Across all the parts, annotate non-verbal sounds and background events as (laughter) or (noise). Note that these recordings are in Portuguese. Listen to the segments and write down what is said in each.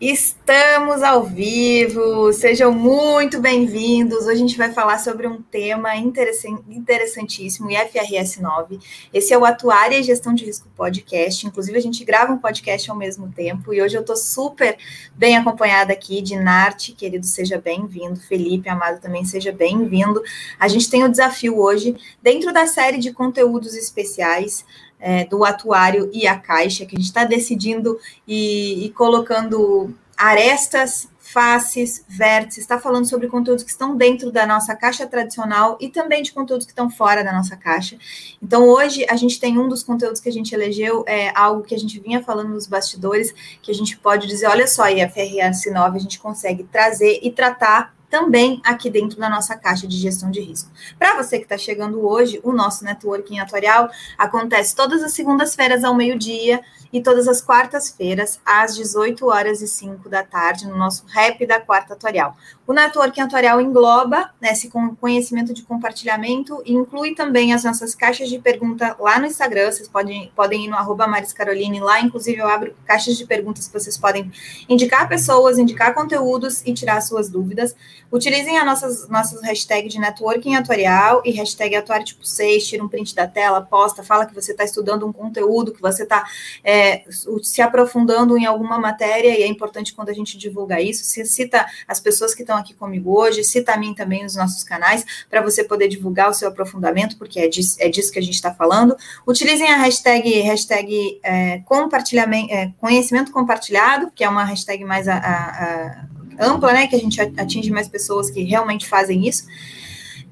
Estamos ao vivo, sejam muito bem-vindos. Hoje a gente vai falar sobre um tema interessantíssimo, IFRS 9. Esse é o Atuária e Gestão de Risco Podcast. Inclusive, a gente grava um podcast ao mesmo tempo e hoje eu estou super bem acompanhada aqui de Narte, querido, seja bem-vindo. Felipe, amado, também seja bem-vindo. A gente tem o desafio hoje, dentro da série de conteúdos especiais, é, do atuário e a caixa, que a gente está decidindo e, e colocando arestas, faces, vértices, está falando sobre conteúdos que estão dentro da nossa caixa tradicional e também de conteúdos que estão fora da nossa caixa. Então, hoje, a gente tem um dos conteúdos que a gente elegeu, é algo que a gente vinha falando nos bastidores, que a gente pode dizer, olha só, e a FRS 9 a gente consegue trazer e tratar também aqui dentro da nossa caixa de gestão de risco. Para você que está chegando hoje, o nosso networking atuarial acontece todas as segundas-feiras ao meio-dia e todas as quartas-feiras, às 18 horas e 5 da tarde, no nosso rap da quarta atuarial. O networking atuarial engloba né, esse conhecimento de compartilhamento e inclui também as nossas caixas de pergunta lá no Instagram. Vocês podem, podem ir no arroba Caroline, lá inclusive eu abro caixas de perguntas que vocês podem indicar pessoas, indicar conteúdos e tirar suas dúvidas. Utilizem a nossas, nossas hashtag de networking atuarial e hashtag atuário tipo 6, tira um print da tela, posta, fala que você está estudando um conteúdo, que você está é, se aprofundando em alguma matéria, e é importante quando a gente divulga isso, se cita as pessoas que estão aqui comigo hoje, cita a mim também nos nossos canais, para você poder divulgar o seu aprofundamento, porque é disso, é disso que a gente está falando. Utilizem a hashtag, hashtag é, compartilhamento, é, conhecimento compartilhado, que é uma hashtag mais a, a, a ampla, né, que a gente atinge mais pessoas que realmente fazem isso.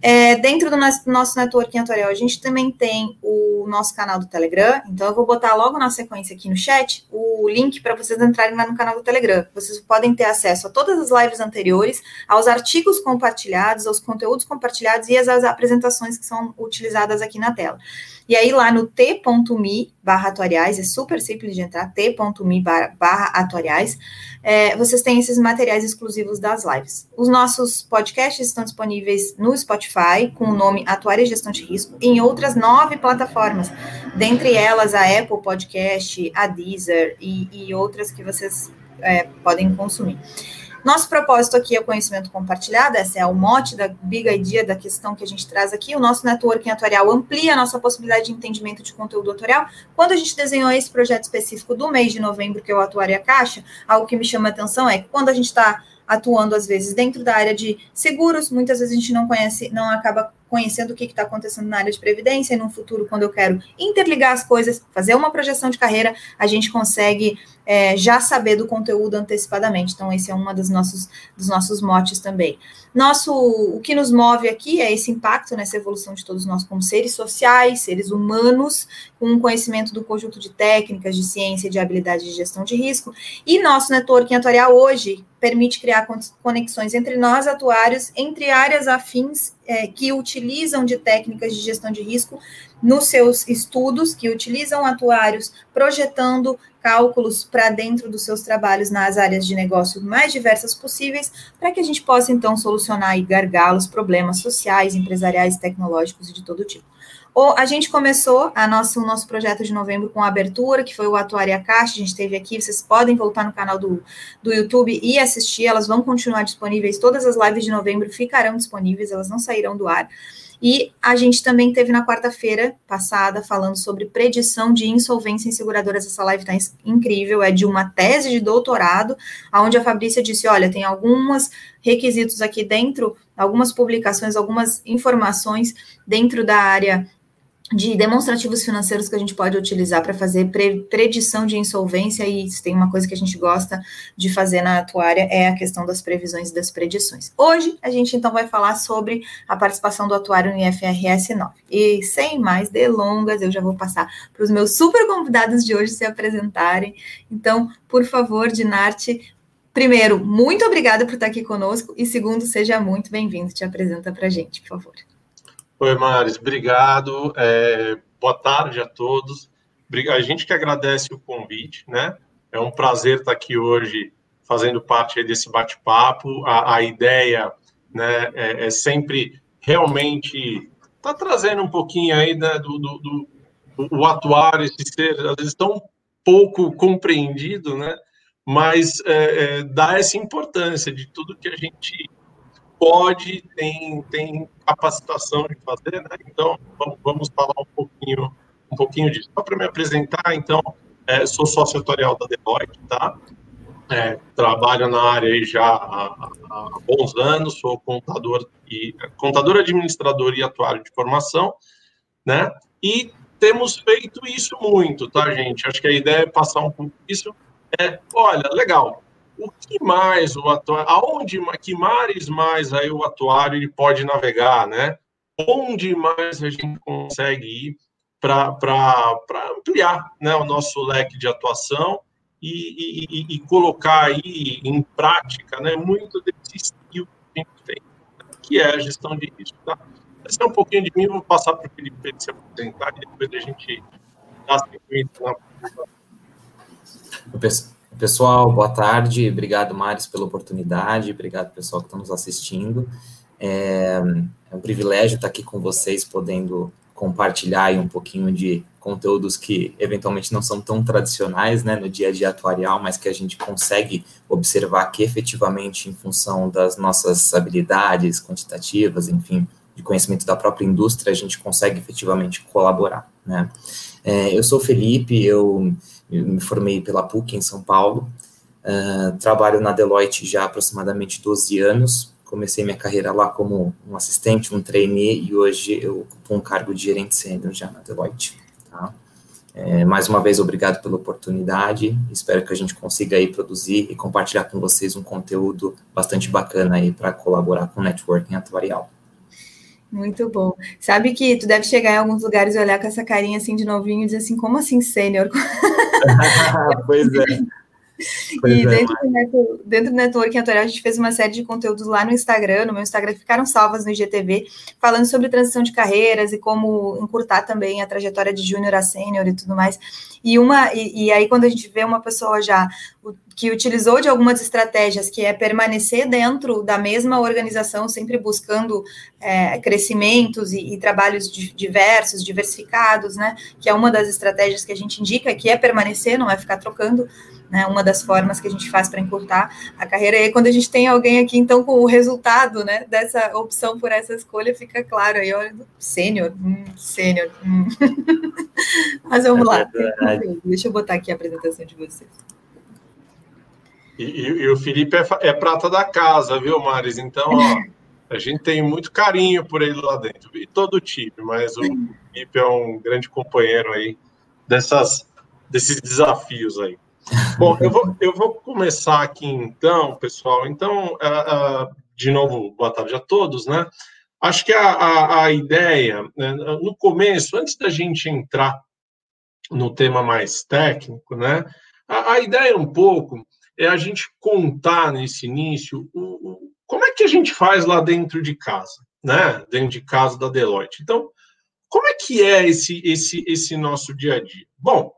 É, dentro do nosso, networking atuarial, a gente também tem o nosso canal do Telegram. Então, eu vou botar logo na sequência aqui no chat o link para vocês entrarem lá no canal do Telegram. Vocês podem ter acesso a todas as lives anteriores, aos artigos compartilhados, aos conteúdos compartilhados e às apresentações que são utilizadas aqui na tela. E aí, lá no t.me barra atuariais, é super simples de entrar, t.me barra atuariais, é, vocês têm esses materiais exclusivos das lives. Os nossos podcasts estão disponíveis no Spotify, com o nome Atuária e Gestão de Risco, em outras nove plataformas, dentre elas a Apple Podcast, a Deezer e, e outras que vocês é, podem consumir. Nosso propósito aqui é o conhecimento compartilhado, essa é o mote da Big Idea, da questão que a gente traz aqui. O nosso networking atuarial amplia a nossa possibilidade de entendimento de conteúdo atuarial. Quando a gente desenhou esse projeto específico do mês de novembro, que é o Atuária Caixa, algo que me chama a atenção é que quando a gente está atuando, às vezes, dentro da área de seguros, muitas vezes a gente não conhece, não acaba conhecendo o que está acontecendo na área de previdência, e no futuro, quando eu quero interligar as coisas, fazer uma projeção de carreira, a gente consegue é, já saber do conteúdo antecipadamente. Então, esse é um dos nossos, dos nossos motes também. Nosso, o que nos move aqui é esse impacto nessa evolução de todos nós como seres sociais, seres humanos, com um conhecimento do conjunto de técnicas, de ciência, de habilidade de gestão de risco. E nosso networking atuarial hoje permite criar conexões entre nós, atuários, entre áreas afins é, que utilizam de técnicas de gestão de risco nos seus estudos, que utilizam atuários projetando cálculos para dentro dos seus trabalhos nas áreas de negócio mais diversas possíveis, para que a gente possa então solucionar e gargalos, problemas sociais, empresariais, tecnológicos e de todo tipo. O, a gente começou a nosso, o nosso projeto de novembro com a abertura, que foi o Atuária Caixa, a gente teve aqui, vocês podem voltar no canal do, do YouTube e assistir, elas vão continuar disponíveis, todas as lives de novembro ficarão disponíveis, elas não sairão do ar. E a gente também teve na quarta-feira passada falando sobre predição de insolvência em seguradoras. Essa live está incrível, é de uma tese de doutorado, onde a Fabrícia disse: olha, tem alguns requisitos aqui dentro, algumas publicações, algumas informações dentro da área de demonstrativos financeiros que a gente pode utilizar para fazer pre predição de insolvência, e se tem uma coisa que a gente gosta de fazer na atuária é a questão das previsões e das predições. Hoje, a gente então vai falar sobre a participação do atuário no IFRS 9. E sem mais delongas, eu já vou passar para os meus super convidados de hoje se apresentarem. Então, por favor, Dinarte, primeiro, muito obrigada por estar aqui conosco, e segundo, seja muito bem-vindo. Te apresenta para a gente, por favor. Oi, Maris, obrigado. É, boa tarde a todos. A gente que agradece o convite, né? É um prazer estar aqui hoje fazendo parte desse bate-papo. A, a, ideia né, é, é, sempre realmente tá trazendo um pouquinho aí né, do, do, do, do atuar, esse ser, às vezes, tão pouco compreendido, né? mas é, é, dá essa importância de tudo que a gente pode, tem, tem capacitação de fazer, né? Então, vamos, vamos falar um pouquinho, um pouquinho disso. Só para me apresentar, então, é, sou sócio atuarial da Deloitte, tá? É, trabalho na área já há, há, bons anos, sou contador e contador administrador e atuário de formação, né? E temos feito isso muito, tá, gente? Acho que a ideia é passar um pouco isso. É, olha, legal. O que mais o atuário, aonde, que mares mais aí o atuário ele pode navegar, né? Onde mais a gente consegue ir para ampliar né, o nosso leque de atuação e, e, e, colocar aí em prática né, muito desse estilo que a gente tem, que é a gestão de risco. Tá? Esse é um pouquinho de mim, vou passar para o Felipe se apresentar e depois a gente dá sequência na Pessoal, boa tarde. Obrigado, Maris, pela oportunidade. Obrigado, pessoal que está nos assistindo. É, é um privilégio estar aqui com vocês, podendo compartilhar um pouquinho de conteúdos que eventualmente não são tão tradicionais né, no dia a dia atuarial, mas que a gente consegue observar que efetivamente, em função das nossas habilidades quantitativas, enfim, de conhecimento da própria indústria, a gente consegue efetivamente colaborar. Né? É, eu sou Felipe, eu, me formei pela PUC em São Paulo, uh, trabalho na Deloitte já há aproximadamente 12 anos, comecei minha carreira lá como um assistente, um trainee, e hoje eu ocupo um cargo de gerente sênior já na Deloitte. Tá? É, mais uma vez, obrigado pela oportunidade. Espero que a gente consiga aí produzir e compartilhar com vocês um conteúdo bastante bacana aí para colaborar com o networking atuarial. Muito bom. Sabe que tu deve chegar em alguns lugares e olhar com essa carinha assim de novinho e dizer assim, como assim sênior? (laughs) (laughs) pois é. Pois e é, dentro, do, dentro do Networking a gente fez uma série de conteúdos lá no Instagram, no meu Instagram, ficaram salvas no IGTV, falando sobre transição de carreiras e como encurtar também a trajetória de júnior a sênior e tudo mais. E, uma, e, e, aí, quando a gente vê uma pessoa já que utilizou de algumas estratégias, que é permanecer dentro da mesma organização, sempre buscando é, crescimentos e, e, trabalhos diversos, diversificados, né? Que é uma das estratégias que a gente indica, que é permanecer, não é ficar trocando né, uma das formas que a gente faz para encurtar a carreira. E aí, quando a gente tem alguém aqui, então, com o resultado né, dessa opção por essa escolha, fica claro aí, olha, sênior, hum, sênior. Hum. (laughs) Mas vamos é lá, deixa eu botar aqui a apresentação de vocês. E, e, e o Felipe é, é, prata da casa, viu, Maris? Então, ó, a gente tem muito carinho por ele lá dentro, e todo o time, mas o Felipe é um grande companheiro aí dessas, desses desafios aí. Bom, eu vou, eu vou começar aqui então, pessoal. Então, uh, uh, de novo, boa tarde a todos, né? Acho que a, a, a ideia, né, no começo, antes da gente entrar no tema mais técnico, né? A, a ideia um pouco é a gente contar nesse início o, o, como é que a gente faz lá dentro de casa, né? Dentro de casa da Deloitte. Então, como é que é esse, esse, esse nosso dia a dia? Bom,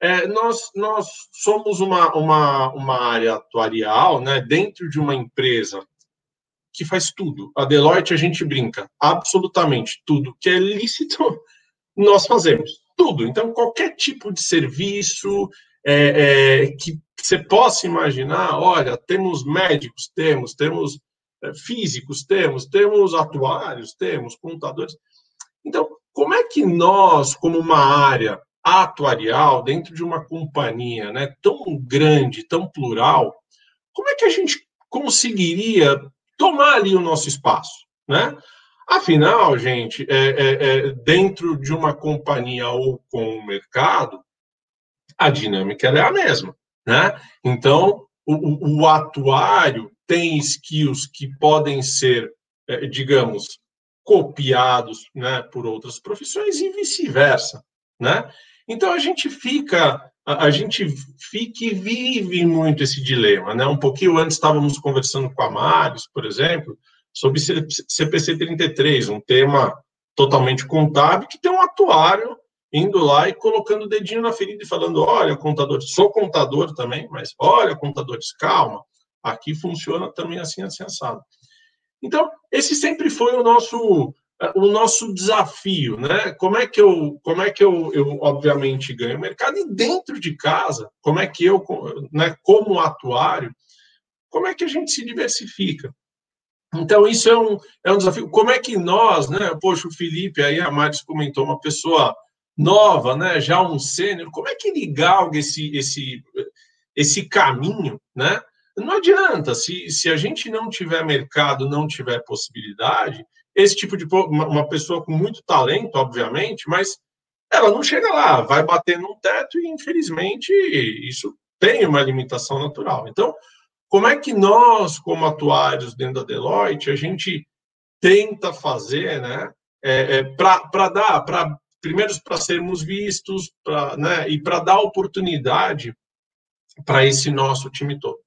é, nós, nós somos uma, uma, uma área atuarial né, dentro de uma empresa que faz tudo. A Deloitte, a gente brinca, absolutamente tudo que é lícito, (laughs) nós fazemos. Tudo. Então, qualquer tipo de serviço é, é, que você possa imaginar, olha, temos médicos, temos, temos é, físicos, temos, temos atuários, temos contadores. Então, como é que nós, como uma área atuarial dentro de uma companhia né, tão grande, tão plural, como é que a gente conseguiria tomar ali o nosso espaço? Né? Afinal, gente, é, é, é, dentro de uma companhia ou com o mercado, a dinâmica é a mesma. Né? Então, o, o atuário tem skills que podem ser, é, digamos, copiados né, por outras profissões e vice-versa. Né? Então a gente fica, a, a gente fica e vive muito esse dilema, né? Um pouquinho antes estávamos conversando com a Marius, por exemplo, sobre CPC 33, um tema totalmente contábil que tem um atuário indo lá e colocando o dedinho na ferida e falando: olha, contador, sou contador também, mas olha, contadores, calma, aqui funciona também assim, assim, assado. Então, esse sempre foi o nosso o nosso desafio, né? Como é que eu, como é que eu, eu obviamente ganho mercado e dentro de casa, como é que eu, né, como atuário, como é que a gente se diversifica? Então isso é um, é um desafio. Como é que nós, né? Poxa, o Felipe aí a Maris comentou uma pessoa nova, né? Já um sênior. Como é que ele galga esse esse esse caminho, né? Não adianta, se, se a gente não tiver mercado, não tiver possibilidade, esse tipo de uma pessoa com muito talento, obviamente, mas ela não chega lá, vai bater num teto e infelizmente isso tem uma limitação natural. Então, como é que nós, como atuários dentro da Deloitte, a gente tenta fazer, né, é, é, para dar, para primeiro para sermos vistos, né, e para dar oportunidade para esse nosso time todo.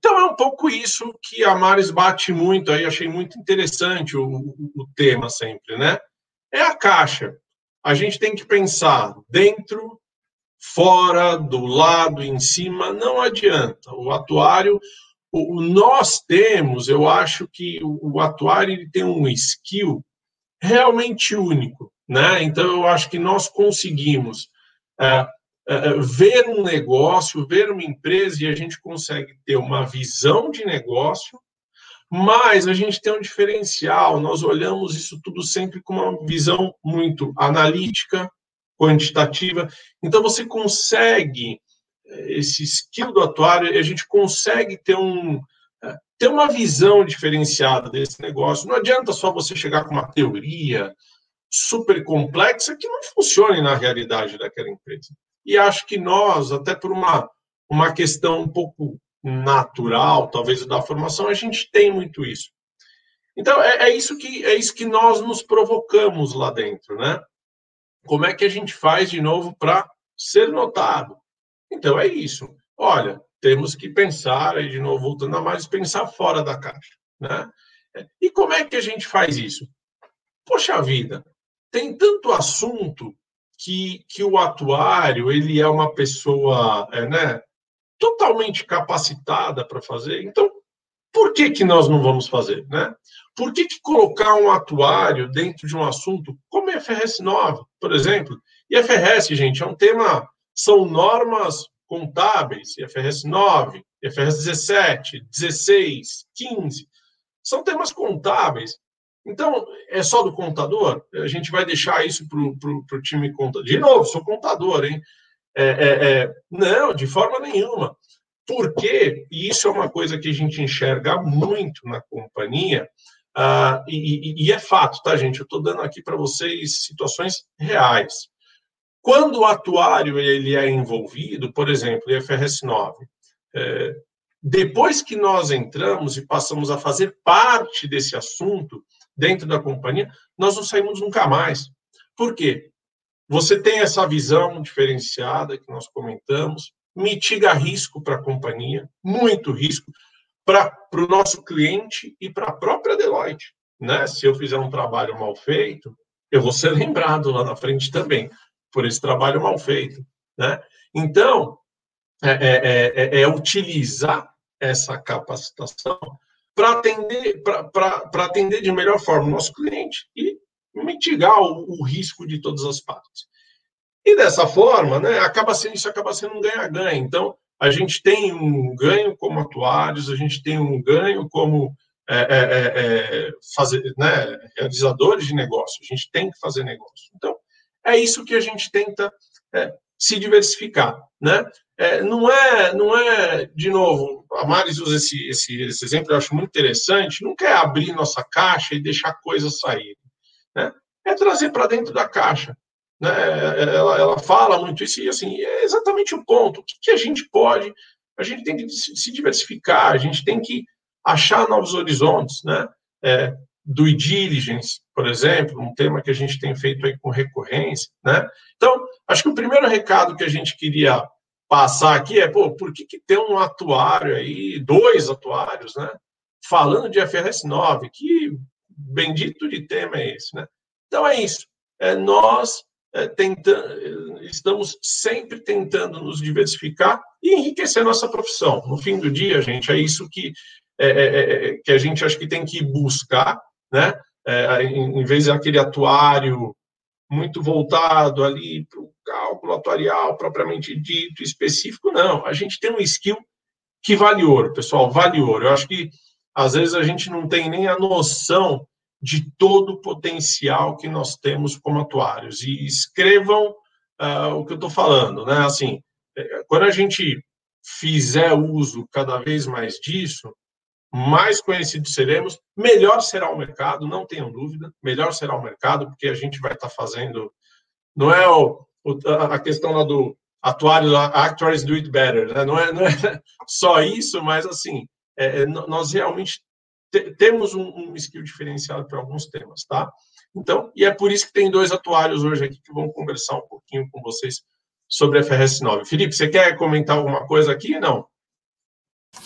Então é um pouco isso que a Maris bate muito aí, achei muito interessante o, o, tema sempre, né? É a caixa. A gente tem que pensar dentro, fora, do lado, em cima, não adianta. O atuário, o, nós temos, eu acho que o, o atuário ele tem um skill realmente único, né? Então eu acho que nós conseguimos é, é, é, ver um negócio, ver uma empresa e a gente consegue ter uma visão de negócio, mas a gente tem um diferencial, nós olhamos isso tudo sempre com uma visão muito analítica, quantitativa. Então você consegue é, esse skill do atuário, a gente consegue ter um ter uma visão diferenciada desse negócio. Não adianta só você chegar com uma teoria super complexa que não funcione na realidade daquela empresa. E acho que nós, até por uma, uma questão um pouco natural, talvez da formação, a gente tem muito isso. Então, é, é, isso que, é isso que nós nos provocamos lá dentro, né? Como é que a gente faz de novo para ser notado? Então, é isso. Olha, temos que pensar, aí de novo, voltando a mais, pensar fora da caixa, né? E como é que a gente faz isso? Poxa vida, tem tanto assunto que, que o atuário ele é uma pessoa é, né, totalmente capacitada para fazer. Então, por que, que nós não vamos fazer? Né? Por que, que colocar um atuário dentro de um assunto como IFRS 9, por exemplo? IFRS, gente, é um tema, são normas contábeis, IFRS 9, IFRS 17, 16, 15, são temas contábeis então, é só do contador? A gente vai deixar isso para o time contador. De novo, sou contador, hein? É, é, é, não, de forma nenhuma. Porque, e isso é uma coisa que a gente enxerga muito na companhia, ah, e, e, é fato, tá, gente? Eu estou dando aqui para vocês situações reais. Quando o atuário ele é envolvido, por exemplo, IFRS 9, é, depois que nós entramos e passamos a fazer parte desse assunto, dentro da companhia, nós não saímos nunca mais. Por quê? Você tem essa visão diferenciada que nós comentamos, mitiga risco para a companhia, muito risco para o nosso cliente e para a própria Deloitte. Né? Se eu fizer um trabalho mal feito, eu vou ser (laughs) lembrado lá na frente também por esse trabalho mal feito. Né? Então, é, é, é, é utilizar essa capacitação para atender, atender de melhor forma o nosso cliente e mitigar o, o, risco de todas as partes. E dessa forma, né, acaba sendo, isso acaba sendo um ganha-ganha. Então, a gente tem um ganho como atuários, a gente tem um ganho como é, é, é, é fazer, né, realizadores de negócio, a gente tem que fazer negócio. Então, é isso que a gente tenta é, se diversificar, né? É, não é, não é, de novo, a Maris usa esse, esse, esse, exemplo, eu acho muito interessante, não quer abrir nossa caixa e deixar coisas saírem, né? É trazer para dentro da caixa, né? Ela, ela fala muito isso e, assim, é exatamente o ponto. O que, que a gente pode, a gente tem que se diversificar, a gente tem que achar novos horizontes, né? É, do diligence, por exemplo, um tema que a gente tem feito aí com recorrência, né? Então, acho que o primeiro recado que a gente queria passar aqui é, pô, por que, que tem um atuário aí, dois atuários, né? Falando de FRS 9, que bendito de tema é esse, né? Então é isso. É, nós é, estamos sempre tentando nos diversificar e enriquecer nossa profissão. No fim do dia, gente, é isso que, é, é, é, é que a gente acho que tem que buscar, né? é, em, vez daquele atuário muito voltado ali para o cálculo atuarial propriamente dito, específico, não. A gente tem um skill que vale ouro, pessoal, vale ouro. Eu acho que às vezes a gente não tem nem a noção de todo o potencial que nós temos como atuários. E escrevam uh, o que eu estou falando, né? Assim, é, quando a gente fizer uso cada vez mais disso, mais conhecidos seremos, melhor será o mercado, não tenham dúvida, melhor será o mercado, porque a gente vai estar fazendo. Não é o, a questão lá do atuário, actuaries do it better, né? não, é, não é (laughs) só isso, mas assim, é, é nós realmente te, temos um, um skill diferenciado para alguns temas, tá? Então, e é por isso que tem dois atuários hoje aqui que vão conversar um pouquinho com vocês sobre a FRS 9. Felipe, você quer comentar alguma coisa aqui? Não?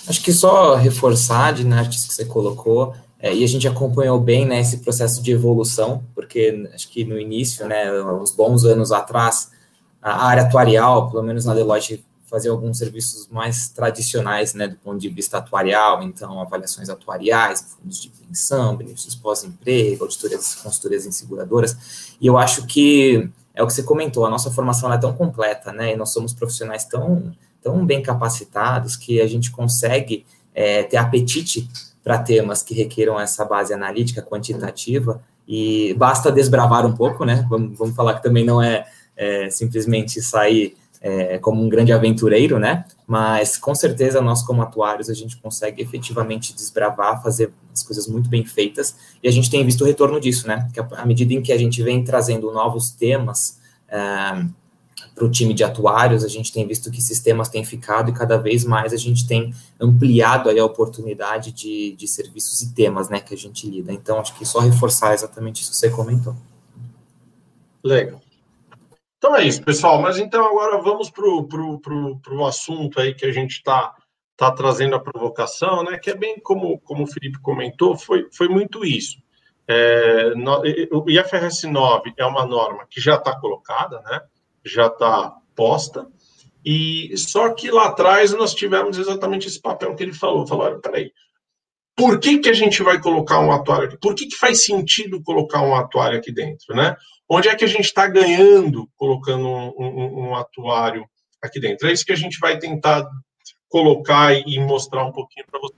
Acho que só reforçar, Dinartes, que você colocou, é, e a gente acompanhou bem né, esse processo de evolução, porque acho que no início, né, uns bons anos atrás, a área atuarial, pelo menos na Deloitte, fazia alguns serviços mais tradicionais, né, do ponto de vista atuarial, então avaliações atuariais, fundos de pensão, benefícios pós-emprego, auditorias, consultorias em seguradoras, e eu acho que é o que você comentou, a nossa formação é tão completa, né, e nós somos profissionais tão tão bem capacitados que a gente consegue é, ter apetite para temas que requeram essa base analítica quantitativa e basta desbravar um pouco, né? Vamos, vamos falar que também não é, é simplesmente sair é, como um grande aventureiro, né? Mas com certeza nós, como atuários, a gente consegue efetivamente desbravar, fazer as coisas muito bem feitas e a gente tem visto o retorno disso, né? Que à medida em que a gente vem trazendo novos temas, é, para o time de atuários, a gente tem visto que sistemas têm ficado e cada vez mais a gente tem ampliado aí a oportunidade de, de serviços e temas né, que a gente lida. Então, acho que só reforçar exatamente isso que você comentou. Legal. Então é isso, pessoal. Mas então agora vamos para o assunto aí que a gente está tá trazendo a provocação, né? Que é bem como, como o Felipe comentou, foi, foi muito isso. É, no, o IFRS 9 é uma norma que já está colocada, né? Já está posta. E só que lá atrás nós tivemos exatamente esse papel que ele falou. Falaram, peraí, por que, que a gente vai colocar um atuário aqui? Por que, que faz sentido colocar um atuário aqui dentro, né? Onde é que a gente está ganhando colocando um, um, um, atuário aqui dentro? É isso que a gente vai tentar colocar e mostrar um pouquinho para vocês.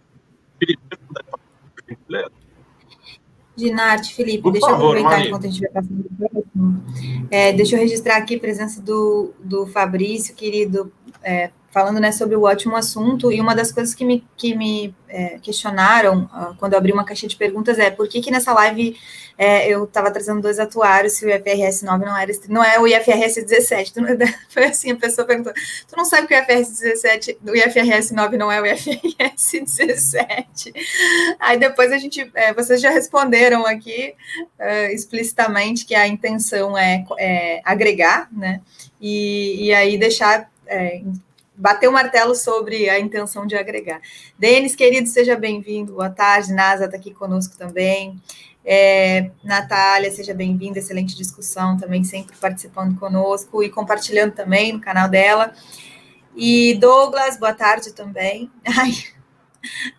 Dinarte, Felipe, Por deixa favor, eu aproveitar Maria. enquanto a gente vai passando por próximo. É, deixa eu registrar aqui a presença do, do Fabrício, querido, é, falando né, sobre o ótimo assunto. E uma das coisas que me, que me é, questionaram uh, quando eu abri uma caixa de perguntas é por que, que nessa live é, eu estava trazendo dois atuários se o IFRS 9 não era não é o IFRS 17. Tu, (laughs) foi assim, a pessoa perguntou: tu não sabe que o IFRS 17, o IFRS 9 não é o IFRS 17? (laughs) Aí depois a gente, é, vocês já responderam aqui uh, explicitamente que a intenção é, é agregar, né? E, e aí deixar é, bater o martelo sobre a intenção de agregar. Denis, querido, seja bem-vindo. Boa tarde. Nasa está aqui conosco também. É, Natália, seja bem-vinda. Excelente discussão também, sempre participando conosco e compartilhando também no canal dela. E Douglas, boa tarde também. (laughs) Ai,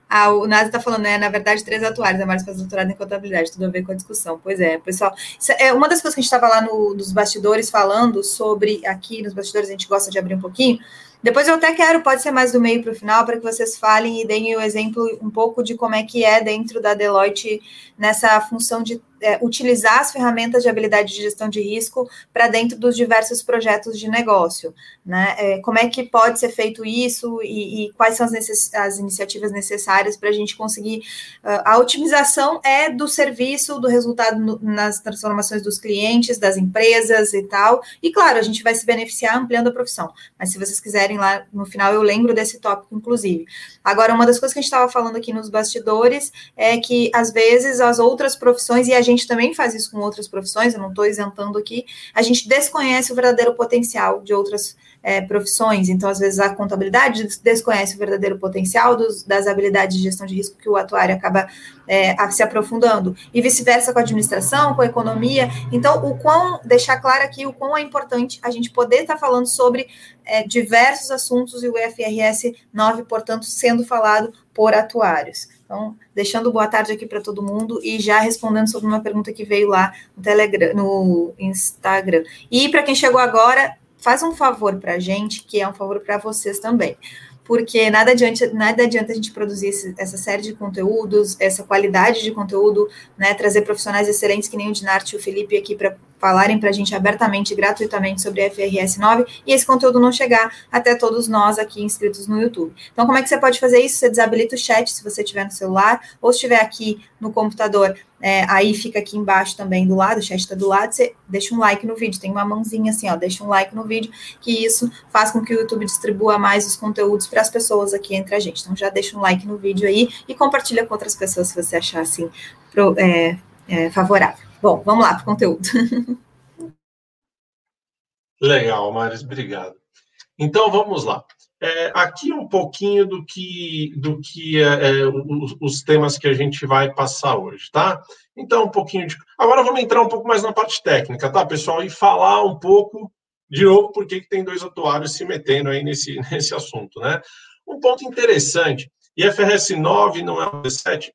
ah, o Nasa está falando, né? Na verdade, três atuários, a Márcia faz doutorado em contabilidade, tudo a ver com a discussão. Pois é, pessoal. É uma das coisas que a gente estava lá no, nos bastidores falando sobre, aqui nos bastidores a gente gosta de abrir um pouquinho, depois eu até quero, pode ser mais do meio para o final, para que vocês falem e deem o exemplo um pouco de como é que é dentro da Deloitte nessa função de é, utilizar as ferramentas de habilidade de gestão de risco para dentro dos diversos projetos de negócio. Né? É, como é que pode ser feito isso e, e quais são as, as iniciativas necessárias para a gente conseguir. Uh, a otimização é do serviço, do resultado no, nas transformações dos clientes, das empresas e tal. E claro, a gente vai se beneficiar ampliando a profissão. Mas se vocês quiserem lá no final, eu lembro desse tópico, inclusive. Agora, uma das coisas que a gente estava falando aqui nos bastidores é que às vezes as outras profissões, e a gente também faz isso com outras profissões, eu não estou isentando aqui, a gente desconhece o verdadeiro potencial de outras é, profissões. Então, às vezes, a contabilidade desconhece o verdadeiro potencial dos, das habilidades de gestão de risco que o atuário acaba é, se aprofundando. E vice-versa com a administração, com a economia. Então, o quão, deixar claro aqui o quão é importante a gente poder estar tá falando sobre é, diversos assuntos e o FRS 9, portanto, sendo falado por atuários. Então, deixando boa tarde aqui para todo mundo e já respondendo sobre uma pergunta que veio lá no Telegram, no Instagram. E para quem chegou agora, faz um favor para a gente, que é um favor para vocês também. Porque nada adianta, nada adianta a gente produzir esse, essa série de conteúdos, essa qualidade de conteúdo, né, trazer profissionais excelentes que nem o Dinarte e o Felipe aqui para falarem para a gente abertamente, gratuitamente sobre a FRS 9 e esse conteúdo não chegar até todos nós aqui inscritos no YouTube. Então, como é que você pode fazer isso? Você desabilita o chat se você tiver no celular, ou se estiver aqui no computador, é, aí fica aqui embaixo também do lado, o chat está do lado, você deixa um like no vídeo, tem uma mãozinha assim, ó, deixa um like no vídeo, que isso faz com que o YouTube distribua mais os conteúdos para as pessoas aqui entre a gente. Então já deixa um like no vídeo aí e compartilha com outras pessoas se você achar assim pro, é, é, favorável. Bom, vamos lá para o conteúdo. Legal, Maris, obrigado. Então vamos lá. É, aqui um pouquinho do que, do que é, é, os, os, temas que a gente vai passar hoje, tá? Então, um pouquinho de. Agora vamos entrar um pouco mais na parte técnica, tá, pessoal? E falar um pouco, de novo, por que tem dois atuários se metendo aí nesse, (laughs) nesse assunto, né? Um ponto interessante, IFRS 9 não é o 17,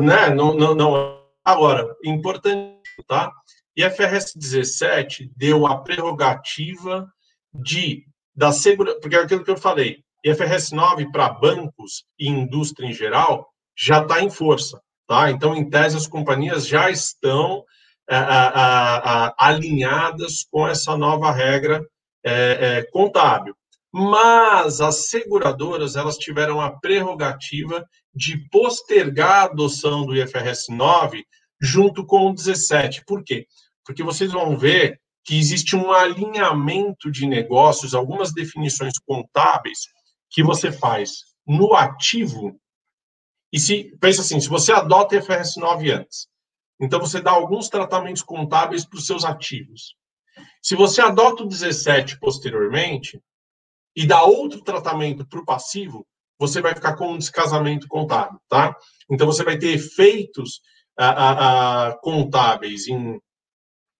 né? Não, não, não é. Agora, importante, tá? IFRS 17 deu a prerrogativa de da segurança, porque é aquilo que eu falei, IFRS 9 para bancos e indústria em geral já está em força, tá? Então, em tese, as companhias já estão a, a, a, alinhadas com essa nova regra é, é, contábil. Mas as seguradoras elas tiveram a prerrogativa de postergar a adoção do IFRS 9 junto com o 17. Por quê? Porque vocês vão ver que existe um alinhamento de negócios, algumas definições contábeis que você faz no ativo. E se pensa assim, se você adota IFRS 9 antes, então você dá alguns tratamentos contábeis para os seus ativos. Se você adota o 17 posteriormente e dá outro tratamento para o passivo, você vai ficar com um descasamento contábil, tá? Então você vai ter efeitos a, a, a, contábeis em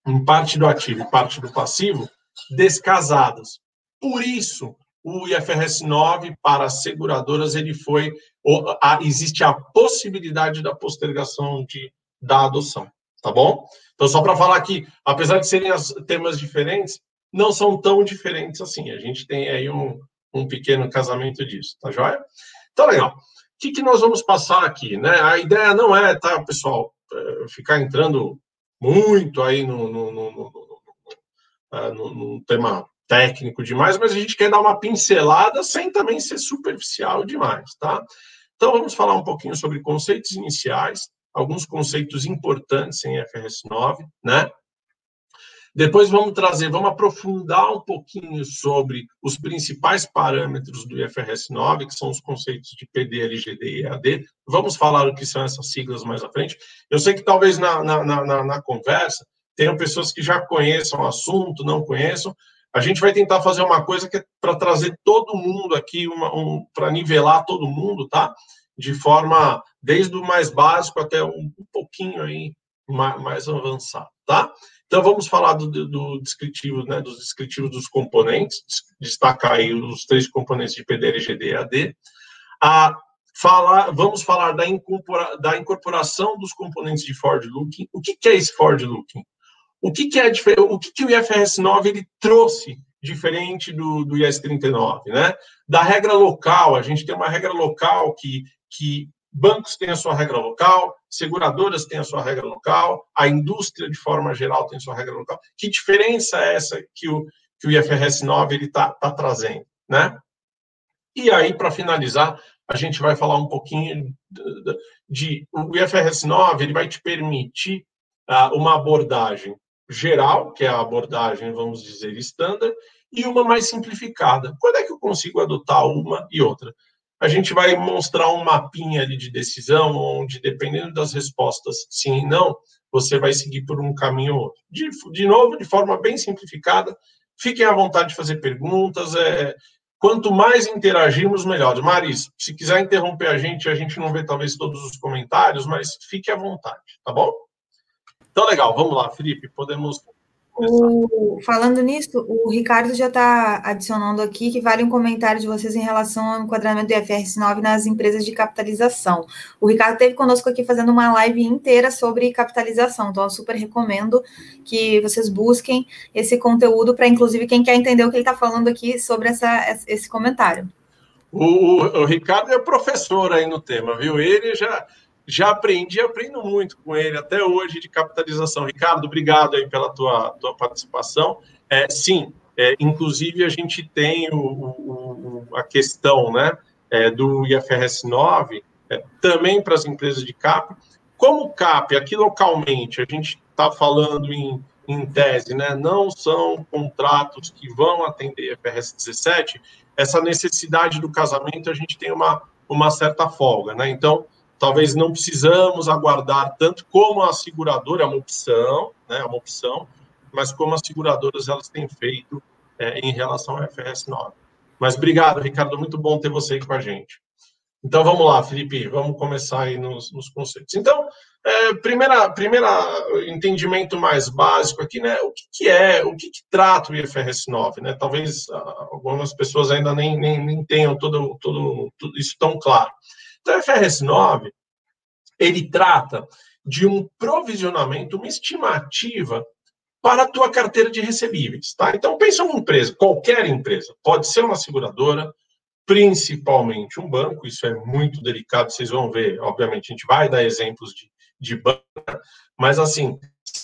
em parte do ativo e parte do passivo, descasados. Por isso, o IFRS 9 para as seguradoras ele foi existe a possibilidade da postergação de da adoção, tá bom? Então só para falar que apesar de serem as, temas diferentes, não são tão diferentes assim. A gente tem aí um, um pequeno casamento disso, tá joia? Então legal. O que, que nós vamos passar aqui, né? A ideia não é, tá, pessoal, é, ficar entrando muito aí no, no, no, no, é, tema técnico demais, mas a gente quer dar uma pincelada sem também ser superficial demais, tá? Então vamos falar um pouquinho sobre conceitos iniciais, alguns conceitos importantes em FRS 9, né? Depois vamos trazer, vamos aprofundar um pouquinho sobre os principais parâmetros do IFRS 9, que são os conceitos de PD, LGD e EAD. Vamos falar o que são essas siglas mais à frente. Eu sei que talvez na, na, na, na conversa tenham pessoas que já conheçam o assunto, não conheçam. A gente vai tentar fazer uma coisa que é para trazer todo mundo aqui, um, para nivelar todo mundo, tá? De forma, desde o mais básico até um, um pouquinho aí mais, mais avançado, tá? Então, vamos falar do, do descritivo, né, dos descritivos dos componentes, destacar aí os três componentes de PDL, GD e AD. A falar, vamos falar da, incorpora, da incorporação dos componentes de Ford Looking. O que, que é esse Ford Looking? O que, que é o que, que o IFRS 9 ele trouxe diferente do, do IS 39, né? Da regra local, a gente tem uma regra local que, que bancos têm a sua regra local, seguradoras têm a sua regra local, a indústria, de forma geral, tem a sua regra local. Que diferença é essa que o, que o IFRS 9 está tá trazendo? Né? E aí, para finalizar, a gente vai falar um pouquinho de, de, o IFRS 9 ele vai te permitir uh, uma abordagem geral, que é a abordagem, vamos dizer, standard, e uma mais simplificada. Quando é que eu consigo adotar uma e outra? A gente vai mostrar um mapinha ali de decisão, onde, dependendo das respostas sim e não, você vai seguir por um caminho ou outro. De, de novo, de forma bem simplificada, fiquem à vontade de fazer perguntas. É, quanto mais interagirmos, melhor. Maris, se quiser interromper a gente, a gente não vê talvez todos os comentários, mas fique à vontade, tá bom? Então, legal, vamos lá, Felipe, podemos O, falando nisso, o Ricardo já está adicionando aqui que vale um comentário de vocês em relação ao enquadramento do IFRS 9 nas empresas de capitalização. O Ricardo esteve conosco aqui fazendo uma live inteira sobre capitalização, então eu super recomendo que vocês busquem esse conteúdo para, inclusive, quem quer entender o que ele está falando aqui sobre essa, esse comentário. O, o, o Ricardo é professor aí no tema, viu? Ele já já aprendi, aprendo muito com ele até hoje de capitalização. Ricardo, obrigado aí pela tua, tua participação. É, sim, é, inclusive a gente tem o, o, a questão né, é, do IFRS 9 é, também para as empresas de CAP. Como CAP, aqui localmente, a gente está falando em, em tese, né, não são contratos que vão atender IFRS 17, essa necessidade do casamento a gente tem uma, uma certa folga. Né? Então, talvez não precisamos aguardar tanto como a seguradora, é uma opção, né, é uma opção, mas como as seguradoras elas têm feito é, em relação ao FS 9. Mas obrigado, Ricardo, muito bom ter você aqui com a gente. Então vamos lá, Felipe, vamos começar aí nos, nos conceitos. Então, é, primeira, primeira entendimento mais básico aqui, né? O que, que é, o que, que, trata o IFRS 9, né? Talvez ah, algumas pessoas ainda nem, nem, nem tenham todo, todo, tudo isso tão claro. Então, o FRS 9, ele trata de um provisionamento, uma estimativa para a tua carteira de recebíveis, tá? Então, pensa uma empresa, qualquer empresa, pode ser uma seguradora, principalmente um banco, isso é muito delicado, vocês vão ver, obviamente, a gente vai dar exemplos de, de banco, mas, assim,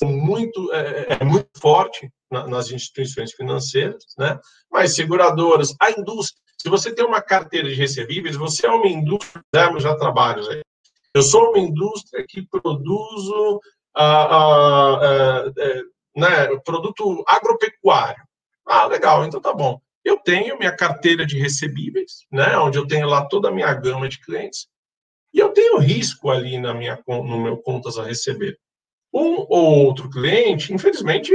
muito, é, é muito forte na, nas instituições financeiras, né? Mas seguradoras, a indústria, se você tem uma carteira de recebíveis, você é uma indústria, fizemos já trabalhos aí. Eu sou uma indústria que produzo ah, ah, ah, é, né, produto agropecuário. Ah, legal, então tá bom. Eu tenho minha carteira de recebíveis, né, onde eu tenho lá toda a minha gama de clientes, e eu tenho risco ali na minha, no meu contas a receber. Um ou outro cliente, infelizmente,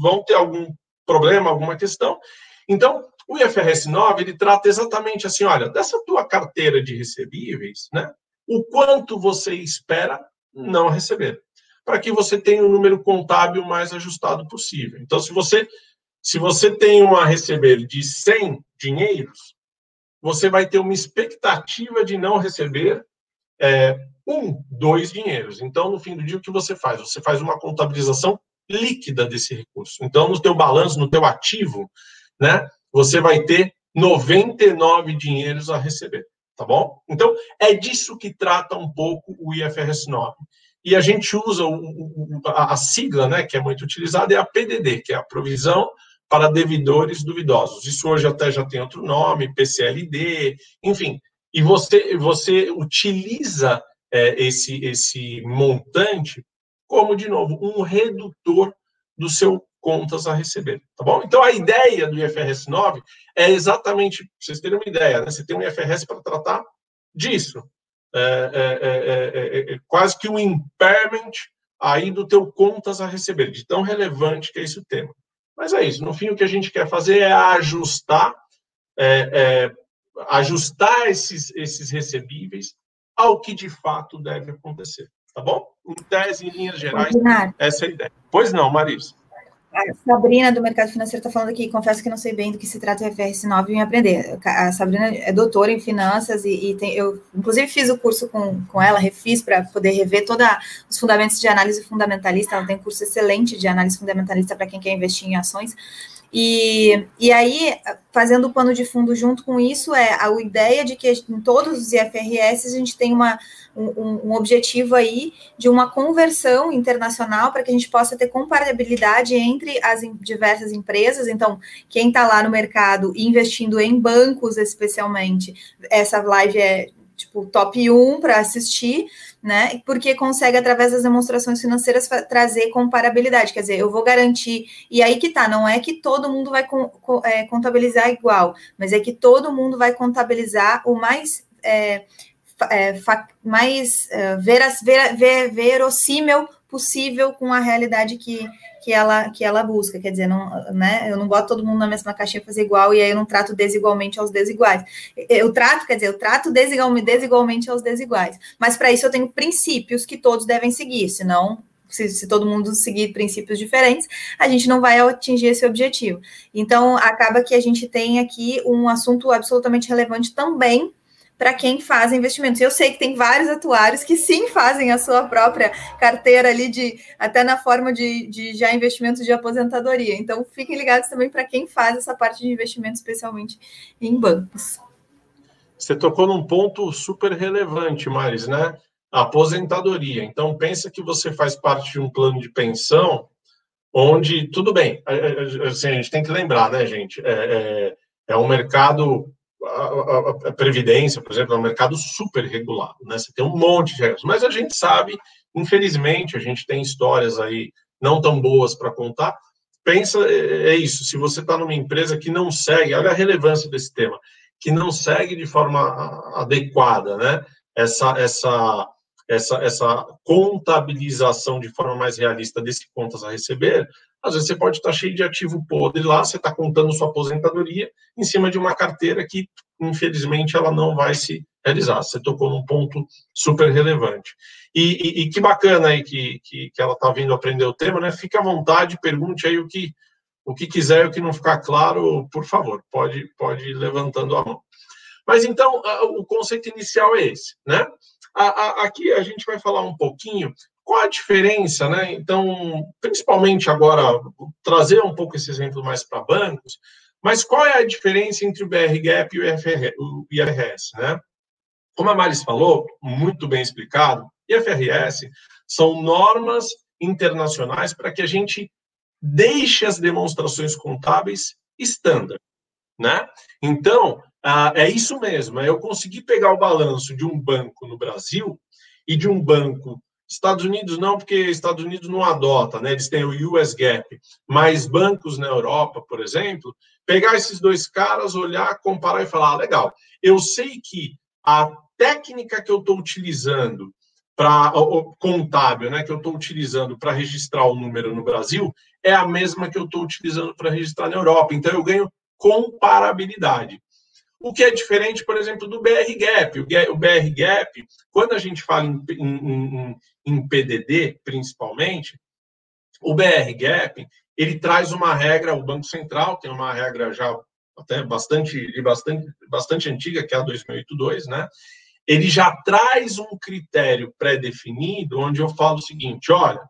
vão ter algum problema, alguma questão. Então, o IFRS 9, ele trata exatamente assim, olha, dessa tua carteira de recebíveis, né, o quanto você espera não receber, para que você tenha o um número contábil mais ajustado possível. Então, se você se você tem uma receber de 100 dinheiros, você vai ter uma expectativa de não receber é, um, dois dinheiros. Então, no fim do dia, o que você faz? Você faz uma contabilização líquida desse recurso. Então, no teu balanço, no teu ativo, né, você vai ter 99 dinheiros a receber, tá bom? Então, é disso que trata um pouco o IFRS 9. E a gente usa o, o, a, sigla, né, que é muito utilizada, é a PDD, que é a Provisão para Devedores Duvidosos. Isso hoje até já tem outro nome, PCLD, enfim. E você, você utiliza é, esse, esse montante como, de novo, um redutor do seu contas a receber, tá bom? Então, a ideia do IFRS 9 é exatamente, vocês terem uma ideia, né? Você tem um IFRS para tratar disso. É, é, é, é, quase que um impairment aí do teu contas a receber, de tão relevante que é esse o tema. Mas é isso, no fim, o que a gente quer fazer é ajustar, ajustar esses, esses recebíveis ao que de fato deve acontecer, tá bom? Em tese, em linhas gerais, essa é a ideia. Pois não, Marisa. A Sabrina, do Mercado Financeiro, está falando aqui, confesso que não sei bem do que se trata o FRS 9 em aprender. A Sabrina é doutora em finanças e, e tem, eu, inclusive, fiz o curso com, com ela, refiz para poder rever todos os fundamentos de análise fundamentalista. Ela tem um curso excelente de análise fundamentalista para quem quer investir em ações. E, e aí, fazendo o pano de fundo junto com isso, é a ideia de que em todos os IFRS a gente tem uma, um, um objetivo aí de uma conversão internacional para que a gente possa ter comparabilidade entre as diversas empresas. Então, quem está lá no mercado investindo em bancos, especialmente, essa live é tipo top 1 para assistir, né? Porque consegue, através das demonstrações financeiras, trazer comparabilidade. Quer dizer, eu vou garantir, e aí que tá, não é que todo mundo vai é, contabilizar igual, mas é que todo mundo vai contabilizar o mais. É, é, mais é, veras, ver, ver, verossímil possível com a realidade que, que, ela, que ela busca. Quer dizer, não, né, eu não boto todo mundo na mesma caixinha fazer igual e aí eu não trato desigualmente aos desiguais. Eu trato, quer dizer, eu trato desigualmente, aos desiguais. Mas para isso eu tenho princípios que todos devem seguir, senão se, se, todo mundo seguir princípios diferentes, a gente não vai atingir esse objetivo. Então, acaba que a gente tem aqui um assunto absolutamente relevante também para quem faz investimentos. Eu sei que tem vários atuários que sim fazem a sua própria carteira ali de até na forma de, de já investimentos de aposentadoria. Então fiquem ligados também para quem faz essa parte de investimento, especialmente em bancos. Você tocou num ponto super relevante, Maris, né? A aposentadoria. Então pensa que você faz parte de um plano de pensão onde tudo bem, assim, a gente tem que lembrar, né, gente? É, é, é um mercado a, a, previdência, por exemplo, é um mercado super regulado, né? Você tem um monte de regras, mas a gente sabe, infelizmente, a gente tem histórias aí não tão boas para contar. Pensa, é, é isso, se você está numa empresa que não segue, olha a relevância desse tema, que não segue de forma adequada, né? Essa, essa, essa, essa contabilização de forma mais realista desse contas a receber, às vezes você pode estar cheio de ativo podre lá, você está contando sua aposentadoria em cima de uma carteira que, infelizmente, ela não vai se realizar. Você tocou num ponto super relevante. E, e, e que bacana aí que, que, que ela está vindo aprender o tema, né? Fique à vontade, pergunte aí o que, o que quiser, o que não ficar claro, por favor, pode, pode ir levantando a mão. Mas então, o conceito inicial é esse, né? Aqui a gente vai falar um pouquinho qual a diferença, né? Então, principalmente agora, trazer um pouco esse exemplo mais para bancos, mas qual é a diferença entre o BRGAP e o IFRS, né? Como a Maris falou, muito bem explicado, IFRS são normas internacionais para que a gente deixe as demonstrações contábeis estándar, né? Então, é isso mesmo, é eu conseguir pegar o balanço de um banco no Brasil e de um banco Estados Unidos não, porque Estados Unidos não adota, né? Eles têm o US Gap, mas bancos na Europa, por exemplo, pegar esses dois caras, olhar, comparar e falar, ah, legal, eu sei que a técnica que eu estou utilizando para contábil, né, que eu estou utilizando para registrar o número no Brasil, é a mesma que eu estou utilizando para registrar na Europa. Então eu ganho comparabilidade. O que é diferente, por exemplo, do BR Gap. O BR Gap, quando a gente fala em, em, em PDD, principalmente, o BR Gap, ele traz uma regra, o Banco Central tem uma regra já até bastante, bastante, bastante antiga, que é a 2008-2, né? Ele já traz um critério pré-definido, onde eu falo o seguinte, olha,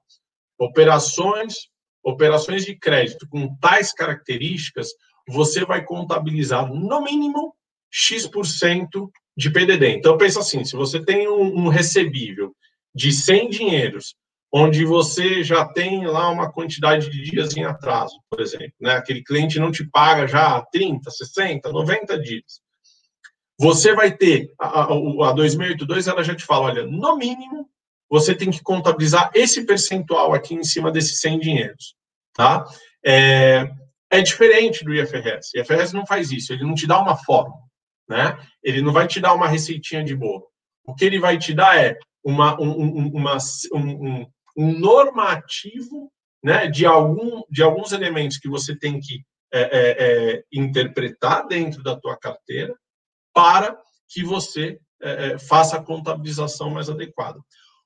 operações, operações de crédito com tais características, você vai contabilizar no mínimo X% de PDD. Então, pensa assim, se você tem um, um recebível de 100 dinheiros, onde você já tem lá uma quantidade de dias em atraso, por exemplo, né? aquele cliente não te paga já 30, 60, 90 dias. Você vai ter, a, a, a 2082, ela já te fala, olha, no mínimo, você tem que contabilizar esse percentual aqui em cima desses 100 dinheiros, tá? É, é diferente do IFRS. O IFRS não faz isso, ele não te dá uma fórmula né? Ele não vai te dar uma receitinha de bolo. O que ele vai te dar é uma, um, uma, um, um normativo né, de, algum, de alguns elementos que você tem que é, é, é, interpretar dentro da tua carteira para que você é, é, faça a contabilização mais adequada.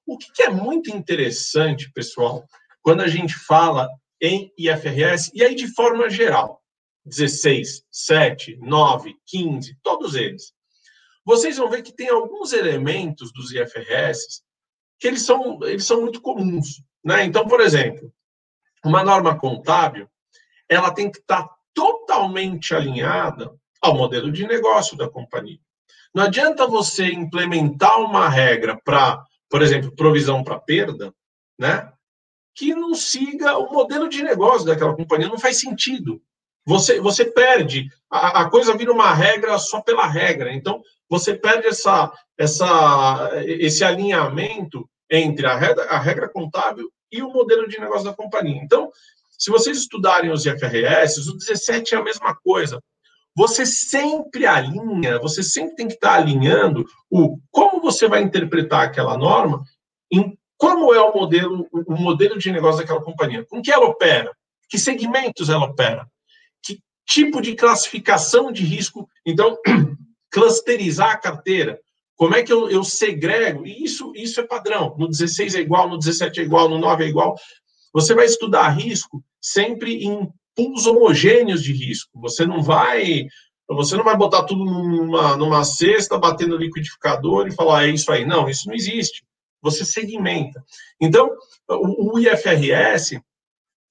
O que, que é muito interessante, pessoal, quando a gente fala em IFRS, e aí de forma geral, 16, 7, 9, 15, todos eles. Vocês vão ver que tem alguns elementos dos IFRS que eles são, eles são muito comuns. Né? Então, por exemplo, uma norma contábil, ela tem que estar totalmente alinhada ao modelo de negócio da companhia. Não adianta você implementar uma regra para, por exemplo, provisão para perda, né? Que não siga o modelo de negócio daquela companhia, não faz sentido. Você, você perde, a, a coisa vira uma regra só pela regra. Então, você perde essa, essa, esse alinhamento entre a regra, a regra contábil e o modelo de negócio da companhia. Então, se vocês estudarem os IFRS, o 17 é a mesma coisa. Você sempre alinha, você sempre tem que estar alinhando o como você vai interpretar aquela norma em como é o modelo, o modelo de negócio daquela companhia, com que ela opera, que segmentos ela opera tipo de classificação de risco. Então, (clears throat) clusterizar a carteira. Como é que eu, eu segrego? E isso, isso é padrão. No 16 é igual, no 17 é igual, no 9 é igual. Você vai estudar risco sempre em pools homogêneos de risco. Você não vai você não vai botar tudo numa, numa cesta, bater no liquidificador e falar, é isso aí. Não, isso não existe. Você segmenta. Então, o, o IFRS,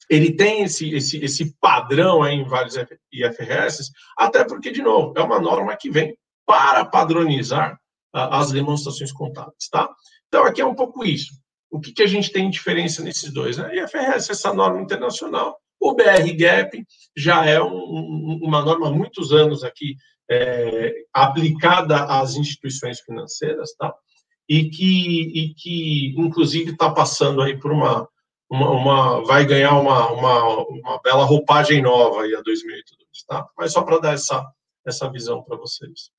ele tem esse, esse, esse padrão em vários IFRS, até porque, de novo, é uma norma que vem para padronizar as demonstrações contábeis, tá? Então, aqui é um pouco isso. O que, que a gente tem de diferença nesses dois? Né? IFRS, essa norma internacional, o BR Gap já é um, uma norma há muitos anos aqui é, aplicada às instituições financeiras, tá? E que, e que inclusive, está passando aí por uma, uma, uma, vai ganhar uma, uma, uma bela roupagem nova aí a 2022, tá? Mas só para dar essa, essa visão para vocês.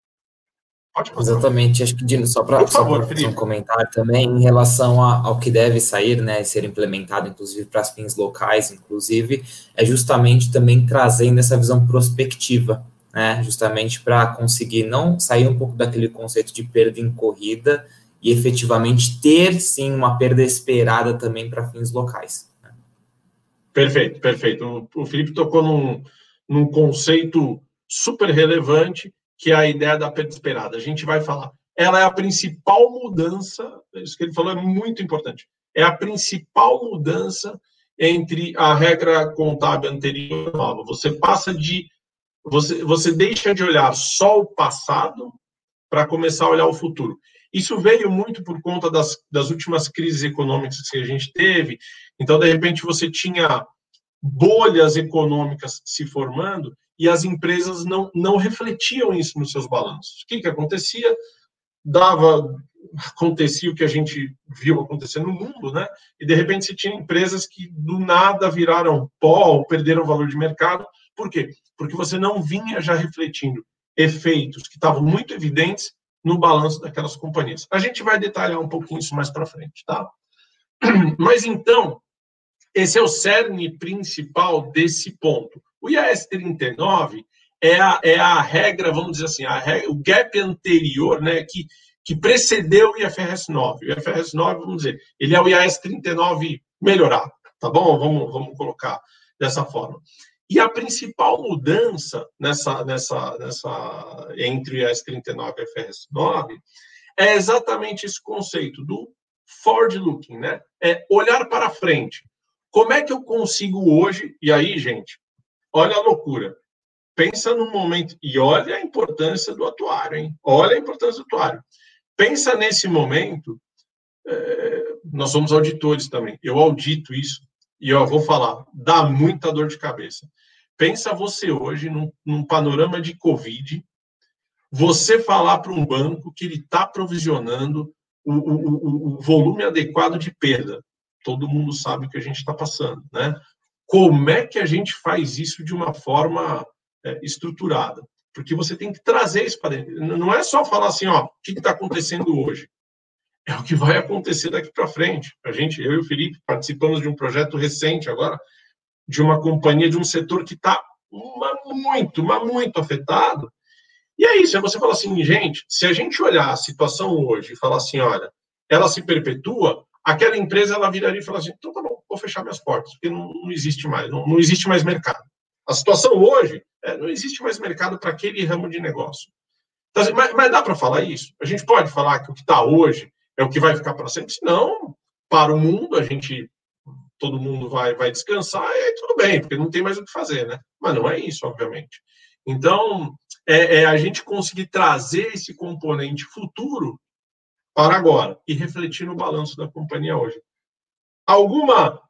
Exatamente, acho que Dino, só para um comentário também em relação a, ao que deve sair, né, ser implementado, inclusive para as fins locais, inclusive, é justamente também trazendo essa visão prospectiva, né, justamente para conseguir não sair um pouco daquele conceito de perda em corrida e efetivamente ter sim uma perda esperada também para fins locais. Né? Perfeito, perfeito. O, Felipe tocou num, num conceito super relevante que é a ideia da perda esperada. A gente vai falar. Ela é a principal mudança, isso que ele falou é muito importante. É a principal mudança entre a regra contábil anterior e nova. Você passa de. Você, você deixa de olhar só o passado para começar a olhar o futuro. Isso veio muito por conta das, das últimas crises econômicas que a gente teve. Então, de repente, você tinha bolhas econômicas se formando e as empresas não, não refletiam isso nos seus balanços. O que, que acontecia? Dava, acontecia o que a gente viu acontecer no mundo, né? E de repente você tinha empresas que do nada viraram pó perderam valor de mercado. Por quê? Porque você não vinha já refletindo efeitos que estavam muito evidentes no balanço daquelas companhias. A gente vai detalhar um pouquinho isso mais para frente, tá? (clears throat) Mas então, esse é o cerne principal desse ponto. O IAS 39 é a, é a regra, vamos dizer assim, regra, o gap anterior, né, que, que precedeu o IFRS 9. O IFRS 9, vamos dizer, ele é o IAS 39 melhorado, tá bom? Vamos, vamos colocar dessa forma. E a principal mudança nessa, nessa, nessa, entre o IAS 39 e o IFRS 9 é exatamente esse conceito do forward looking, né? É olhar para frente. Como é que eu consigo hoje, e aí, gente, Olha a loucura. Pensa no momento, e olha a importância do atuário, hein? Olha a importância do atuário. Pensa nesse momento, é, nós somos auditores também, eu audito isso, e eu vou falar, dá muita dor de cabeça. Pensa você hoje num, num panorama de Covid, você falar para um banco que ele está provisionando o, o, o, volume adequado de perda. Todo mundo sabe o que a gente está passando, né? Como é que a gente faz isso de uma forma é, estruturada? Porque você tem que trazer isso para dentro. Não é só falar assim, ó, o que está acontecendo hoje? É o que vai acontecer daqui para frente. A gente, eu e o Felipe, participamos de um projeto recente agora, de uma companhia, de um setor que está muito, mas muito afetado. E é isso, é você falar assim, gente, se a gente olhar a situação hoje e falar assim, olha, ela se perpetua, aquela empresa ela viraria e falaria assim, então tá bom, vou fechar minhas portas, porque não, não existe mais, não, não, existe mais mercado. A situação hoje, é, não existe mais mercado para aquele ramo de negócio. Então, assim, mas, mas, dá para falar isso? A gente pode falar que o que está hoje é o que vai ficar para sempre? Não, para o mundo, a gente, todo mundo vai, vai descansar e aí tudo bem, porque não tem mais o que fazer, né? Mas não é isso, obviamente. Então, é, é a gente conseguir trazer esse componente futuro para agora e refletir no balanço da companhia hoje. Alguma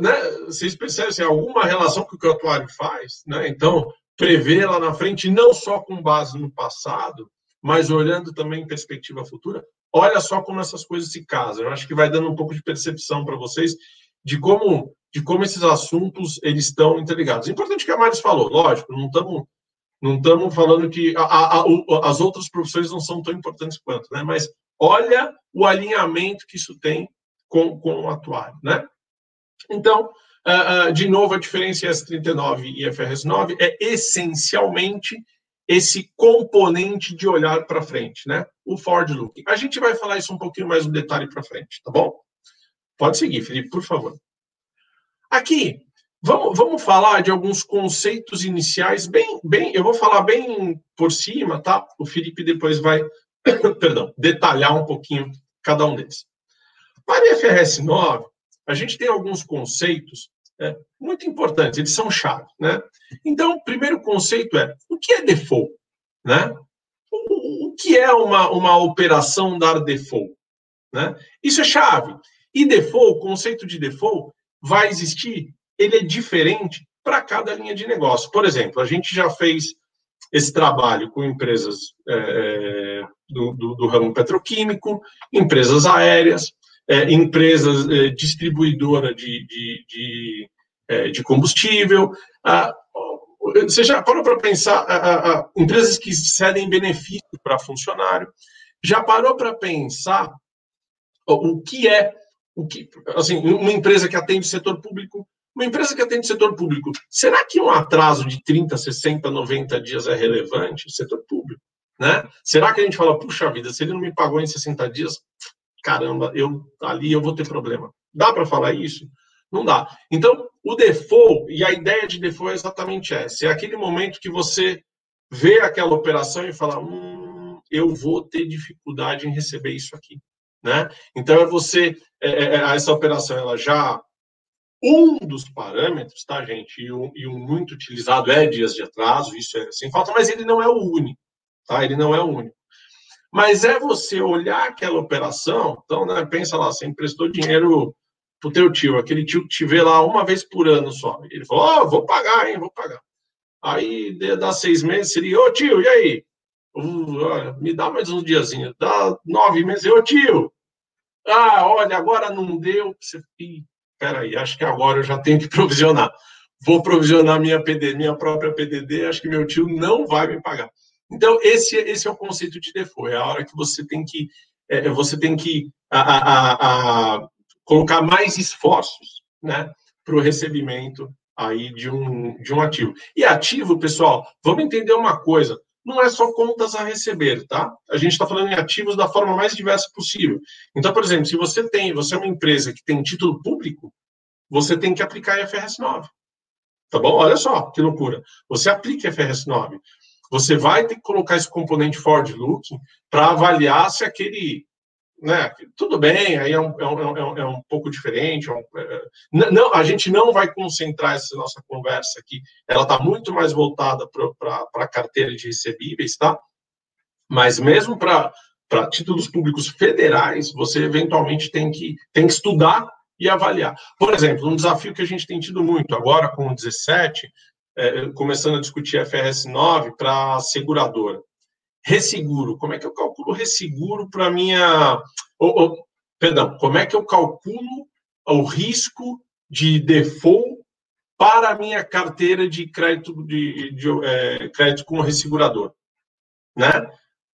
né, vocês percebem assim, alguma relação que o atuário faz, né? Então, prever lá na frente, não só com base no passado, mas olhando também em perspectiva futura, olha só como essas coisas se casam. Eu acho que vai dando um pouco de percepção para vocês de como de como esses assuntos eles estão interligados. É importante que a Maris falou, lógico, não estamos não estamos falando que a, a, a, as outras profissões não são tão importantes quanto, né? Mas olha o alinhamento que isso tem com, com o atuário, né? Então, uh, uh, de novo, a diferença entre IAS 39 e IFRS 9 é essencialmente esse componente de olhar para frente, né? O forward looking. A gente vai falar isso um pouquinho mais no detalhe para frente, tá bom? Pode seguir, Felipe, por favor. Aqui, vamos, vamos falar de alguns conceitos iniciais, bem, bem, eu vou falar bem por cima, tá? O Felipe depois vai, (coughs) perdão, detalhar um pouquinho cada um deles. Para a IFRS 9, a gente tem alguns conceitos é, muito importantes, eles são chave, né? Então, o primeiro conceito é, o que é default, né? O, o que é uma, uma operação dar default, né? Isso é chave. E default, o conceito de default vai existir, ele é diferente para cada linha de negócio. Por exemplo, a gente já fez esse trabalho com empresas é, é do, do, do, ramo petroquímico, empresas aéreas, é, empresas é, distribuidora de, de, de, é, de combustível. Ah, você já parou para pensar, ah, ah, empresas que cedem benefício para funcionário, já parou para pensar o que é, o que, assim, uma empresa que atende o setor público uma empresa que atende setor público, será que um atraso de 30, 60, 90 dias é relevante no setor público? Né? Será que a gente fala, puxa vida, se ele não me pagou em 60 dias, caramba, eu ali eu vou ter problema. Dá para falar isso? Não dá. Então, o default, e a ideia de default é exatamente essa: é aquele momento que você vê aquela operação e fala, hum, eu vou ter dificuldade em receber isso aqui. Né? Então, é você, é, é, é essa operação, ela já um dos parâmetros, tá, gente, e um, e um, muito utilizado é dias de atraso, isso é sem falta, mas ele não é o único, tá? Ele não é o único. Mas é você olhar aquela operação, então, né, pensa lá, você emprestou dinheiro pro teu tio, aquele tio que te vê lá uma vez por ano só. Ele falou, ó, oh, vou pagar, hein, vou pagar. Aí, dá seis meses, seria, ô tio, e aí? Uh, me dá mais uns diazinhos. Dá nove meses, ô tio, ah, olha, agora não deu. Você, peraí, acho que agora eu já tenho que (laughs) provisionar. Vou provisionar minha PD, minha própria PDD, acho que meu tio não vai me pagar. Então, esse, esse é o conceito de default, é a hora que você tem que, é, você tem que a, a, a, colocar mais esforços né, para o recebimento aí de um, de um ativo. E ativo, pessoal, vamos entender uma coisa, não é só contas a receber, tá? A gente está falando em ativos da forma mais diversa possível. Então, por exemplo, se você tem, você é uma empresa que tem título público, você tem que aplicar IFRS 9. Tá bom? Olha só que loucura. Você aplica IFRS 9. Você vai ter que colocar esse componente forward looking para avaliar se aquele né, tudo bem, aí é um, é um, é um, é um pouco diferente. É, é não, a gente não vai concentrar essa nossa conversa aqui, ela está muito mais voltada para a carteira de recebíveis, tá? Mas mesmo para títulos públicos federais, você eventualmente tem que, tem que estudar e avaliar. Por exemplo, um desafio que a gente tem tido muito agora com o 17, é, começando a discutir FRS 9 para seguradora resseguro. Como é que eu calculo resseguro para minha. Oh, perdão, como é que eu calculo o risco de default para a minha carteira de crédito, de, de é, crédito com ressegurador? Né?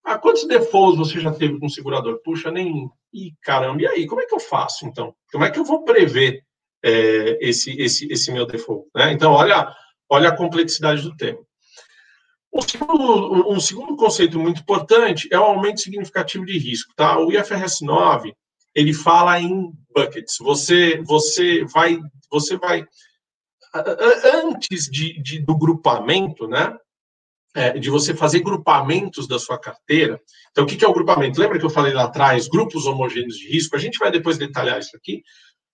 Ah, quantos defaults você já teve com o segurador? Puxa, nem. Ih, caramba, e aí? Como é que eu faço, então? Como é que eu vou prever é, esse, esse, esse meu default? Né? Então, olha, olha a complexidade do tema. Um segundo, um segundo conceito muito importante é o aumento significativo de risco. Tá? O IFRS 9 ele fala em buckets. Você, você vai, você vai antes de, de do grupamento, né? É, de você fazer grupamentos da sua carteira. Então, o que é o grupamento? Lembra que eu falei lá atrás, grupos homogêneos de risco? A gente vai depois detalhar isso aqui,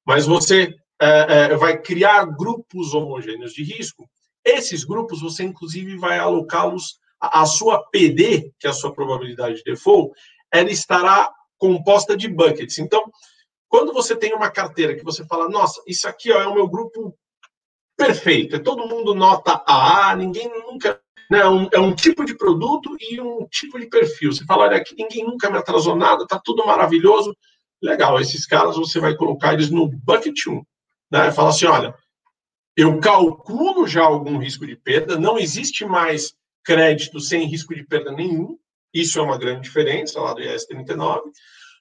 mas você é, é, vai criar grupos homogêneos de risco esses grupos, você inclusive vai alocá-los, a sua PD, que é a sua probabilidade de default, ela estará composta de buckets. Então, quando você tem uma carteira que você fala, nossa, isso aqui ó, é o meu grupo perfeito, é todo mundo nota A, ninguém nunca. Né, é um, é um tipo de produto e um tipo de perfil. Você fala, olha, aqui ninguém nunca me atrasou nada, tá tudo maravilhoso. Legal, esses caras você vai colocar eles no bucket 1. Né? Fala assim, olha, eu calculo já algum risco de perda, não existe mais crédito sem risco de perda nenhum, isso é uma grande diferença lá do IS 39,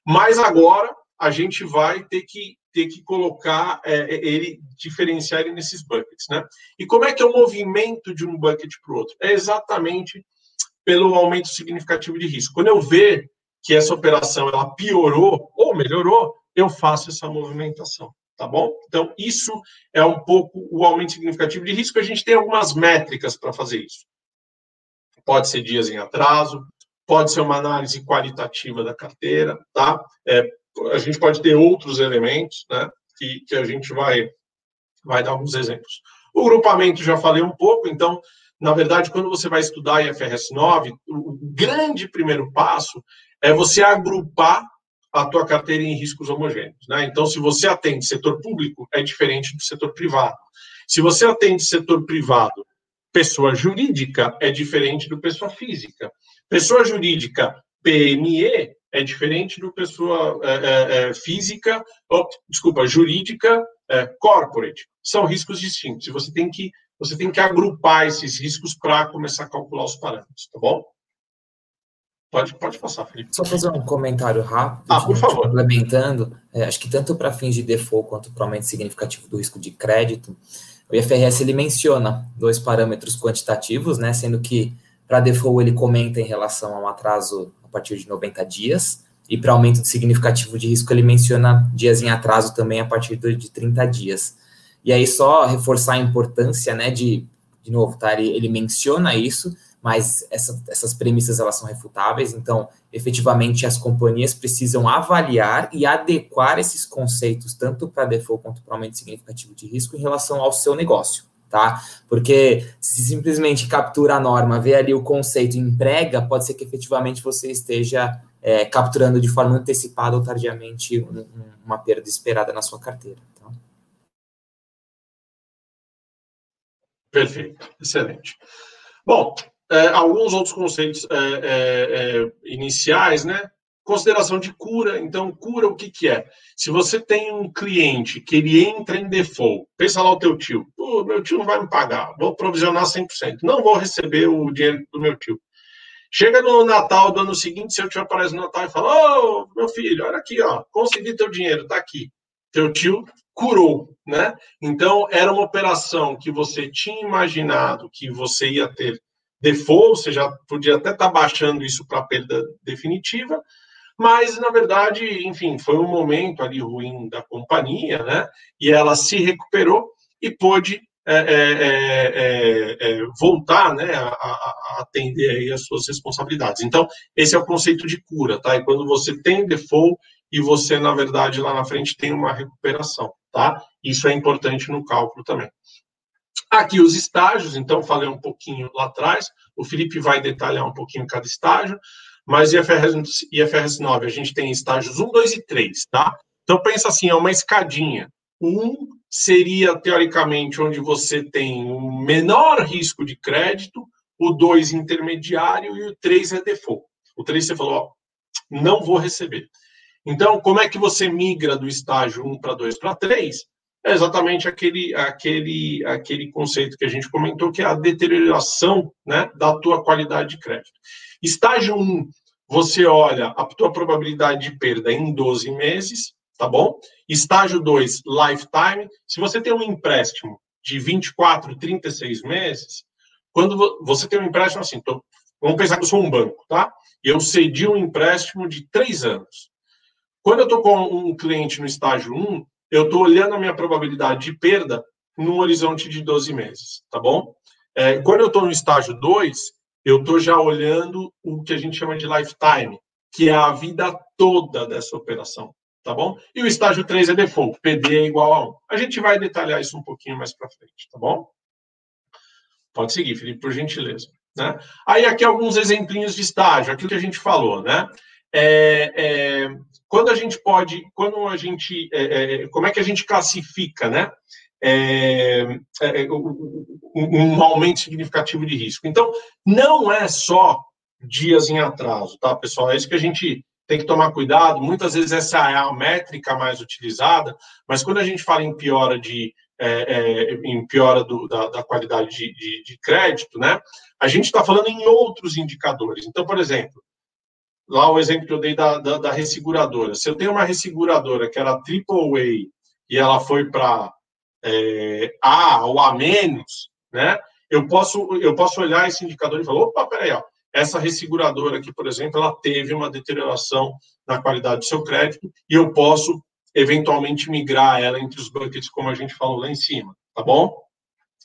mas agora a gente vai ter que ter que colocar é, é, ele, diferenciar ele nesses buckets, né? E como é que é o movimento de um bucket para o outro? É exatamente pelo aumento significativo de risco. Quando eu ver que essa operação ela piorou ou melhorou, eu faço essa movimentação, tá bom? Então, isso é um pouco o aumento significativo de risco. A gente tem algumas métricas para fazer isso. Pode ser dias em atraso, pode ser uma análise qualitativa da carteira, tá? É, a gente pode ter outros elementos, né? Que, que a gente vai, vai dar alguns exemplos. O grupamento já falei um pouco, então, na verdade, quando você vai estudar IFRS 9, o grande primeiro passo é você agrupar a tua carteira em riscos homogêneos. Né? Então, se você atende setor público, é diferente do setor privado. Se você atende setor privado, pessoa jurídica é diferente do pessoa física. Pessoa jurídica PME é diferente do pessoa é, é, é, física, ou, desculpa, jurídica é, corporate. São riscos distintos. Você tem que você tem que agrupar esses riscos para começar a calcular os parâmetros, tá bom? Pode, pode passar, Felipe. Só fazer um comentário rápido. Ah, por favor. Complementando, é, acho que tanto para fins de default quanto para aumento significativo do risco de crédito, o IFRS ele menciona dois parâmetros quantitativos, né, sendo que para default ele comenta em relação a um atraso a partir de 90 dias, e para aumento significativo de risco ele menciona dias em atraso também a partir de 30 dias. E aí só reforçar a importância, né, de, de novo, tá, ele, ele menciona isso, mas essa, essas premissas elas são refutáveis, então efetivamente as companhias precisam avaliar e adequar esses conceitos tanto para default quanto para aumento significativo de risco em relação ao seu negócio, tá? Porque se simplesmente captura a norma, vê ali o conceito e emprega, pode ser que efetivamente você esteja é, capturando de forma antecipada ou tardiamente um, uma perda esperada na sua carteira. Tá? Perfeito, excelente. Bom, é, alguns outros conceitos é, é, é, iniciais, né? Consideração de cura. Então, cura o que, que é? Se você tem um cliente que ele entra em default, pensa lá o teu tio. Pô, meu tio não vai me pagar, vou provisionar 100%. Não vou receber o dinheiro do meu tio. Chega no Natal do ano seguinte, seu tio aparece no Natal e fala: Ô, oh, meu filho, olha aqui, ó, consegui teu dinheiro, tá aqui. Teu tio curou, né? Então, era uma operação que você tinha imaginado que você ia ter default, você já podia até estar tá baixando isso para perda definitiva, mas na verdade, enfim, foi um momento ali ruim da companhia, né? E ela se recuperou e pôde é, é, é, é, é voltar, né, a, a, atender aí as suas responsabilidades. Então, esse é o conceito de cura, tá? E quando você tem default e você, na verdade, lá na frente tem uma recuperação, tá? Isso é importante no cálculo também. Aqui os estágios, então falei um pouquinho lá atrás, o Felipe vai detalhar um pouquinho cada estágio, mas IFRS, IFRS 9 a gente tem estágios 1, 2 e 3, tá? Então pensa assim, é uma escadinha. 1 seria, teoricamente, onde você tem o menor risco de crédito, o 2 intermediário e o 3 é default. O 3 você falou, ó, não vou receber. Então, como é que você migra do estágio 1 para 2 para 3? É exatamente aquele, aquele, aquele conceito que a gente comentou, que é a deterioração né, da tua qualidade de crédito. Estágio 1, você olha a tua probabilidade de perda em 12 meses, tá bom? Estágio 2, lifetime. Se você tem um empréstimo de 24, 36 meses, quando você tem um empréstimo assim, tô, vamos pensar que eu sou um banco, tá? Eu cedi um empréstimo de 3 anos. Quando eu estou com um cliente no estágio 1, eu estou olhando a minha probabilidade de perda num horizonte de 12 meses, tá bom? É, quando eu estou no estágio 2, eu estou já olhando o que a gente chama de lifetime, que é a vida toda dessa operação, tá bom? E o estágio 3 é default, PD é igual a 1. A gente vai detalhar isso um pouquinho mais para frente, tá bom? Pode seguir, Felipe, por gentileza. Né? Aí aqui alguns exemplinhos de estágio, aquilo que a gente falou, né? É, é, quando a gente pode, quando a gente, é, é como é que a gente classifica, né? É, é, um aumento significativo de risco. Então, não é só dias em atraso, tá, pessoal? É isso que a gente tem que tomar cuidado. Muitas vezes essa é a métrica mais utilizada, mas quando a gente fala em piora de é, em piora do, da, da, qualidade de, de, de, crédito, né? A gente está falando em outros indicadores. Então, por exemplo, lá o exemplo que eu dei da, da, da resseguradora. Se eu tenho uma resseguradora que era AAA e ela foi para é, A ou A menos, né? Eu posso, eu posso olhar esse indicador e falar, opa, peraí, ó, essa resseguradora aqui, por exemplo, ela teve uma deterioração na qualidade do seu crédito e eu posso eventualmente migrar ela entre os buckets, como a gente falou lá em cima, tá bom?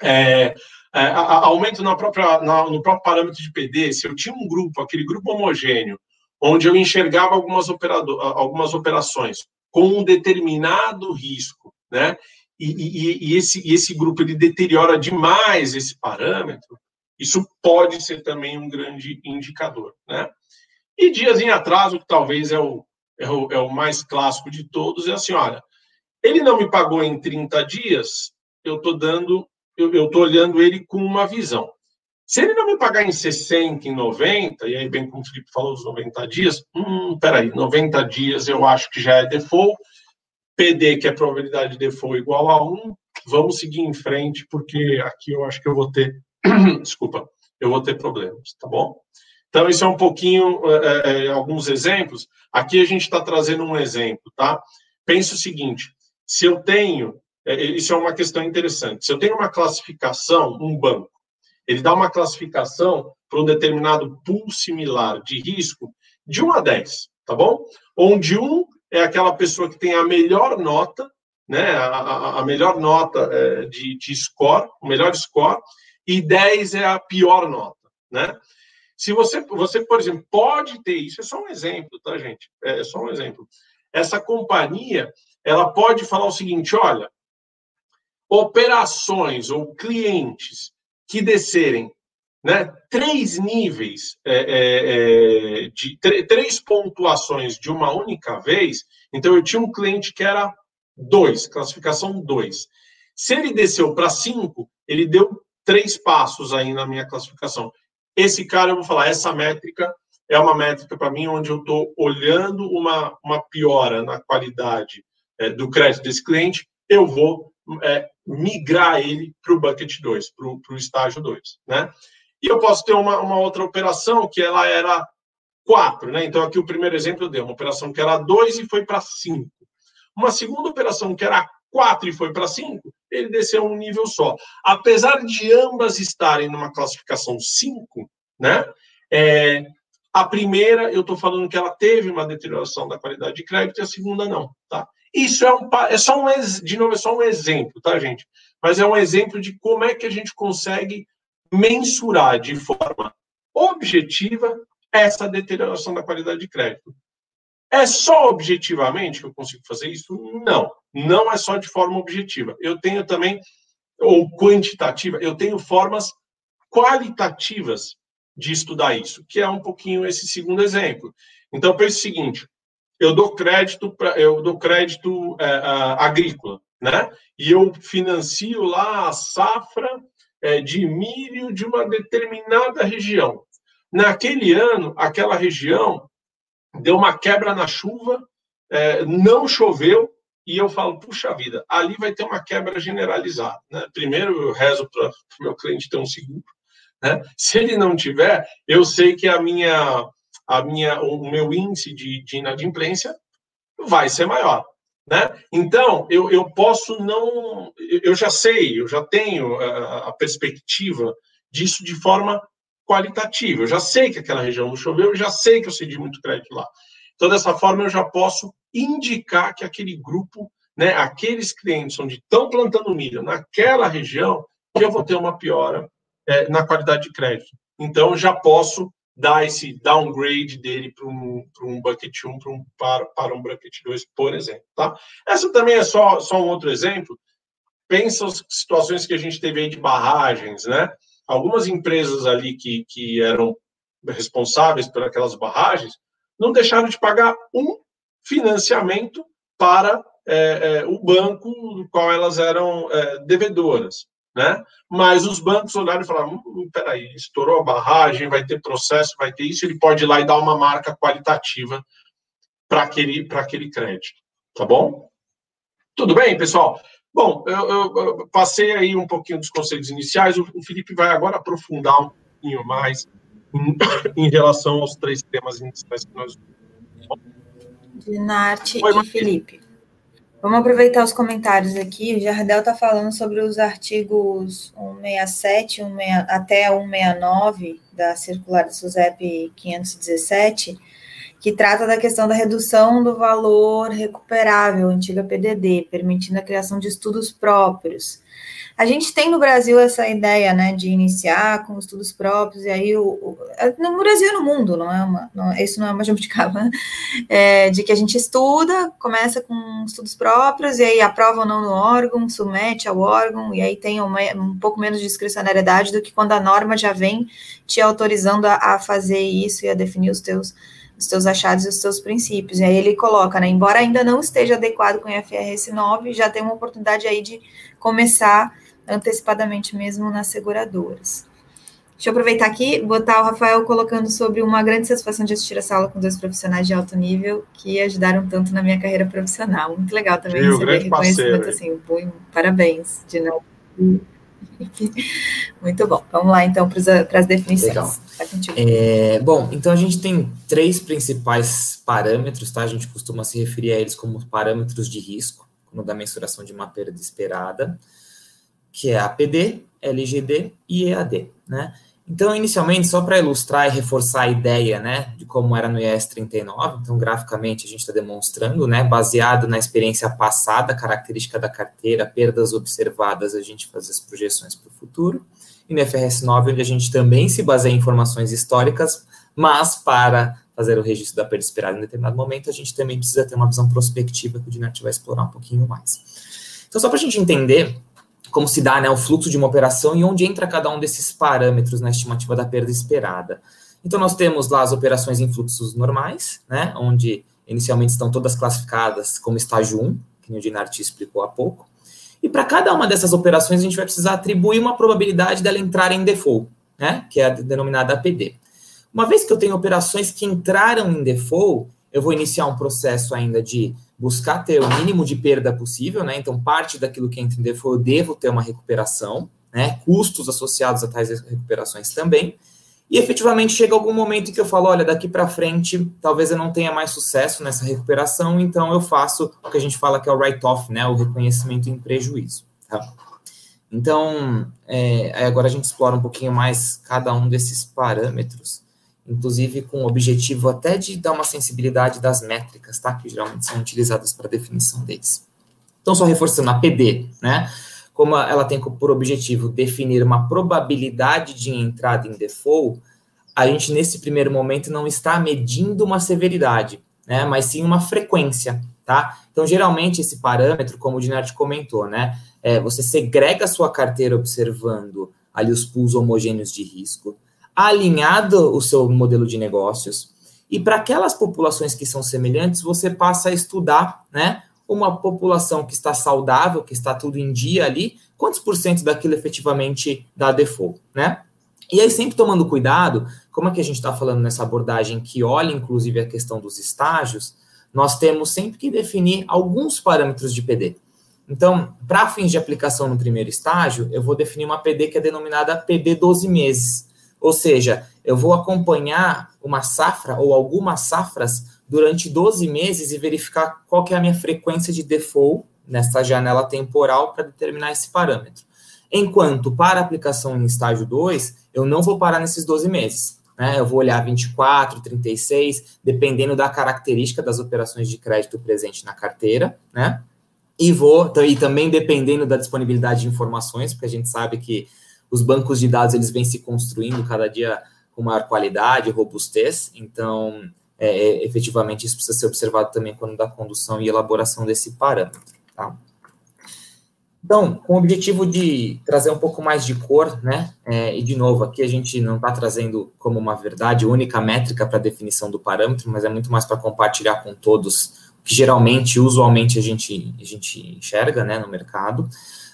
É, é, aumento na própria, na, no próprio parâmetro de PD, se eu tinha um grupo, aquele grupo homogêneo, onde eu enxergava algumas, operador, algumas operações com um determinado risco, né? E, e, e, esse, e esse grupo ele deteriora demais esse parâmetro, isso pode ser também um grande indicador, né? E dias em atraso, que talvez é o, é o, é o mais clássico de todos, é assim, olha, ele não me pagou em 30 dias, eu estou dando, eu estou olhando ele com uma visão. Se ele não me pagar em 60, em 90, e aí bem como o Felipe falou, os 90 dias, hum, peraí, 90 dias eu acho que já é default, PD, que é probabilidade de default igual a 1, vamos seguir em frente, porque aqui eu acho que eu vou ter, (clears throat) desculpa, eu vou ter problemas, tá bom? Então, isso é um pouquinho, é, é, alguns exemplos. Aqui a gente está trazendo um exemplo, tá? Pense o seguinte, se eu tenho, é, isso é uma questão interessante, se eu tenho uma classificação, um banco, ele dá uma classificação para um determinado pool similar de risco de 1 a 10, tá bom? Onde 1 é aquela pessoa que tem a melhor nota, né, a, a melhor nota é, de, de score, o melhor score, e 10 é a pior nota, né? Se você, você, por exemplo, pode ter isso, é só um exemplo, tá, gente? É só um exemplo. Essa companhia, ela pode falar o seguinte: olha, operações ou clientes que descerem né, três níveis é, é, é de três pontuações de uma única vez. Então, eu tinha um cliente que era dois, classificação dois. Se ele desceu para cinco, ele deu três passos aí na minha classificação. Esse cara, eu vou falar, essa métrica é uma métrica para mim onde eu estou olhando uma, uma piora na qualidade é, do crédito desse cliente, eu vou é, migrar ele para o bucket 2, para o estágio 2, né? E eu posso ter uma, uma outra operação que ela era 4, né? Então, aqui o primeiro exemplo eu dei, uma operação que era 2 e foi para 5. Uma segunda operação que era 4 e foi para 5, ele desceu um nível só. Apesar de ambas estarem numa classificação 5, né? É, a primeira, eu estou falando que ela teve uma deterioração da qualidade de crédito e a segunda não, tá? Isso é, um, é só um, de novo, é só um exemplo, tá, gente? Mas é um exemplo de como é que a gente consegue mensurar de forma objetiva essa deterioração da qualidade de crédito. É só objetivamente que eu consigo fazer isso? Não, não é só de forma objetiva. Eu tenho também, ou quantitativa, eu tenho formas qualitativas de estudar isso, que é um pouquinho esse segundo exemplo. Então, pense o seguinte: eu dou crédito para eu dou crédito é, agrícola, né? E eu financio lá a safra é, de milho de uma determinada região. Naquele ano, aquela região deu uma quebra na chuva, é, não choveu e eu falo, puxa vida, ali vai ter uma quebra generalizada. Né? Primeiro, eu rezo para o meu cliente ter um seguro. Né? Se ele não tiver, eu sei que a minha a minha, o meu índice de, de inadimplência vai ser maior. Né? Então, eu, eu posso não. Eu já sei, eu já tenho a, a, perspectiva disso de forma qualitativa. Eu já sei que aquela região não choveu, eu já sei que eu cedi muito crédito lá. Então, dessa forma, eu já posso indicar que aquele grupo, né, aqueles clientes onde estão plantando milho naquela região, que eu vou ter uma piora é, na qualidade de crédito. Então, já posso dar esse downgrade dele para um, um bucket 1 para um, para, para um bucket 2, por exemplo. Tá? Essa também é só, só um outro exemplo. Pensa as situações que a gente teve aí de barragens, né? Algumas empresas ali que, que eram responsáveis por aquelas barragens não deixaram de pagar um financiamento para é, é, o banco do qual elas eram é, devedoras né? Mas os bancos olharam e falaram: hum, hum, peraí, estourou a barragem, vai ter processo, vai ter isso, ele pode ir lá e dar uma marca qualitativa para aquele, aquele crédito, tá bom? Tudo bem, pessoal? Bom, eu, eu, eu, passei aí um pouquinho dos conceitos iniciais, o, o Felipe vai agora aprofundar um pouquinho mais em, (coughs) em relação aos três temas iniciais que nós. Dinarte e Felipe. Vamos aproveitar os comentários aqui. O Jardel está falando sobre os artigos 167 16, até 169 da circular do SUSEP 517, que trata da questão da redução do valor recuperável, antiga PDD, permitindo a criação de estudos próprios. A gente tem no Brasil essa ideia, né, de iniciar com estudos próprios, e aí, o, o no Brasil e no mundo, não é uma, não, isso não é uma (laughs) jabuticaba, é, de que a gente estuda, começa com estudos próprios, e aí aprova ou não no órgão, submete ao órgão, e aí tem uma, um pouco menos de discricionariedade do que quando a norma já vem te autorizando a, a fazer isso e a definir os teus os teus achados e os teus princípios. E aí ele coloca, né, embora ainda não esteja adequado com o IFRS 9, já tem uma oportunidade aí de começar antecipadamente mesmo nas seguradoras. Deixa eu aproveitar aqui, botar o Rafael colocando sobre uma grande satisfação de assistir essa aula com dois profissionais de alto nível que ajudaram tanto na minha carreira profissional. Muito legal também Gil, receber reconhecimento parceiro, assim. Parabéns de novo. (laughs) Muito bom. Vamos lá, então, para as definições. Legal. É, bom, então a gente tem três principais parâmetros, tá? A gente costuma se referir a eles como parâmetros de risco, como da mensuração de uma perda esperada, que é APD, LGD e EAD, né? Então, inicialmente, só para ilustrar e reforçar a ideia, né, de como era no IES 39, então, graficamente, a gente está demonstrando, né, baseado na experiência passada, característica da carteira, perdas observadas, a gente faz as projeções para o futuro, e no FRS 9, onde a gente também se baseia em informações históricas, mas para fazer o registro da perda esperada em determinado momento, a gente também precisa ter uma visão prospectiva que o Dinart vai explorar um pouquinho mais. Então, só para a gente entender como se dá né, o fluxo de uma operação e onde entra cada um desses parâmetros na estimativa da perda esperada. Então, nós temos lá as operações em fluxos normais, né, onde inicialmente estão todas classificadas como estágio 1, que o Dinart explicou há pouco. E para cada uma dessas operações, a gente vai precisar atribuir uma probabilidade dela entrar em default, né, que é a denominada APD. Uma vez que eu tenho operações que entraram em default, eu vou iniciar um processo ainda de buscar ter o mínimo de perda possível, né? Então, parte daquilo que em default, eu devo ter uma recuperação, né? Custos associados a tais recuperações também. E efetivamente chega algum momento em que eu falo, olha, daqui para frente, talvez eu não tenha mais sucesso nessa recuperação, então eu faço o que a gente fala que é o write-off, né? O reconhecimento em prejuízo. Tá? Então, é, agora a gente explora um pouquinho mais cada um desses parâmetros inclusive com o objetivo até de dar uma sensibilidade das métricas, tá? Que geralmente são utilizadas para definição deles. Então, só reforçando a PD, né? Como ela tem por objetivo definir uma probabilidade de entrada em default, a gente, nesse primeiro momento, não está medindo uma severidade, né? Mas sim uma frequência, tá? Então, geralmente, esse parâmetro, como o Dinart comentou, né? É, você segrega a sua carteira observando ali os pools homogêneos de risco, alinhado o seu modelo de negócios. E para aquelas populações que são semelhantes, você passa a estudar, né? Uma população que está saudável, que está tudo em dia ali, quantos por cento daquilo efetivamente dá default, né? E aí, sempre tomando cuidado, como é que a gente está falando nessa abordagem que olha, inclusive, a questão dos estágios, nós temos sempre que definir alguns parâmetros de PD. Então, para fins de aplicação no primeiro estágio, eu vou definir uma PD que é denominada PD 12 meses. Ou seja, eu vou acompanhar uma safra ou algumas safras durante 12 meses e verificar qual que é a minha frequência de default nessa janela temporal para determinar esse parâmetro. Enquanto para aplicação em estágio 2, eu não vou parar nesses 12 meses. Né? Eu vou olhar 24, 36, dependendo da característica das operações de crédito presente na carteira, né? E vou, e também dependendo da disponibilidade de informações, porque a gente sabe que os bancos de dados eles vêm se construindo cada dia com maior qualidade, robustez, então é, é, efetivamente isso precisa ser observado também quando da condução e elaboração desse parâmetro. Tá? Então, com o objetivo de trazer um pouco mais de cor, né? É, e de novo, aqui a gente não está trazendo como uma verdade única métrica para definição do parâmetro, mas é muito mais para compartilhar com todos o que geralmente, usualmente a gente, a gente enxerga né, no mercado.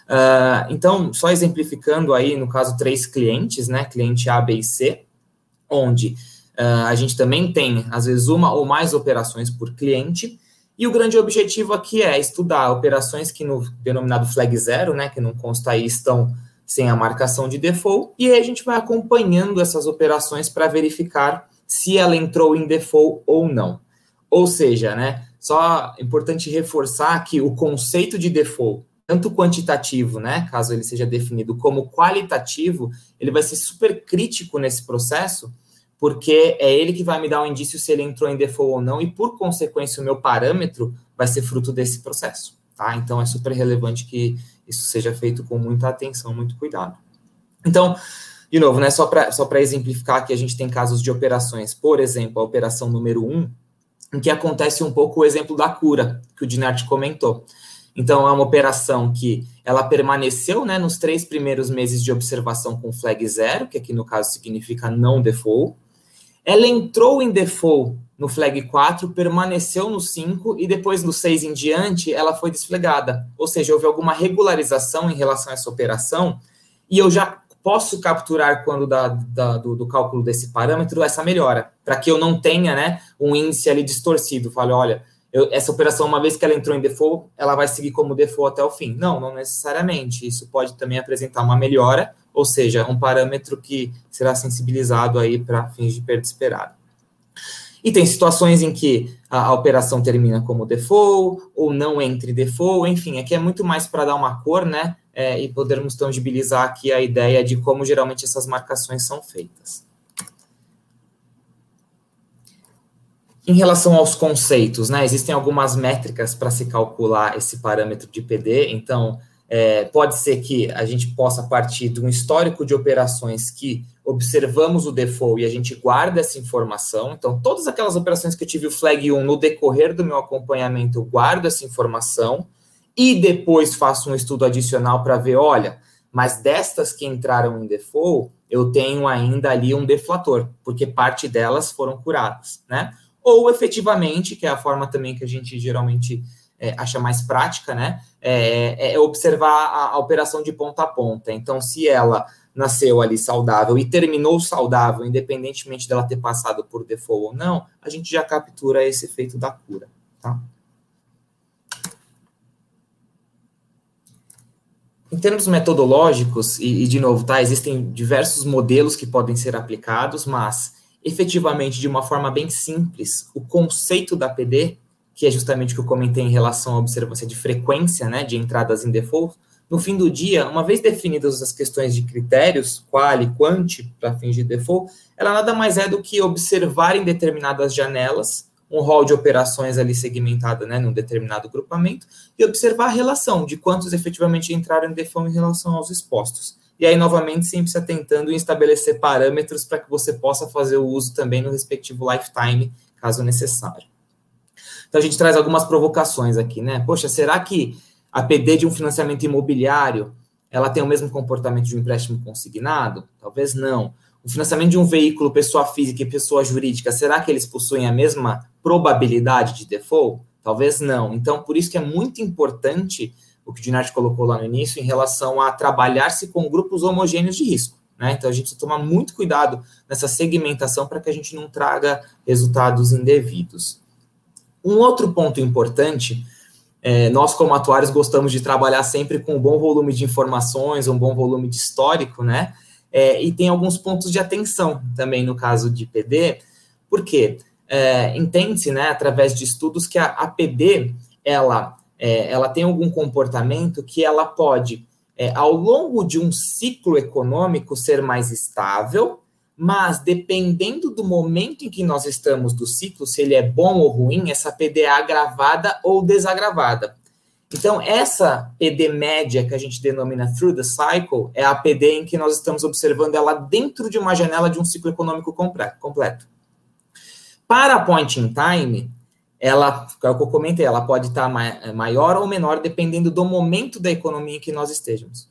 Uh, então, só exemplificando aí, no caso, três clientes, né? Cliente A, B e C, onde uh, a gente também tem, às vezes, uma ou mais operações por cliente, e o grande objetivo aqui é estudar operações que no denominado flag zero, né, que não consta aí, estão sem a marcação de default, e aí a gente vai acompanhando essas operações para verificar se ela entrou em default ou não. Ou seja, né, só é importante reforçar que o conceito de default tanto quantitativo, né, caso ele seja definido, como qualitativo, ele vai ser super crítico nesse processo, porque é ele que vai me dar um indício se ele entrou em default ou não, e por consequência o meu parâmetro vai ser fruto desse processo, tá? Então é super relevante que isso seja feito com muita atenção, muito cuidado. Então, de novo, né, só para só exemplificar que a gente tem casos de operações, por exemplo, a operação número 1, em que acontece um pouco o exemplo da cura, que o Dinart comentou. Então, é uma operação que ela permaneceu né, nos três primeiros meses de observação com flag zero, que aqui no caso significa não default, ela entrou em default no flag 4, permaneceu no 5 e depois do 6 em diante ela foi desflegada. Ou seja, houve alguma regularização em relação a essa operação e eu já posso capturar quando da, da do, do, cálculo desse parâmetro essa melhora, para que eu não tenha né, um índice ali distorcido. Fale, olha, eu, essa operação, uma vez que ela entrou em default, ela vai seguir como default até o fim. Não, não necessariamente. Isso pode também apresentar uma melhora ou seja, um parâmetro que será sensibilizado aí para fins de perda esperada. E tem situações em que a, a, operação termina como default, ou não entre default, enfim, aqui é muito mais para dar uma cor, né, é, e podermos tangibilizar aqui a ideia de como geralmente essas marcações são feitas. Em relação aos conceitos, né, existem algumas métricas para se calcular esse parâmetro de PD, então, é, pode ser que a gente possa partir de um histórico de operações que observamos o default e a gente guarda essa informação. Então, todas aquelas operações que eu tive o flag 1 no decorrer do meu acompanhamento, eu guardo essa informação e depois faço um estudo adicional para ver, olha, mas destas que entraram em default, eu tenho ainda ali um deflator, porque parte delas foram curadas, né? Ou efetivamente, que é a forma também que a gente geralmente é, acha mais prática, né? É, é, é observar a, a, operação de ponta a ponta. Então, se ela nasceu ali saudável e terminou saudável, independentemente dela ter passado por default ou não, a gente já captura esse efeito da cura, tá? Em termos metodológicos, e, e, de novo, tá, existem diversos modelos que podem ser aplicados, mas efetivamente, de uma forma bem simples, o conceito da PD que é justamente o que eu comentei em relação à observância de frequência, né, de entradas em default, no fim do dia, uma vez definidas as questões de critérios, qual e quant, para fins de default, ela nada mais é do que observar em determinadas janelas um rol de operações ali segmentada, né, num determinado grupamento, e observar a relação de quantos efetivamente entraram em default em relação aos expostos. E aí, novamente, sempre se atentando em estabelecer parâmetros para que você possa fazer o uso também no respectivo lifetime, caso necessário. Então a gente traz algumas provocações aqui, né? Poxa, será que a PD de um financiamento imobiliário ela tem o mesmo comportamento de um empréstimo consignado? Talvez não. O financiamento de um veículo, pessoa física e pessoa jurídica, será que eles possuem a mesma probabilidade de default? Talvez não. Então, por isso que é muito importante o que o Dinarte colocou lá no início em relação a trabalhar-se com grupos homogêneos de risco. Né? Então, a gente precisa tomar muito cuidado nessa segmentação para que a gente não traga resultados indevidos. Um outro ponto importante, é, nós como atuários gostamos de trabalhar sempre com um bom volume de informações, um bom volume de histórico, né? É, e tem alguns pontos de atenção também no caso de PD, porque é, entende-se, né, através de estudos, que a, a PD, ela, é, ela tem algum comportamento que ela pode, é, ao longo de um ciclo econômico, ser mais estável, mas dependendo do momento em que nós estamos do ciclo, se ele é bom ou ruim, essa PD é agravada ou desagravada. Então, essa PD média que a gente denomina through the cycle é a PD em que nós estamos observando ela dentro de uma janela de um ciclo econômico completo. Para point in time, ela, é o que eu comentei, ela pode estar maior ou menor dependendo do momento da economia em que nós estejamos.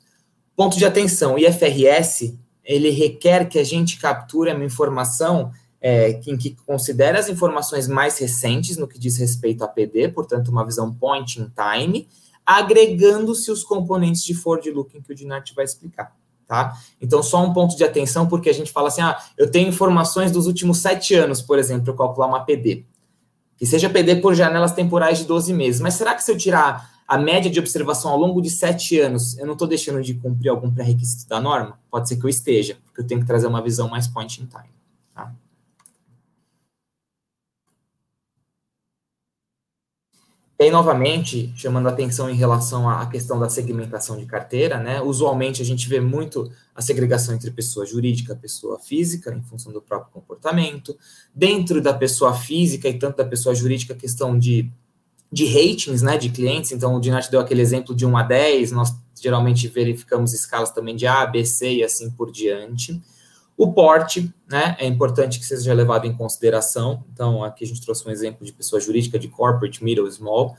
Ponto de atenção, IFRS ele requer que a gente capture uma informação é, em que considere as informações mais recentes no que diz respeito a PD, portanto, uma visão point in time, agregando-se os componentes de forward looking que o Dinart vai explicar. Tá? Então, só um ponto de atenção, porque a gente fala assim: ah, eu tenho informações dos últimos sete anos, por exemplo, para calcular uma PD. Que seja PD por janelas temporais de 12 meses. Mas será que se eu tirar a média de observação ao longo de sete anos, eu não estou deixando de cumprir algum pré-requisito da norma? Pode ser que eu esteja, porque eu tenho que trazer uma visão mais point in time. Tá? E aí, novamente, chamando atenção em relação à questão da segmentação de carteira, né? Usualmente a gente vê muito a segregação entre pessoa jurídica e pessoa física, em função do próprio comportamento. Dentro da pessoa física e tanto da pessoa jurídica, a questão de, de ratings, né? De clientes. Então, o Dinat deu aquele exemplo de 1 a 10, nós geralmente verificamos escalas também de A, B, C e assim por diante. O porte, né, é importante que seja levado em consideração. Então, aqui a gente trouxe um exemplo de pessoa jurídica de corporate, middle, small,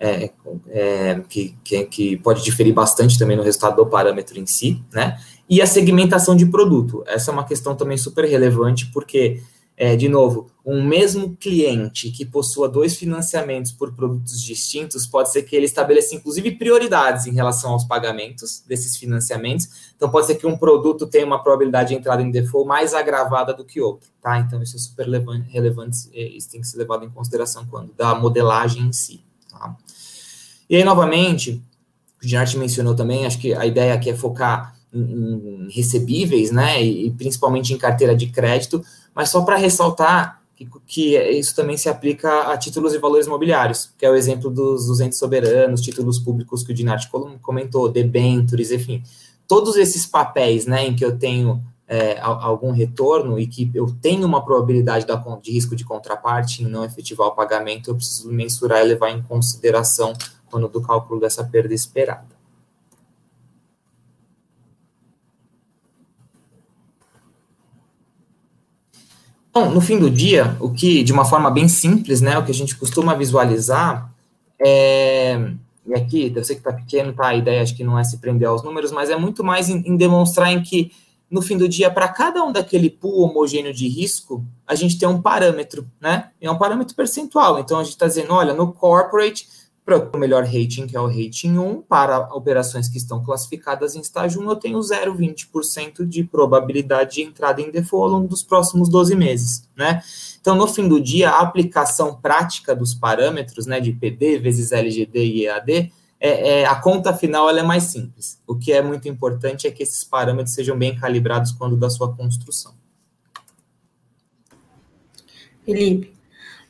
é, é, que, que, que, pode diferir bastante também no resultado do parâmetro em si, né? E a segmentação de produto. Essa é uma questão também super relevante, porque é, de novo, um mesmo cliente que possua dois financiamentos por produtos distintos, pode ser que ele estabeleça, inclusive, prioridades em relação aos pagamentos desses financiamentos. Então, pode ser que um produto tenha uma probabilidade de entrada em default mais agravada do que outro, tá? Então, isso é super relevante, isso tem que ser levado em consideração quando da modelagem em si, tá? E aí, novamente, o Ginarte mencionou também, acho que a ideia aqui é focar em, em recebíveis, né, e, e principalmente em carteira de crédito, mas só para ressaltar que, que, isso também se aplica a títulos e valores imobiliários, que é o exemplo dos, dos entes soberanos, títulos públicos que o Dinati comentou, debentures, enfim. Todos esses papéis né, em que eu tenho é, algum retorno e que eu tenho uma probabilidade da, de risco de contraparte em não efetivar o pagamento, eu preciso mensurar e levar em consideração quando do cálculo dessa perda esperada. Então, no fim do dia, o que, de uma forma bem simples, né, o que a gente costuma visualizar é, e aqui, eu sei que está pequeno, tá, a ideia acho que não é se prender aos números, mas é muito mais em, em demonstrar em que, no fim do dia, para cada um daquele pool homogêneo de risco, a gente tem um parâmetro, né, é um parâmetro percentual, então a gente está dizendo, olha, no corporate, para o melhor rating, que é o rating 1, para operações que estão classificadas em estágio 1, eu tenho 0,20% de probabilidade de entrada em default ao longo dos próximos 12 meses, né? Então, no fim do dia, a aplicação prática dos parâmetros, né, de PD vezes LGD e EAD, é, é, a conta final ela é mais simples. O que é muito importante é que esses parâmetros sejam bem calibrados quando da sua construção. Felipe,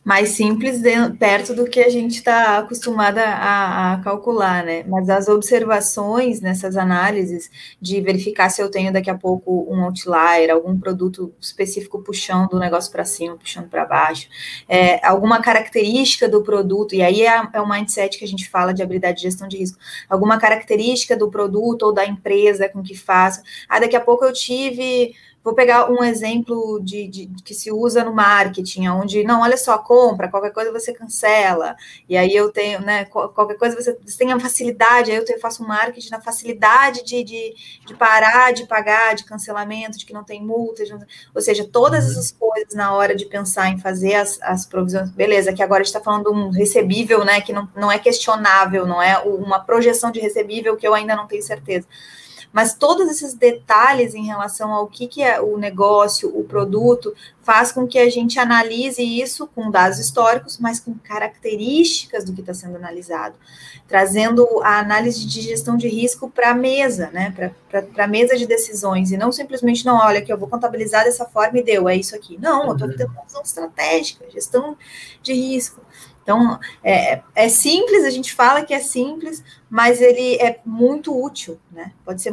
mais simples de, perto do que a gente está acostumada a, a, calcular, né? Mas as observações nessas análises de verificar se eu tenho daqui a pouco um outlier, algum produto específico puxando o negócio para cima, puxando para baixo, é, alguma característica do produto, e aí é, é o mindset que a gente fala de habilidade de gestão de risco, alguma característica do produto ou da empresa com que faço. Ah, daqui a pouco eu tive Vou pegar um exemplo de, de, que se usa no marketing, onde, não, olha só, compra, qualquer coisa você cancela, e aí eu tenho, né, qualquer coisa você, você tem a facilidade, aí eu faço um marketing na facilidade de, de, de, parar de pagar, de cancelamento, de que não tem multa, ou seja, todas uhum. essas coisas na hora de pensar em fazer as, as provisões, beleza, que agora a gente está falando de um recebível, né, que não, não é questionável, não é uma projeção de recebível que eu ainda não tenho certeza. Mas todos esses detalhes em relação ao que, que é o negócio, o produto, faz com que a gente analise isso com dados históricos, mas com características do que está sendo analisado, trazendo a análise de gestão de risco para a mesa, né? Para a mesa de decisões, e não simplesmente, não, olha, que eu vou contabilizar dessa forma e deu, é isso aqui. Não, eu estou uhum. tendo uma visão estratégica, gestão de risco. Então, é, é, simples, a gente fala que é simples, mas ele é muito útil, né? Pode ser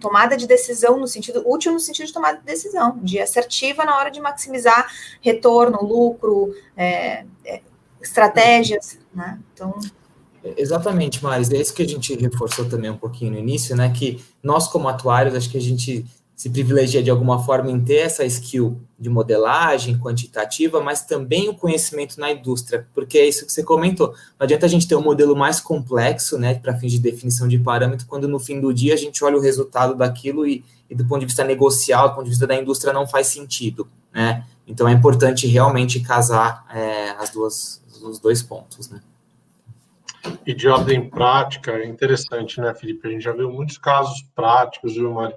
tomada de decisão no sentido útil no sentido de tomada de decisão, de assertiva na hora de maximizar retorno, lucro, é, é, estratégias, né? Então. Exatamente, Maris. É isso que a gente reforçou também um pouquinho no início, né? Que nós, como atuários, acho que a gente se privilegia de alguma forma em ter essa skill de modelagem quantitativa, mas também o conhecimento na indústria, porque é isso que você comentou. Não adianta a gente ter um modelo mais complexo, né, para fins de definição de parâmetro, quando no fim do dia a gente olha o resultado daquilo e, e do ponto de vista negocial, do ponto de vista da indústria, não faz sentido, né? Então é importante realmente casar é, as duas, os dois pontos, né? E de ordem prática, é interessante, né, Felipe? A gente já viu muitos casos práticos, viu, Mário?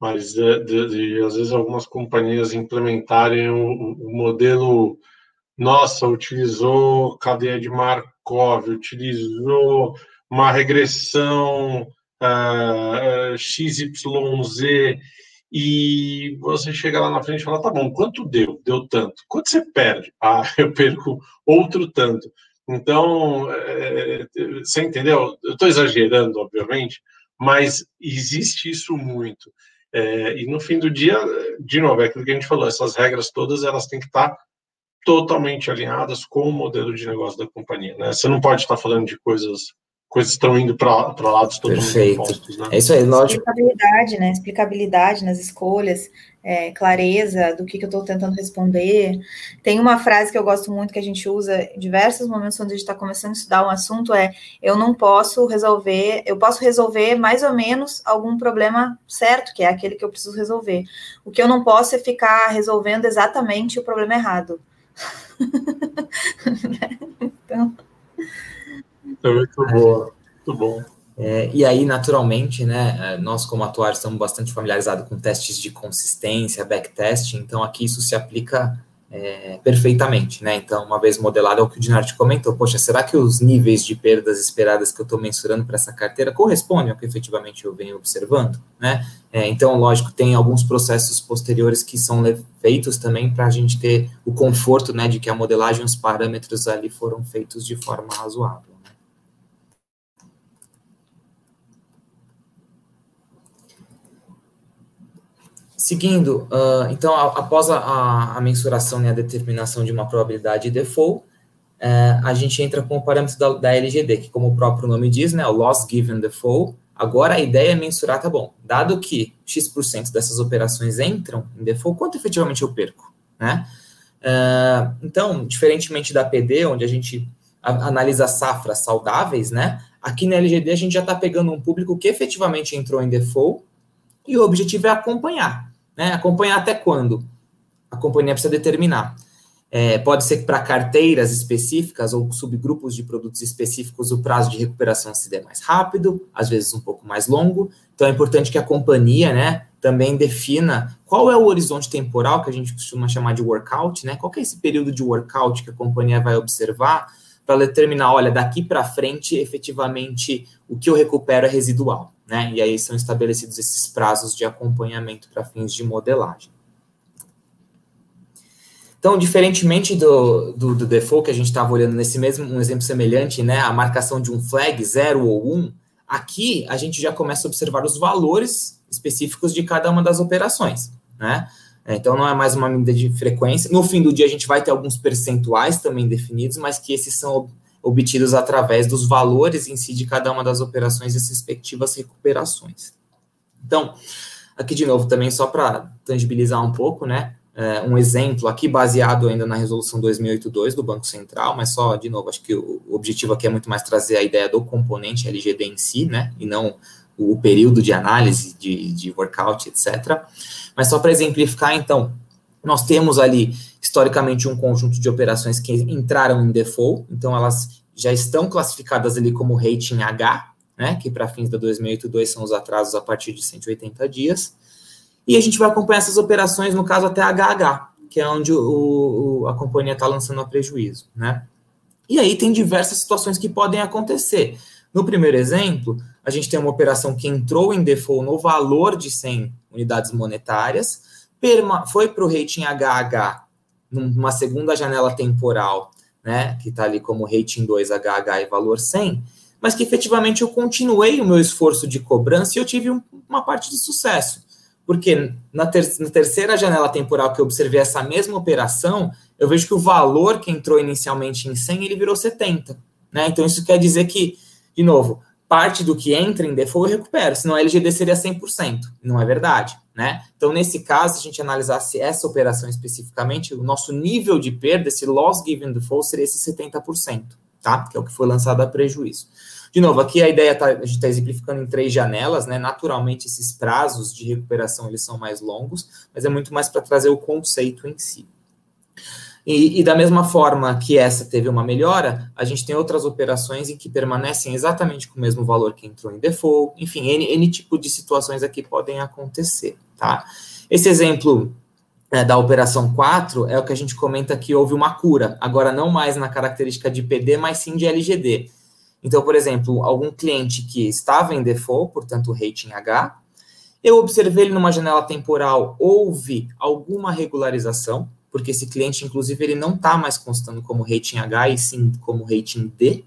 Mas de, de, de, às vezes algumas companhias implementarem o, o, modelo, nossa, utilizou cadeia de Markov, utilizou uma regressão uh, uh, XYZ, e você chega lá na frente e fala, tá bom, quanto deu? Deu tanto. Quanto você perde? (laughs) Ah, eu perco outro tanto. Então, é, você entendeu? Eu estou exagerando, obviamente, mas existe isso muito. É, e no fim do dia, de novo, é aquilo que a gente falou, essas regras todas elas têm que estar totalmente alinhadas com o modelo de negócio da companhia. Né? Você não pode estar falando de coisas coisas estão indo para lados totalmente Perfeito. opostos. Né? É isso aí, lógico. Explicabilidade, né? Explicabilidade nas escolhas, é, clareza do que, que eu estou tentando responder. Tem uma frase que eu gosto muito que a gente usa em diversos momentos quando a gente está começando a estudar um assunto, é eu não posso resolver, eu posso resolver mais ou menos algum problema certo, que é aquele que eu preciso resolver. O que eu não posso é ficar resolvendo exatamente o problema errado. (laughs) então... É muito boa, muito bom. É, e aí, naturalmente, né, é, nós como atuários estamos bastante familiarizados com testes de consistência, backtesting, então aqui isso se aplica é, perfeitamente, né? Então, uma vez modelado, é o que o Dinarte comentou, poxa, será que os níveis de perdas esperadas que eu estou mensurando para essa carteira correspondem ao que efetivamente eu venho observando, né? É, então, lógico, tem alguns processos posteriores que são feitos também para a gente ter o conforto, né, de que a modelagem, os parâmetros ali foram feitos de forma razoável. Seguindo, uh, então, após a, a, mensuração e né, a determinação de uma probabilidade de default, uh, a gente entra com o parâmetro da, da, LGD, que como o próprio nome diz, né, o Loss Given Default. Agora a ideia é mensurar, tá bom, dado que X% dessas operações entram em default, quanto efetivamente eu perco, né? Uh, então, diferentemente da PD, onde a gente analisa safras saudáveis, né? Aqui na LGD a gente já está pegando um público que efetivamente entrou em default e o objetivo é acompanhar. Né? Acompanhar até quando? A companhia precisa determinar. É, pode ser que para carteiras específicas ou subgrupos de produtos específicos o prazo de recuperação se dê mais rápido, às vezes um pouco mais longo. Então é importante que a companhia, né, também defina qual é o horizonte temporal que a gente costuma chamar de workout, né? Qual é esse período de workout que a companhia vai observar para determinar, olha, daqui para frente, efetivamente, o que eu recupero é residual né? E aí são estabelecidos esses prazos de acompanhamento para fins de modelagem. Então, diferentemente do, do, do default que a gente estava olhando nesse mesmo um exemplo semelhante, né, a marcação de um flag 0 ou 1, um, aqui a gente já começa a observar os valores específicos de cada uma das operações, né? Então, não é mais uma medida de frequência. No fim do dia, a gente vai ter alguns percentuais também definidos, mas que esses são obtidos através dos valores em si de cada uma das operações e as respectivas recuperações. Então, aqui de novo também só para tangibilizar um pouco, né? É, um exemplo aqui baseado ainda na resolução 2082 do Banco Central, mas só de novo, acho que o, objetivo aqui é muito mais trazer a ideia do componente LGD em si, né? E não o, o período de análise de, de workout, etc. Mas só para exemplificar, então, nós temos ali historicamente um conjunto de operações que entraram em default, então elas já estão classificadas ali como rating H, né, que para fins da 2082 são os atrasos a partir de 180 dias. E a gente vai acompanhar essas operações, no caso até HH, que é onde o, o a companhia está lançando a prejuízo, né? E aí tem diversas situações que podem acontecer. No primeiro exemplo, a gente tem uma operação que entrou em default no valor de 100 unidades monetárias, foi para o rating HH numa segunda janela temporal, né, que está ali como rating 2 HH e valor 100, mas que efetivamente eu continuei o meu esforço de cobrança e eu tive um, uma parte de sucesso. Porque na, ter na terceira janela temporal que eu observei essa mesma operação, eu vejo que o valor que entrou inicialmente em 100, ele virou 70. Né? Então, isso quer dizer que, de novo, parte do que entra em default eu recupero, senão a LGD seria 100%. Não é verdade. Né? Então, nesse caso, se a gente analisasse essa operação especificamente, o nosso nível de perda, esse loss given default, seria esse 70%, tá? Que é o que foi lançado a prejuízo. De novo, aqui a ideia tá, a gente está exemplificando em três janelas, né? Naturalmente, esses prazos de recuperação eles são mais longos, mas é muito mais para trazer o conceito em si. E, e, da mesma forma que essa teve uma melhora, a gente tem outras operações em que permanecem exatamente com o mesmo valor que entrou em default. Enfim, N, N tipo de situações aqui podem acontecer, tá? Esse exemplo é, da operação 4 é o que a gente comenta que houve uma cura, agora não mais na característica de PD, mas sim de LGD. Então, por exemplo, algum cliente que estava em default, portanto, rating H, eu observei ele numa janela temporal, houve alguma regularização, porque esse cliente, inclusive, ele não está mais constando como rating H e sim como rating D.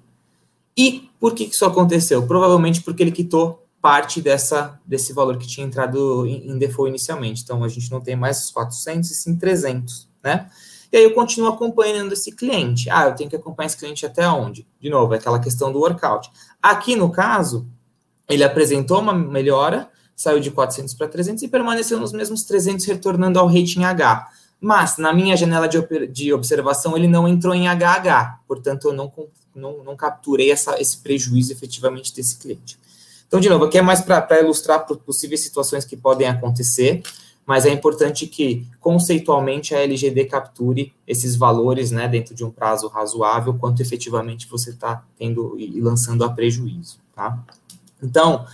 E por que isso aconteceu? Provavelmente porque ele quitou parte dessa, desse valor que tinha entrado em, em default inicialmente. Então, a gente não tem mais os 400 e sim 300, né? E aí eu continuo acompanhando esse cliente. Ah, eu tenho que acompanhar esse cliente até onde? De novo, é aquela questão do workout. Aqui, no caso, ele apresentou uma melhora, saiu de 400 para 300 e permaneceu nos mesmos 300, retornando ao rating H. Mas, na minha janela de, de observação, ele não entrou em HH. Portanto, eu não, não, não capturei essa, esse prejuízo efetivamente desse cliente. Então, de novo, aqui é mais para ilustrar possíveis situações que podem acontecer mas é importante que, conceitualmente, a LGD capture esses valores né, dentro de um prazo razoável, quanto efetivamente você está tendo e lançando a prejuízo. Tá? Então,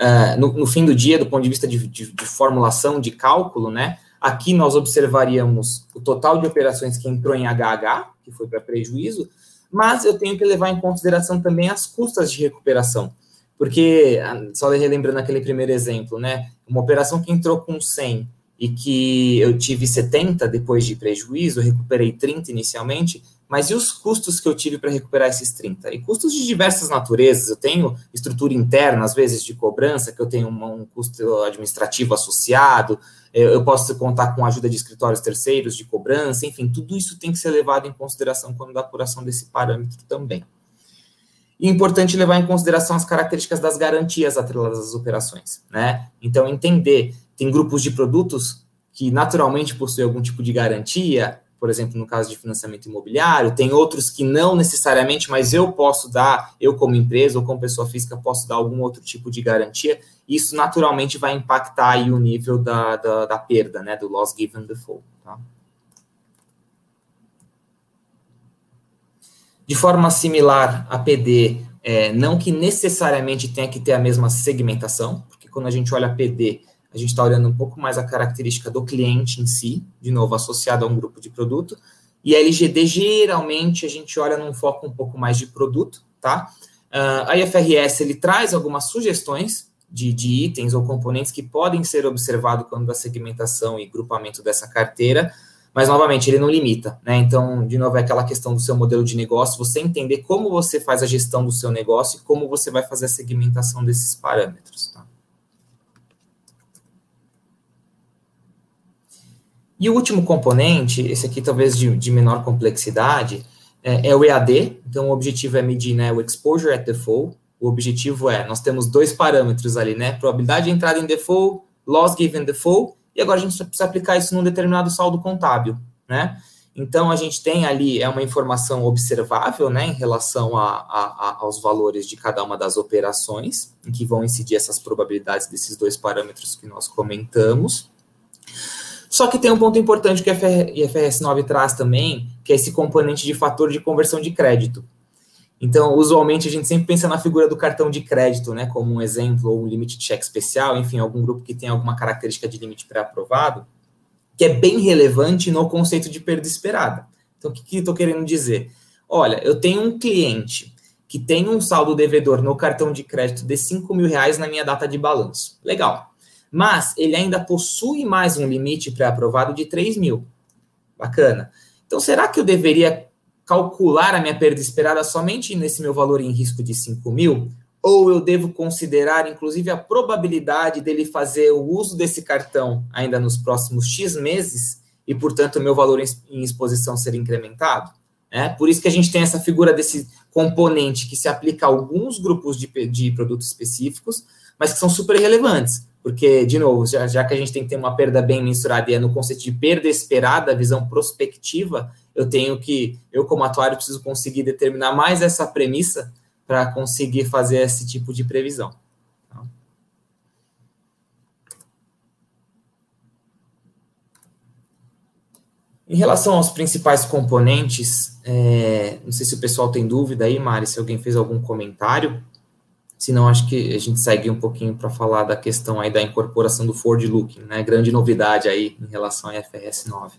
uh, no, no, fim do dia, do ponto de vista de, de, de, formulação, de cálculo, né, aqui nós observaríamos o total de operações que entrou em HH, que foi para prejuízo, mas eu tenho que levar em consideração também as custas de recuperação. Porque, ah, só relembrando aquele primeiro exemplo, né? Uma operação que entrou com 100 e que eu tive 70 depois de prejuízo, recuperei 30 inicialmente, mas e os custos que eu tive para recuperar esses 30? E custos de diversas naturezas. Eu tenho estrutura interna, às vezes, de cobrança, que eu tenho um, custo administrativo associado, eu posso contar com a ajuda de escritórios terceiros de cobrança, enfim, tudo isso tem que ser levado em consideração quando da apuração desse parâmetro também. E é importante levar em consideração as características das garantias atreladas às operações, né? Então, entender, tem grupos de produtos que naturalmente possuem algum tipo de garantia, por exemplo, no caso de financiamento imobiliário, tem outros que não necessariamente, mas eu posso dar, eu como empresa ou como pessoa física, posso dar algum outro tipo de garantia, isso naturalmente vai impactar aí o nível da, da, da perda, né, do loss given default, tá? De forma similar a PD, é, não que necessariamente tenha que ter a mesma segmentação, porque quando a gente olha a PD, a gente está olhando um pouco mais a característica do cliente em si, de novo, associado a um grupo de produto, e a LGD, geralmente, a gente olha num foco um pouco mais de produto, tá? Uh, a IFRS, ele traz algumas sugestões de, de itens ou componentes que podem ser observados quando da segmentação e grupamento dessa carteira, mas, novamente, ele não limita, né? Então, de novo, é aquela questão do seu modelo de negócio, você entender como você faz a gestão do seu negócio e como você vai fazer a segmentação desses parâmetros, tá? E o último componente, esse aqui talvez de, de menor complexidade, é, é, o EAD. Então, o objetivo é medir né, o exposure at default. O objetivo é, nós temos dois parâmetros ali, né? Probabilidade de entrada em default, loss given default, e agora a gente precisa aplicar isso num determinado saldo contábil, né? Então, a gente tem ali é uma informação observável, né, em relação a, a, a, aos valores de cada uma das operações, em que vão incidir essas probabilidades desses dois parâmetros que nós comentamos. Só que tem um ponto importante que a IFRS 9 traz também, que é esse componente de fator de conversão de crédito. Então, usualmente, a gente sempre pensa na figura do cartão de crédito, né, como um exemplo, ou um limite de cheque especial, enfim, algum grupo que tem alguma característica de limite pré-aprovado, que é bem relevante no conceito de perda esperada. Então, o que, que estou querendo dizer? Olha, eu tenho um cliente que tem um saldo devedor no cartão de crédito de 5 mil reais na minha data de balanço. Legal. Mas ele ainda possui mais um limite pré-aprovado de 3 mil. Bacana. Então, será que eu deveria calcular a minha perda esperada somente nesse meu valor em risco de 5 mil? Ou eu devo considerar, inclusive, a probabilidade dele fazer o uso desse cartão ainda nos próximos X meses e, portanto, o meu valor em exposição ser incrementado? É, por isso que a gente tem essa figura desse componente que se aplica a alguns grupos de, de produtos específicos, mas que são super relevantes. Porque, de novo, já, já que a gente tem que ter uma perda bem mensurada e é no conceito de perda esperada, visão prospectiva, eu tenho que, eu como atuário, preciso conseguir determinar mais essa premissa para conseguir fazer esse tipo de previsão. Tá? Em relação aos principais componentes, é, não sei se o pessoal tem dúvida aí, Mari, se alguém fez algum comentário. Senão, acho que a gente segue um pouquinho para falar da questão aí da incorporação do Ford Looking, né? Grande novidade aí em relação à IFRS 9.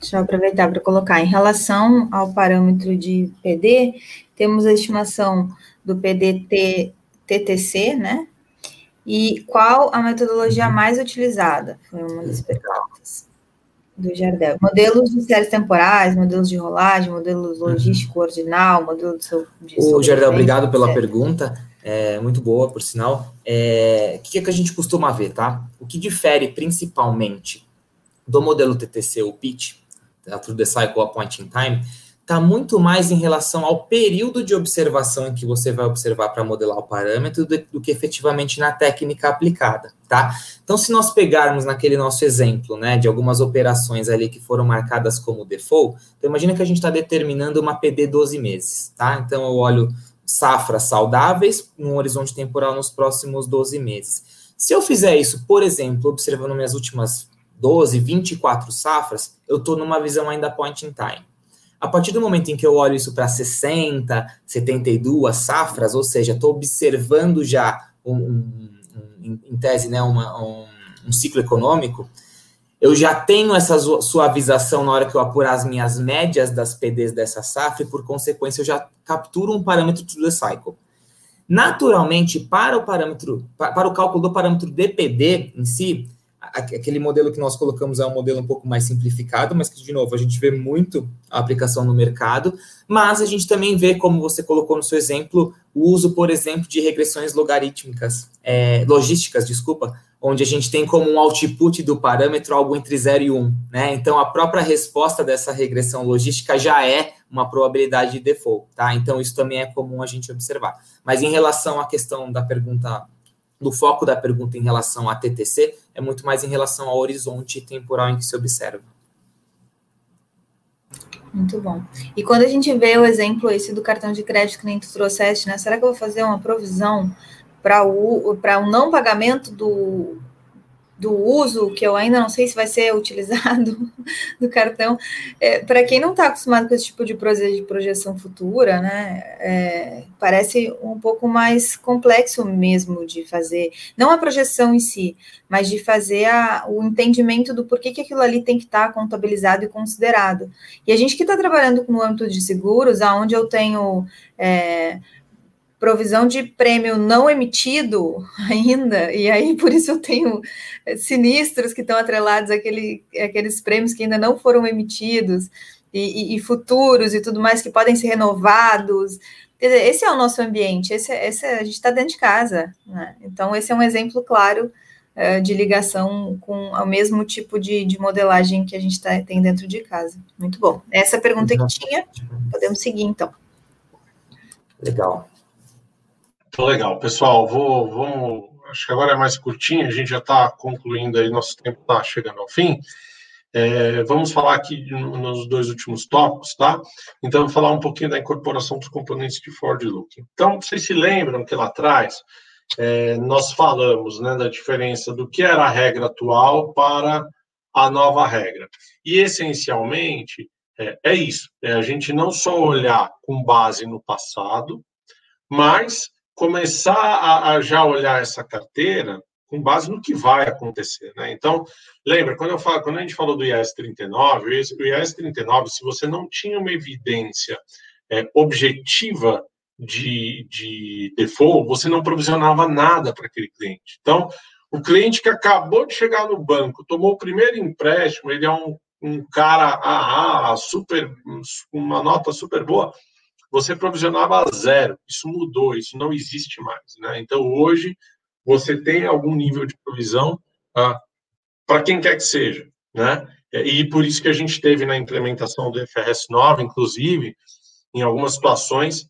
Deixa eu aproveitar para colocar. Em relação ao parâmetro de PD, temos a estimação do PDT TTC, né? E qual a metodologia uhum. mais utilizada? Foi uma das perguntas. Do Jardel. Modelos de séries temporais, modelos de rolagem, modelos uhum. logístico uhum. ordinal, modelo de, seu, de O Jardel, obrigado pela pergunta. É, muito boa, por sinal. É, o que, é que a gente costuma ver, tá? O que difere principalmente do modelo TTC, o PIT, tá? Through the Cycle a Point in Time, está muito mais em relação ao período de observação em que você vai observar para modelar o parâmetro do, do, que efetivamente na técnica aplicada, tá? Então, se nós pegarmos naquele nosso exemplo, né, de algumas operações ali que foram marcadas como default, então imagina que a gente está determinando uma PD 12 meses, tá? Então, eu olho safras saudáveis num horizonte temporal nos próximos 12 meses. Se eu fizer isso, por exemplo, observando minhas últimas 12, 24 safras, eu estou numa visão ainda point in time. A partir do momento em que eu olho isso para 60, 72 safras, ou seja, estou observando já, um, um, um, em tese, né, uma, um, ciclo econômico, eu já tenho essa suavização na hora que eu apurar as minhas médias das PDs dessa safra e, por consequência, eu já capturo um parâmetro to the cycle. Naturalmente, para o parâmetro, para o cálculo do parâmetro DPD em si, aquele modelo que nós colocamos é um modelo um pouco mais simplificado, mas que, de novo, a gente vê muito a aplicação no mercado, mas a gente também vê, como você colocou no seu exemplo, o uso, por exemplo, de regressões logarítmicas, é, logísticas, desculpa, onde a gente tem como um output do parâmetro algo entre 0 e 1, um, né? Então, a própria resposta dessa regressão logística já é uma probabilidade de default, tá? Então, isso também é comum a gente observar. Mas em relação à questão da pergunta do foco da pergunta em relação a TTC é muito mais em relação ao horizonte temporal em que se observa. Muito bom. E quando a gente vê o exemplo esse do cartão de crédito que nem tu trouxeste, né? Será que eu vou fazer uma provisão para o para o não pagamento do do uso, que eu ainda não sei se vai ser (laughs) utilizado do cartão, é, para quem não está acostumado com esse tipo de projeção futura, né, é, parece um pouco mais complexo mesmo de fazer, não a projeção em si, mas de fazer a, o entendimento do porquê que aquilo ali tem que estar tá contabilizado e considerado. E a gente que está trabalhando no âmbito de seguros, aonde eu tenho é, provisão de prêmio não emitido ainda, e aí (laughs) por isso eu tenho eh, sinistros que estão atrelados àquele, àqueles prêmios que ainda não foram emitidos, e, e, e futuros e tudo mais que podem ser renovados. Dizer, esse é o nosso ambiente, esse, esse a gente está dentro de casa. Né? Então, esse é um exemplo claro uh, de ligação com o mesmo tipo de, de modelagem que a gente tá, tem dentro de casa. Muito bom. Essa é pergunta que tinha, podemos seguir então. Legal. Legal. Pessoal, vou, vamos. Acho que agora é mais curtinho, a gente já está concluindo aí, nosso tempo está chegando ao fim. É, vamos falar aqui nos dois últimos tópicos, tá? Então, falar um pouquinho da incorporação dos componentes de Ford Look. Então, vocês se lembram que lá atrás é, nós falamos né, da diferença do que era a regra atual para a nova regra. E, essencialmente, é, é isso: é a gente não só olhar com base no passado, mas começar a, a, já olhar essa carteira com base no que vai acontecer, né? Então, lembra, quando eu falo, quando a gente falou do IAS 39, o IAS 39, se você não tinha uma evidência é, objetiva de, de default, você não provisionava nada para aquele cliente. Então, o cliente que acabou de chegar no banco, tomou o primeiro empréstimo, ele é um, um cara ah, ah, super, uma nota super boa, você provisionava zero. Isso mudou, isso não existe mais. Né? Então, hoje, você tem algum nível de provisão ah, para quem quer que seja. Né? E por isso que a gente teve na implementação do FRS 9, inclusive, em algumas situações,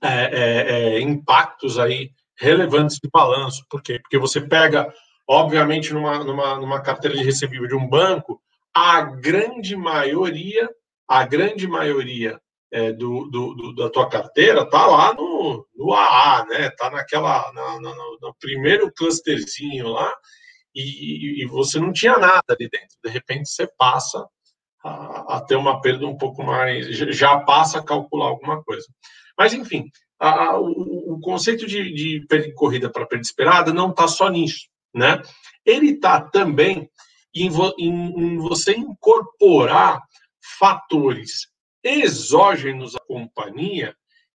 é, é, é, impactos aí relevantes de balanço. Por quê? Porque você pega, obviamente, numa, numa, numa carteira de recebível de um banco, a grande maioria, a grande maioria é, do, do, do, da tua carteira tá lá no, no AA, né? Tá naquela na, na, no primeiro clusterzinho lá e, e, você não tinha nada ali dentro. De repente você passa a, a, ter uma perda um pouco mais, já passa a calcular alguma coisa. Mas enfim, a, o, o, conceito de, de corrida para perda esperada não está só nisso, né? Ele está também em, em, em você incorporar fatores exógenos à companhia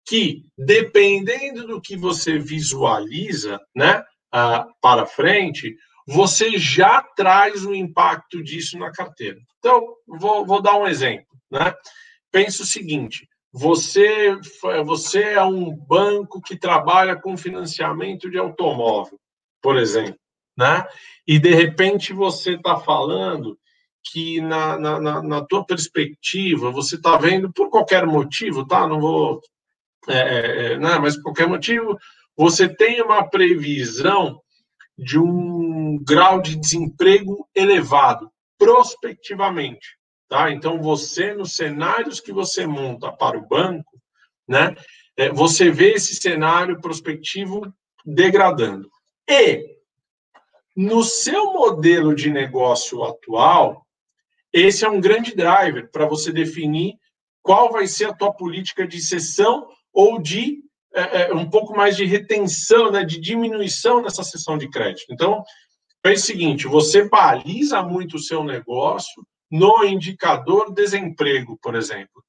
que, dependendo do que você visualiza, né, uh, para frente, você já traz o impacto disso na carteira. Então, vou, vou dar um exemplo. Né? Pensa o seguinte: você, você é um banco que trabalha com financiamento de automóvel, por exemplo, né? E de repente você está falando que na, na, na, tua perspectiva você está vendo por qualquer motivo, tá? Não vou, é, é, é, né? Mas por qualquer motivo você tem uma previsão de um grau de desemprego elevado, prospectivamente. Tá? Então, você, nos cenários que você monta para o banco, né, é, você vê esse cenário prospectivo degradando. E, no seu modelo de negócio atual, esse é um grande driver para você definir qual vai ser a tua política de cessão ou de é, é, um pouco mais de retenção, né, de diminuição nessa sessão de crédito. Então, é o seguinte: você baliza muito o seu negócio no indicador desemprego, por exemplo.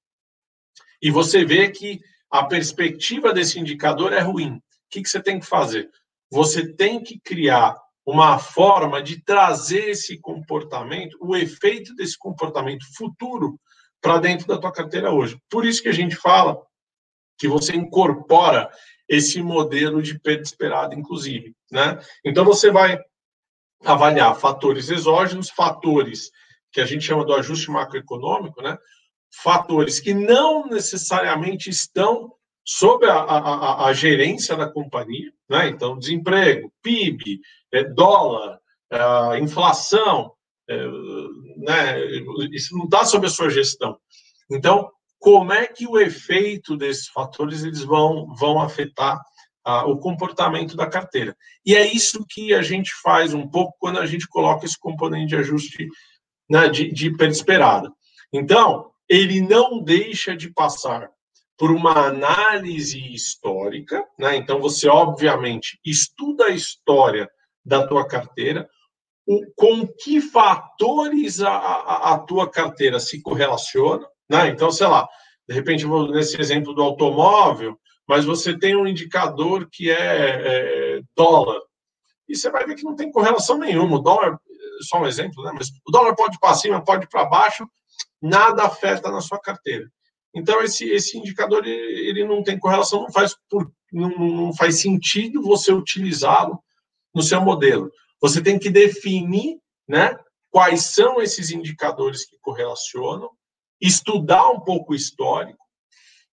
E você vê que a perspectiva desse indicador é ruim. O que, que você tem que fazer? Você tem que criar uma forma de trazer esse comportamento, o efeito desse comportamento futuro para dentro da tua carteira hoje. Por isso que a gente fala que você incorpora esse modelo de perda esperada, inclusive. Né? Então, você vai avaliar fatores exógenos, fatores que a gente chama do ajuste macroeconômico, né? fatores que não necessariamente estão sob a, a, a gerência da companhia, né? então, desemprego, PIB, é, dólar, é, inflação, é, né? isso não está sob a sua gestão. Então, como é que o efeito desses fatores eles vão, vão afetar o comportamento da carteira. E é isso que a gente faz um pouco quando a gente coloca esse componente de ajuste né, de, de esperada. Então, ele não deixa de passar por uma análise histórica, né? Então você obviamente estuda a história da tua carteira, o, com que fatores a, a, a tua carteira se correlaciona, né? Então, sei lá, de repente, vou nesse exemplo do automóvel, mas você tem um indicador que é, é dólar. E você vai ver que não tem correlação nenhuma. O dólar, só um exemplo, né? Mas o dólar pode para cima, pode para baixo, nada afeta na sua carteira. Então, esse, esse indicador ele, ele não tem correlação, não faz, por, não, não faz sentido você utilizá-lo no seu modelo. Você tem que definir né, quais são esses indicadores que correlacionam estudar um pouco o histórico,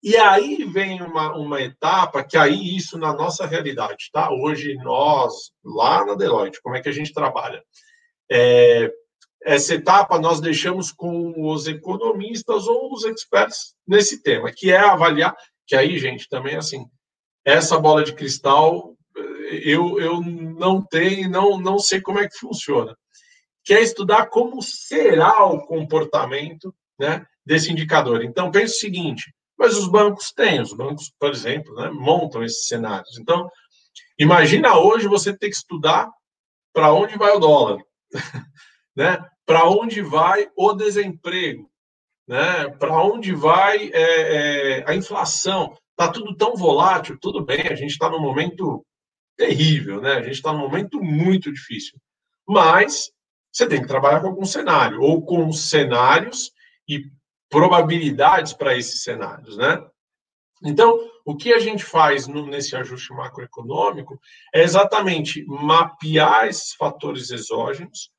e aí vem uma, uma etapa que aí isso na nossa realidade, tá? Hoje nós, lá na Deloitte, como é que a gente trabalha? É, essa etapa nós deixamos com os economistas ou os experts nesse tema, que é avaliar, que aí, gente, também assim, essa bola de cristal eu, eu não tenho, não, não sei como é que funciona, que é estudar como será o comportamento né, desse indicador. Então, pense o seguinte: mas os bancos têm, os bancos, por exemplo, né, montam esses cenários. Então, imagina hoje você ter que estudar para onde vai o dólar, (laughs) né? para onde vai o desemprego, né? para onde vai é, é, a inflação. Está tudo tão volátil, tudo bem, a gente está num momento terrível, né? a gente está num momento muito difícil. Mas você tem que trabalhar com algum cenário, ou com cenários e probabilidades para esses cenários, né? Então, o que a gente faz no, nesse ajuste macroeconômico é exatamente mapear esses fatores exógenos,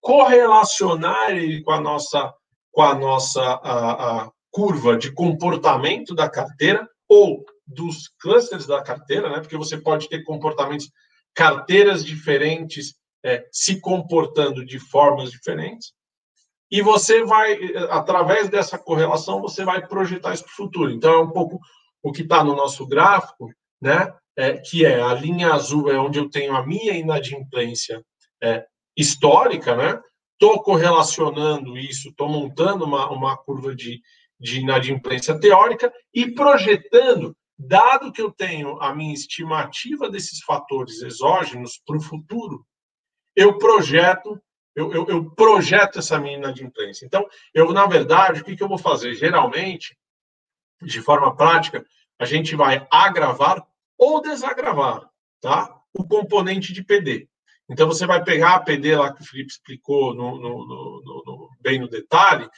correlacionar ele com a nossa, com a nossa a, a curva de comportamento da carteira ou dos clusters da carteira, né? Porque você pode ter comportamentos, carteiras diferentes é, se comportando de formas diferentes e você vai, através dessa correlação, você vai projetar isso para o futuro. Então, é um pouco o que está no nosso gráfico, né? É, que é a linha azul é onde eu tenho a minha inadimplência é, histórica, né? Estou correlacionando isso, estou montando uma, uma curva de, de inadimplência teórica e projetando, dado que eu tenho a minha estimativa desses fatores exógenos para o futuro, eu projeto eu, eu, eu projeto essa minha inadimplência. Então, eu, na verdade, o que, que eu vou fazer? Geralmente, de forma prática, a gente vai agravar ou desagravar tá? o componente de PD. Então, você vai pegar a PD lá que o Felipe explicou no, no, no, bem no detalhe,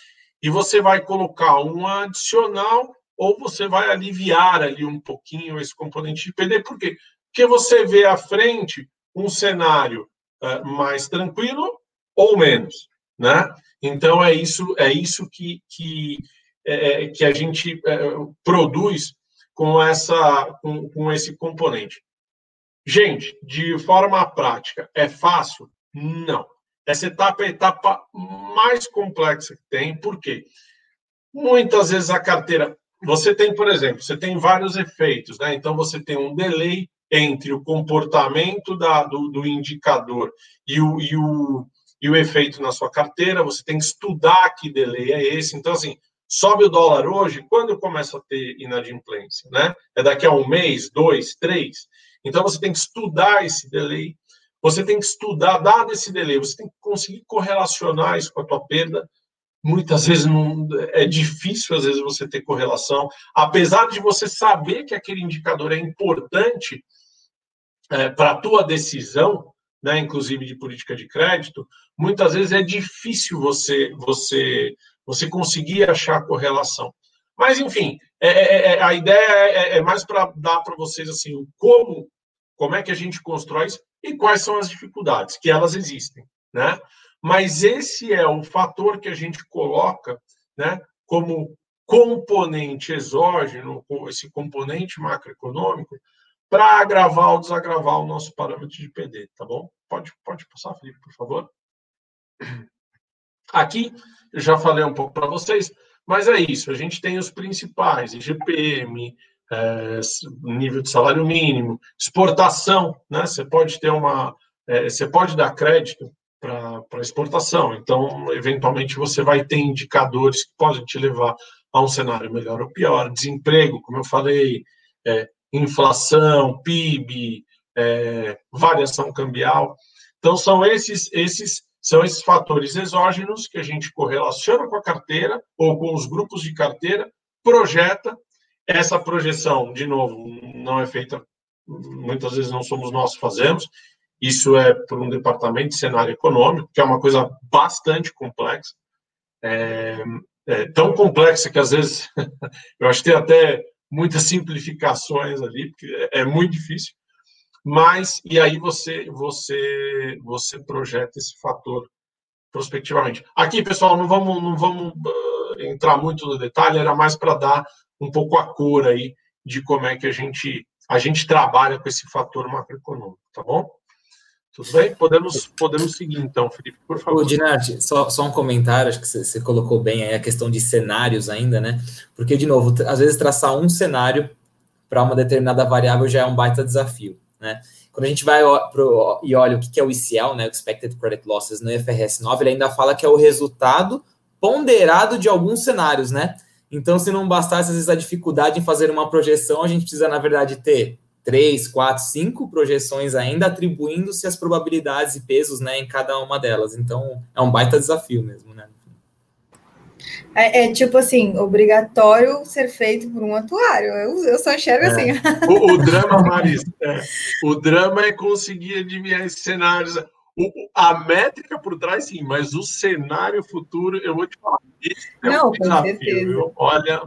e você vai colocar um adicional ou você vai aliviar ali um pouquinho esse componente de PD. Por quê? Porque você vê à frente um cenário uh, mais tranquilo ou menos, né? Então é isso é isso que que, é, é que a gente é, produz com essa com, com esse componente. Gente, de forma prática, é fácil? Não. Essa etapa é a etapa mais complexa que tem, por quê? Muitas vezes a carteira. Você tem, por exemplo, você tem vários efeitos, né? Então você tem um delay entre o comportamento da, do, do indicador e o, e, o, e o efeito na sua carteira, você tem que estudar que delay é esse. Então, assim, sobe o dólar hoje, quando começa a ter inadimplência, né? É daqui a um mês, dois, três. Então, você tem que estudar esse delay, você tem que estudar, dado esse delay, você tem que conseguir correlacionar isso com a tua perda. Muitas vezes não, é difícil, às vezes, você ter correlação. Apesar de você saber que aquele indicador é importante é, para a tua decisão, né, inclusive de política de crédito, muitas vezes é difícil você, você, você conseguir achar correlação. Mas, enfim, é, é, é a ideia é, é mais para dar para vocês assim como, como é que a gente constrói isso e quais são as dificuldades, que elas existem. Né? Mas esse é o fator que a gente coloca né, como componente exógeno, esse componente macroeconômico, para agravar ou desagravar o nosso parâmetro de PD, tá bom? Pode, pode passar, Felipe, por favor. Aqui, eu já falei um pouco para vocês, mas é isso, a gente tem os principais, IGPM, é, nível de salário mínimo, exportação, né? Você pode ter uma. É, você pode dar crédito para exportação, então, eventualmente, você vai ter indicadores que podem te levar a um cenário melhor ou pior. Desemprego, como eu falei, é, inflação, PIB, é, variação cambial. Então, são esses, esses são esses fatores exógenos que a gente correlaciona com a carteira ou com os grupos de carteira, projeta. Essa projeção, de novo, não é feita, muitas vezes não somos nós que fazemos, isso é por um departamento de cenário econômico, que é uma coisa bastante complexa. É, é tão complexa que às vezes (laughs) eu acho que tem até muitas simplificações ali, porque é, é muito difícil mas e aí você você você projeta esse fator prospectivamente. Aqui, pessoal, não vamos não vamos uh, entrar muito no detalhe, era mais para dar um pouco a cor aí de como é que a gente a gente trabalha com esse fator macroeconômico, tá bom? Tudo bem? Podemos, podemos seguir então, Felipe, por favor. O Dinarte, só, só um comentário, acho que você colocou bem aí a questão de cenários ainda, né? Porque, de novo, às vezes traçar um cenário para uma determinada variável já é um baita desafio né? Quando a gente vai pro, e olha o que é o ICL, né, Expected Credit Losses no IFRS 9, ele ainda fala que é o resultado ponderado de alguns cenários, né? Então, se não bastasse às vezes a dificuldade em fazer uma projeção, a gente precisa, na verdade, ter três, quatro, cinco projeções ainda, atribuindo-se as probabilidades e pesos né, em cada uma delas. Então, é um baita desafio mesmo, né? É, é, tipo assim, obrigatório ser feito por um atuário. Eu, eu só enxergo é. assim. O, o drama, Marisa, é, o drama é conseguir adivinhar esses cenários. O, a métrica por trás, sim, mas o cenário futuro, eu vou te falar. é Não, um desafio. Olha,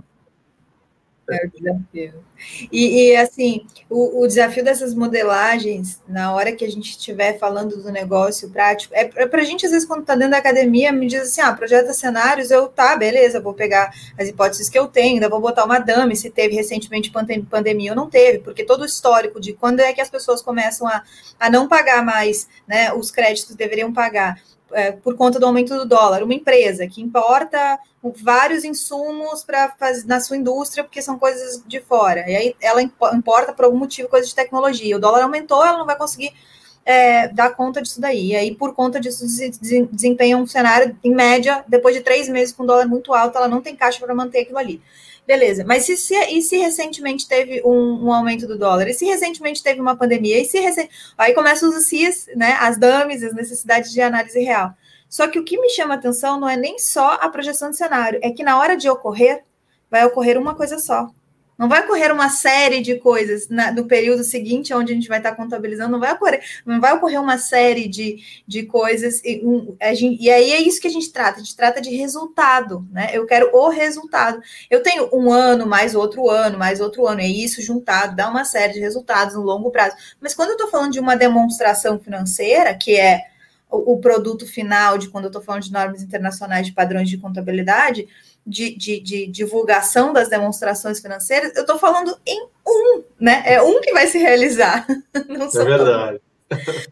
é o desafio. E, e assim, o, o, desafio dessas modelagens, na hora que a gente estiver falando do negócio prático, é, é para a gente, às vezes, quando está dentro da academia, me diz assim: ah, projeta cenários, eu, tá, beleza, vou pegar as hipóteses que eu tenho, ainda vou botar uma dame, se teve recentemente pandemia ou não teve, porque todo o histórico de quando é que as pessoas começam a, a não pagar mais né, os créditos que deveriam pagar é, por conta do aumento do dólar, uma empresa que importa vários insumos para na sua indústria, porque são coisas de fora, e aí ela importa por algum motivo coisas de tecnologia. O dólar aumentou, ela não vai conseguir é, dar conta disso daí. E aí, por conta disso, desempenha um cenário, em média, depois de três meses com dólar muito alto, ela não tem caixa para manter aquilo ali. Beleza, mas se, se, e se recentemente teve um, um, aumento do dólar? E se recentemente teve uma pandemia? E se recen... Aí começam os CIS, né, as dummies, as necessidades de análise real. Só que o que me chama atenção não é nem só a projeção de cenário, é que na hora de ocorrer, vai ocorrer uma coisa só, Não vai ocorrer uma série de coisas na, no período seguinte, onde a gente vai estar contabilizando, não vai ocorrer, não vai ocorrer uma série de, de coisas. E, um, gente, e aí é isso que a gente trata, a gente trata de resultado, né? Eu quero o resultado. Eu tenho um ano, mais outro ano, mais outro ano, é isso juntado, dá uma série de resultados no longo prazo. Mas quando eu estou falando de uma demonstração financeira, que é o, o produto final de quando eu estou falando de normas internacionais de padrões de contabilidade, de, de, de, divulgação das demonstrações financeiras, eu estou falando em um, né? É um que vai se realizar. (laughs) Não é verdade.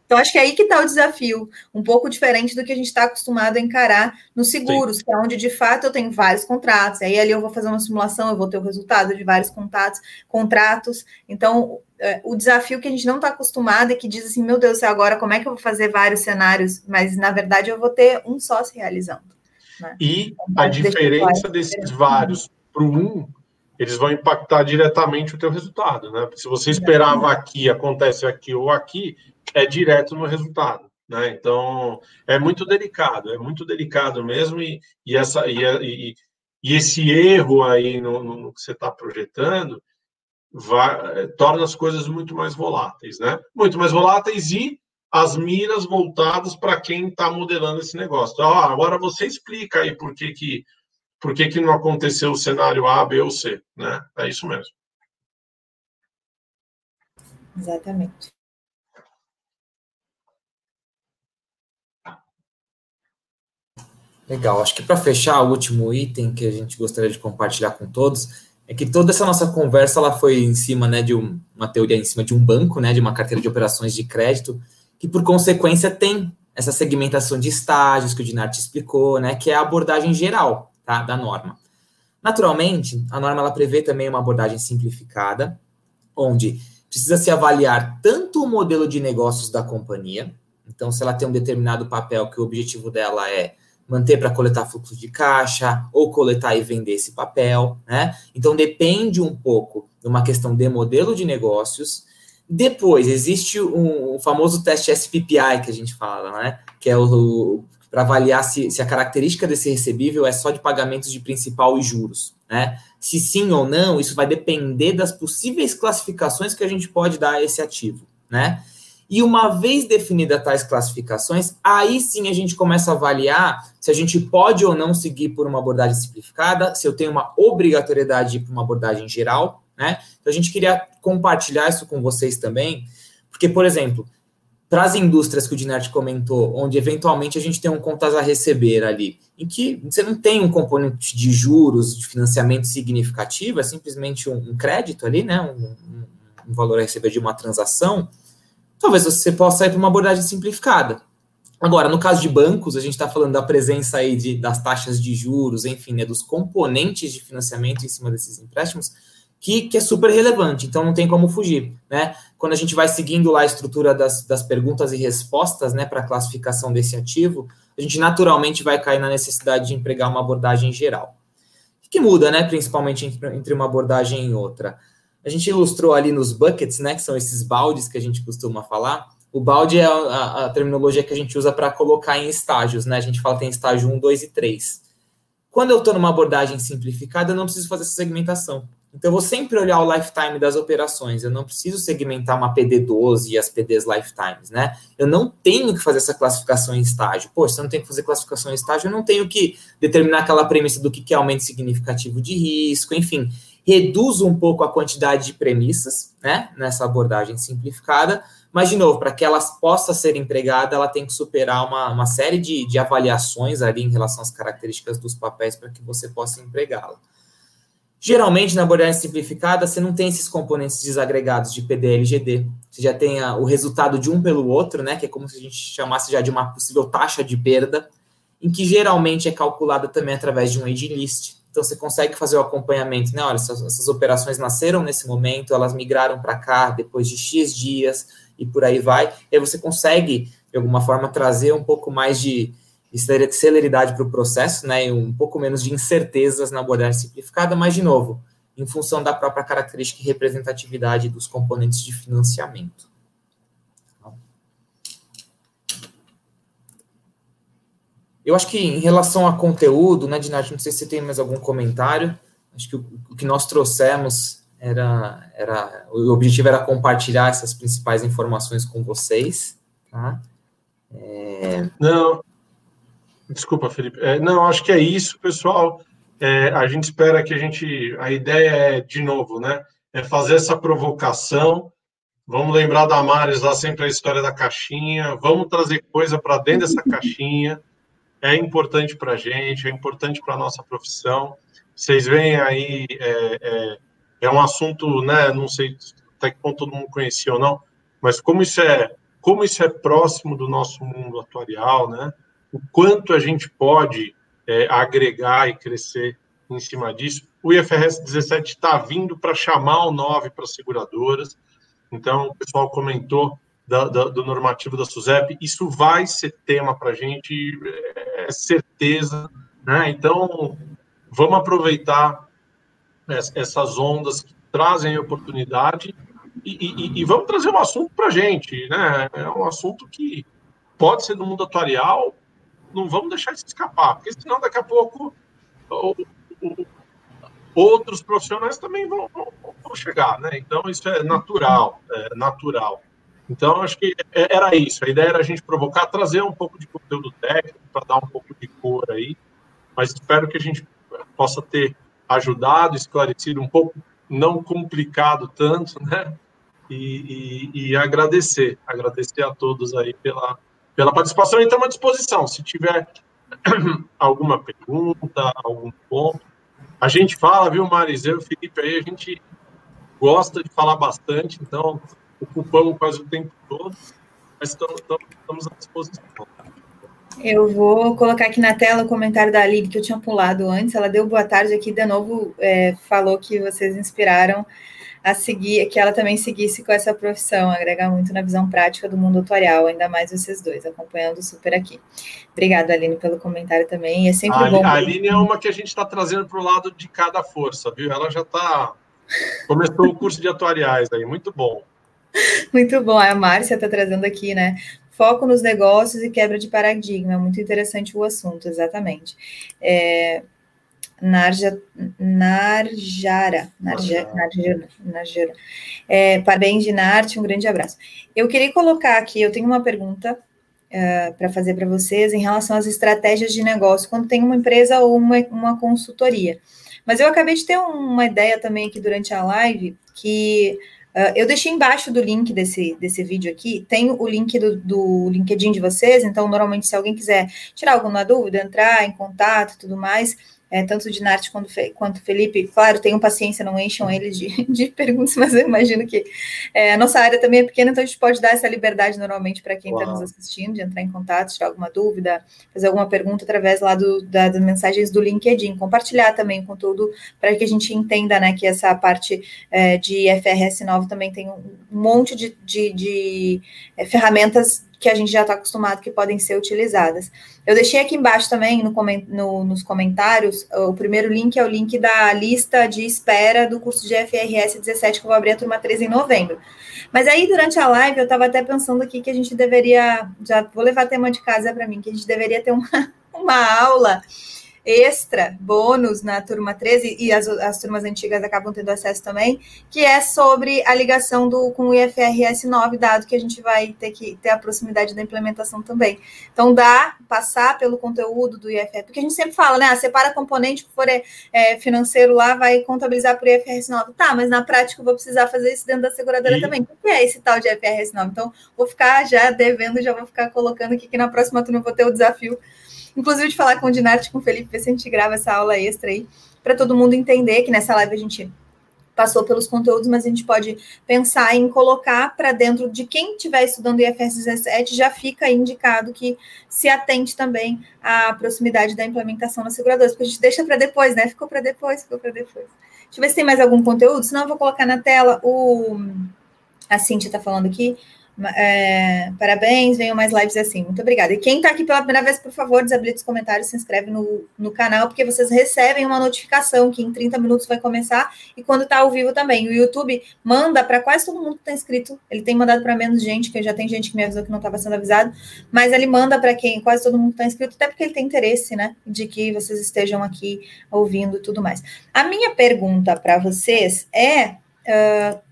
Então, acho que é aí que está o desafio, um pouco diferente do que a gente está acostumado a encarar nos seguros, Sim. que é onde de fato eu tenho vários contratos, aí ali eu vou fazer uma simulação, eu vou ter o resultado de vários contatos, contratos. Então, é, o desafio que a gente não está acostumado é que diz assim, meu Deus, agora como é que eu vou fazer vários cenários? Mas na verdade eu vou ter um só se realizando. Né? E então, a diferença desses vários para um, eles vão impactar diretamente o teu resultado, né? Se você esperava aqui, acontece aqui ou aqui, é direto no resultado, né? Então, é muito delicado, é muito delicado mesmo, e, e essa, e, e, e esse erro aí no, no que você está projetando vai, torna as coisas muito mais voláteis, né? Muito mais voláteis e as miras voltadas para quem está modelando esse negócio. Então, agora você explica aí por que, que, por que, que não aconteceu o cenário A, B ou C, né? É isso mesmo. Exatamente. Legal, acho que para fechar, o último item que a gente gostaria de compartilhar com todos é que toda essa nossa conversa ela foi em cima né, de um, uma teoria em cima de um banco, né, de uma carteira de operações de crédito, que por consequência tem essa segmentação de estágios que o Dinarte explicou, né, que é a abordagem geral tá, da norma. Naturalmente, a norma ela prevê também uma abordagem simplificada, onde precisa se avaliar tanto o modelo de negócios da companhia, então se ela tem um determinado papel que o objetivo dela é manter para coletar fluxo de caixa ou coletar e vender esse papel, né? Então depende um pouco de uma questão de modelo de negócios depois, existe um, um, famoso teste SPPI que a gente fala, né? Que é o, o para avaliar se, se, a característica desse recebível é só de pagamentos de principal e juros, né? Se sim ou não, isso vai depender das possíveis classificações que a gente pode dar a esse ativo, né? E uma vez definidas tais classificações, aí sim a gente começa a avaliar se a gente pode ou não seguir por uma abordagem simplificada, se eu tenho uma obrigatoriedade de ir para uma abordagem geral, né? Então a gente queria compartilhar isso com vocês também, porque, por exemplo, para as indústrias que o Dinert comentou, onde eventualmente a gente tem um contas a receber ali, em que você não tem um componente de juros, de financiamento significativo, é simplesmente um, um crédito ali, né? Um, um, um, valor a receber de uma transação, talvez você possa ir para uma abordagem simplificada. Agora, no caso de bancos, a gente está falando da presença aí de, das taxas de juros, enfim, né, dos componentes de financiamento em cima desses empréstimos, que, que, é super relevante, então não tem como fugir, né? Quando a gente vai seguindo lá a estrutura das, das perguntas e respostas, né, para a classificação desse ativo, a gente naturalmente vai cair na necessidade de empregar uma abordagem geral. O que muda, né, principalmente entre, uma abordagem e outra? A gente ilustrou ali nos buckets, né, que são esses baldes que a gente costuma falar. O balde é a, a terminologia que a gente usa para colocar em estágios, né? A gente fala tem estágio 1, 2 e 3. Quando eu estou numa abordagem simplificada, eu não preciso fazer essa segmentação então, eu vou sempre olhar o lifetime das operações. Eu não preciso segmentar uma PD12 e as PDs lifetimes, né? Eu não tenho que fazer essa classificação em estágio. Poxa, se eu não tenho que fazer classificação em estágio, eu não tenho que determinar aquela premissa do que é aumento significativo de risco, enfim. Reduzo um pouco a quantidade de premissas, né? Nessa abordagem simplificada. Mas, de novo, para que ela possa ser empregada, ela tem que superar uma, uma série de, de avaliações ali em relação às características dos papéis para que você possa empregá-la. Geralmente, na abordagem simplificada, você não tem esses componentes desagregados de PDL e GD. Você já tem a, o resultado de um pelo outro, né? Que é como se a gente chamasse já de uma possível taxa de perda, em que geralmente é calculada também através de um age list. Então, você consegue fazer o acompanhamento, né? Olha, essas, essas operações nasceram nesse momento, elas migraram para cá depois de X dias e por aí vai. E aí você consegue, de alguma forma, trazer um pouco mais de, celeridade para o processo, né, e um pouco menos de incertezas na abordagem simplificada, mas, de novo, em função da própria característica e representatividade dos componentes de financiamento. Eu acho que em relação a conteúdo, né, Dinati, não sei se você tem mais algum comentário, acho que o, o que nós trouxemos era, era, o objetivo era compartilhar essas principais informações com vocês, tá? É... Não, desculpa, Felipe. É, não, acho que é isso, pessoal. É, a gente espera que a gente, a ideia é, de novo, né, é fazer essa provocação. Vamos lembrar da Maris lá sempre a história da caixinha. Vamos trazer coisa para dentro dessa caixinha. É importante para a gente, é importante para a nossa profissão. Vocês veem aí, é, é, é, um assunto, né? Não sei até que ponto todo mundo conhecia ou não, mas como isso é, como isso é próximo do nosso mundo atuarial, né? O quanto a gente pode é, agregar e crescer em cima disso. O IFRS 17 está vindo para chamar o 9 para as seguradoras. Então, o pessoal comentou da, da, do normativo da SUSEP. Isso vai ser tema para a gente, é certeza. Né? Então, vamos aproveitar essas ondas que trazem oportunidade e, e, e vamos trazer um assunto para a gente. Né? É um assunto que pode ser do mundo atuarial, não vamos deixar isso escapar, porque senão daqui a pouco outros profissionais também vão, vão, vão, chegar, né? Então isso é natural, é natural. Então acho que é, era isso. A ideia era a gente provocar, trazer um pouco de conteúdo técnico para dar um pouco de cor aí, mas espero que a gente possa ter ajudado, esclarecido um pouco, não complicado tanto, né? E, e, e agradecer, agradecer a todos aí pela pela participação e estamos à disposição. Se tiver (clears throat) alguma pergunta, algum ponto, a gente fala, viu, Mariseu Felipe, aí a gente gosta de falar bastante, então ocupamos quase o tempo todo, mas estamos, estamos, estamos à disposição. Eu vou colocar aqui na tela o comentário da Aline, que eu tinha pulado antes. Ela deu boa tarde aqui de novo, é, falou que vocês inspiraram a seguir, que ela também seguisse com essa profissão, agregar muito na visão prática do mundo atuarial, ainda mais vocês dois, acompanhando super aqui. Obrigada, Aline, pelo comentário também. É sempre a, bom. A Aline é uma que a gente está trazendo para o lado de cada força, viu? Ela já está. Começou o curso de atuariais aí, muito bom. (laughs) Muito bom. A Márcia está trazendo aqui, né? Foco nos negócios e quebra de paradigma. Muito interessante o assunto, exatamente. É, Narja, Narjara, Narja, Narjara, Narjara. É, parabéns, Dinarte, um grande abraço. Eu queria colocar aqui, eu tenho uma pergunta uh, para fazer para vocês em relação às estratégias de negócio, quando tem uma empresa ou uma, uma consultoria. Mas eu acabei de ter uma ideia também aqui durante a live, que uh, eu deixei embaixo do link desse, desse vídeo aqui, tem o link do, do LinkedIn de vocês, então, normalmente, se alguém quiser tirar alguma dúvida, entrar em contato e tudo mais, é, tanto de Narte quanto, quanto Felipe, claro, tenham paciência, não encham eles de, (laughs) de perguntas, mas eu imagino que é, a nossa área também é pequena, então a gente pode dar essa liberdade normalmente para quem está nos assistindo, de entrar em contato, tirar alguma dúvida, fazer alguma pergunta através lá do, da, das mensagens do LinkedIn, compartilhar também o conteúdo para que a gente entenda né, que essa parte é, de FRS 9 também tem um monte de, de, de é, ferramentas que a gente já está acostumado que podem ser utilizadas. Eu deixei aqui embaixo também no, no, nos comentários, o primeiro link é o link da lista de espera do curso de FRS 17, que eu vou abrir a turma 3 em novembro. Mas aí, durante a live, eu estava até pensando aqui que a gente deveria, já vou levar tema de casa para mim, que a gente deveria ter uma, (laughs) uma aula extra, bônus na turma 13, e as, as turmas antigas acabam tendo acesso também, que é sobre a ligação do, com o IFRS 9, dado que a gente vai ter que ter a proximidade da implementação também. Então, dá, passar pelo conteúdo do IFRS, porque a gente sempre fala, né, ah, separa componente que for é, é financeiro lá, vai contabilizar por IFRS 9. Tá, mas na prática eu vou precisar fazer isso dentro da seguradora e... também. O que é esse tal de IFRS 9? Então, vou ficar já devendo, já vou ficar colocando aqui que na próxima turma eu vou ter o desafio inclusive de falar com o Dinarte com o Felipe, ver se a gente grava essa aula extra aí, para todo mundo entender que nessa live a gente passou pelos conteúdos, mas a gente pode pensar em colocar para dentro de quem estiver estudando IFRS 17, já fica indicado que se atente também à proximidade da implementação nas seguradoras, porque a gente deixa para depois, né? Ficou para depois, ficou para depois. Deixa eu ver se tem mais algum conteúdo, senão eu vou colocar na tela o. A Cintia está falando aqui. É, parabéns, venham mais lives assim. Muito obrigada. E quem está aqui pela primeira vez, por favor, desabilite os comentários, se inscreve no, no canal, porque vocês recebem uma notificação que em 30 minutos vai começar e quando está ao vivo também. O YouTube manda para quase todo mundo que está inscrito. Ele tem mandado para menos gente, que já tem gente que me avisou que não estava sendo avisado, mas ele manda para quem quase todo mundo está inscrito, até porque ele tem interesse, né, de que vocês estejam aqui ouvindo e tudo mais. A minha pergunta para vocês é uh,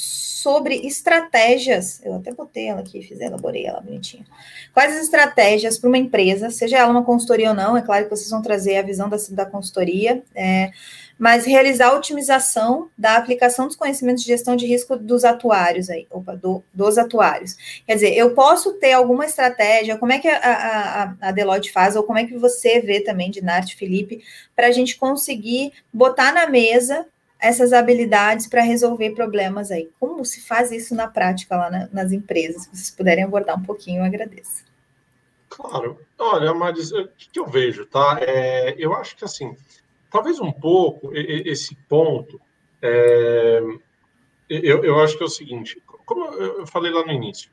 sobre estratégias. Eu até botei ela aqui, fiz, elaborei ela bonitinha. Quais as estratégias para uma empresa, seja ela uma consultoria ou não, é claro que vocês vão trazer a visão da, da consultoria, é, mas realizar a otimização da aplicação dos conhecimentos de gestão de risco dos atuários aí, opa, do, dos atuários. Quer dizer, eu posso ter alguma estratégia, como é que a, a, a Deloitte faz, ou como é que você vê também, de Nart Felipe, para a gente conseguir botar na mesa essas habilidades para resolver problemas aí. Como se faz isso na prática lá na, nas empresas? Se vocês puderem abordar um pouquinho, eu agradeço. Claro. Olha, Maris, o que eu vejo, tá? É, eu acho que, assim, talvez um pouco esse ponto, é, eu, eu acho que é o seguinte, como eu falei lá no início,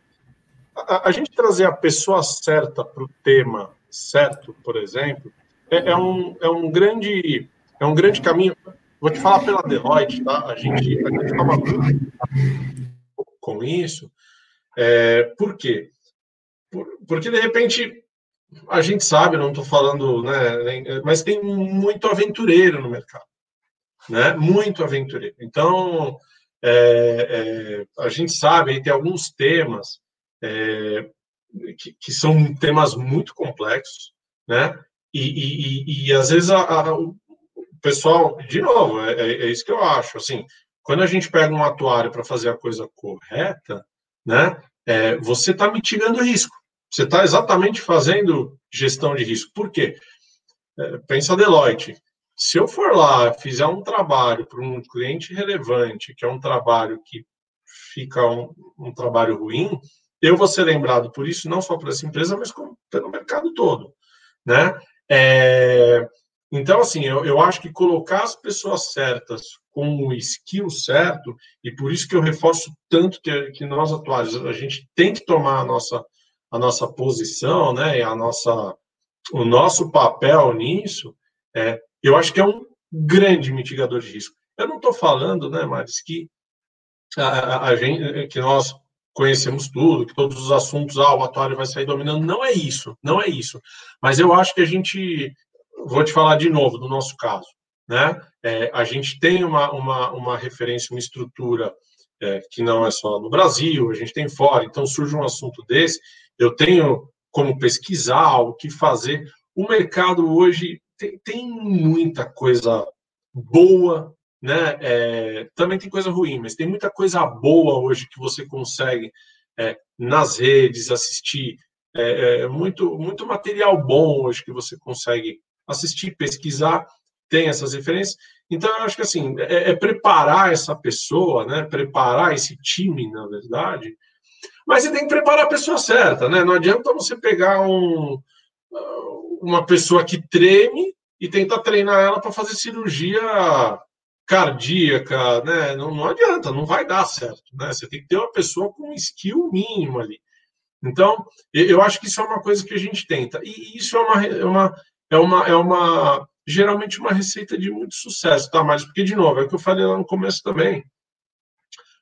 a, a gente trazer a pessoa certa para o tema certo, por exemplo, é, é, um, é um grande é um grande caminho Vou te falar pela Deloitte, tá? A gente estava com isso. É, por quê? Por, porque de repente a gente sabe, não estou falando, né? Mas tem muito aventureiro no mercado, né? Muito aventureiro. Então é, é, a gente sabe, tem alguns temas é, que, que, são temas muito complexos, né? E, e, e, e às vezes a, a, pessoal, de novo, é, é, é, isso que eu acho. Assim, quando a gente pega um atuário para fazer a coisa correta, né, é, você está mitigando risco. Você está exatamente fazendo gestão de risco. Por quê? É, pensa Deloitte. Se eu for lá, fizer um trabalho para um cliente relevante, que é um trabalho que fica um, um trabalho ruim, eu vou ser lembrado por isso, não só por essa empresa, mas como pelo mercado todo. Né? É, então, assim, eu, eu acho que colocar as pessoas certas com o skill certo, e por isso que eu reforço tanto que, que nós atuais, a gente tem que tomar a nossa, a nossa posição, né, e a nossa, o nosso papel nisso, é, eu acho que é um grande mitigador de risco. Eu não estou falando, né, Maris, que a, a, gente, que nós conhecemos tudo, que todos os assuntos, ah, o atuário vai sair dominando. Não é isso, não é isso. Mas eu acho que a gente vou te falar de novo do nosso caso. Né? É, a gente tem uma, uma, uma referência, uma estrutura é, que não é só no Brasil, a gente tem fora. Então, surge um assunto desse, eu tenho como pesquisar, o que fazer. O mercado hoje tem, tem muita coisa boa, né? É, também tem coisa ruim, mas tem muita coisa boa hoje que você consegue é, nas redes assistir. É, é, muito, muito material bom hoje que você consegue assistir, pesquisar, tem essas referências. Então, eu acho que assim, é, é, preparar essa pessoa, né? Preparar esse time, na verdade. Mas você tem que preparar a pessoa certa, né? Não adianta você pegar um, uma pessoa que treme e tentar treinar ela para fazer cirurgia cardíaca, né? Não, não adianta, não vai dar certo, né? Você tem que ter uma pessoa com um skill mínimo ali. Então, eu acho que isso é uma coisa que a gente tenta. E isso é uma, é uma, é uma, é uma geralmente uma receita de muito sucesso, tá? Mas porque, de novo, é o que eu falei lá no começo também.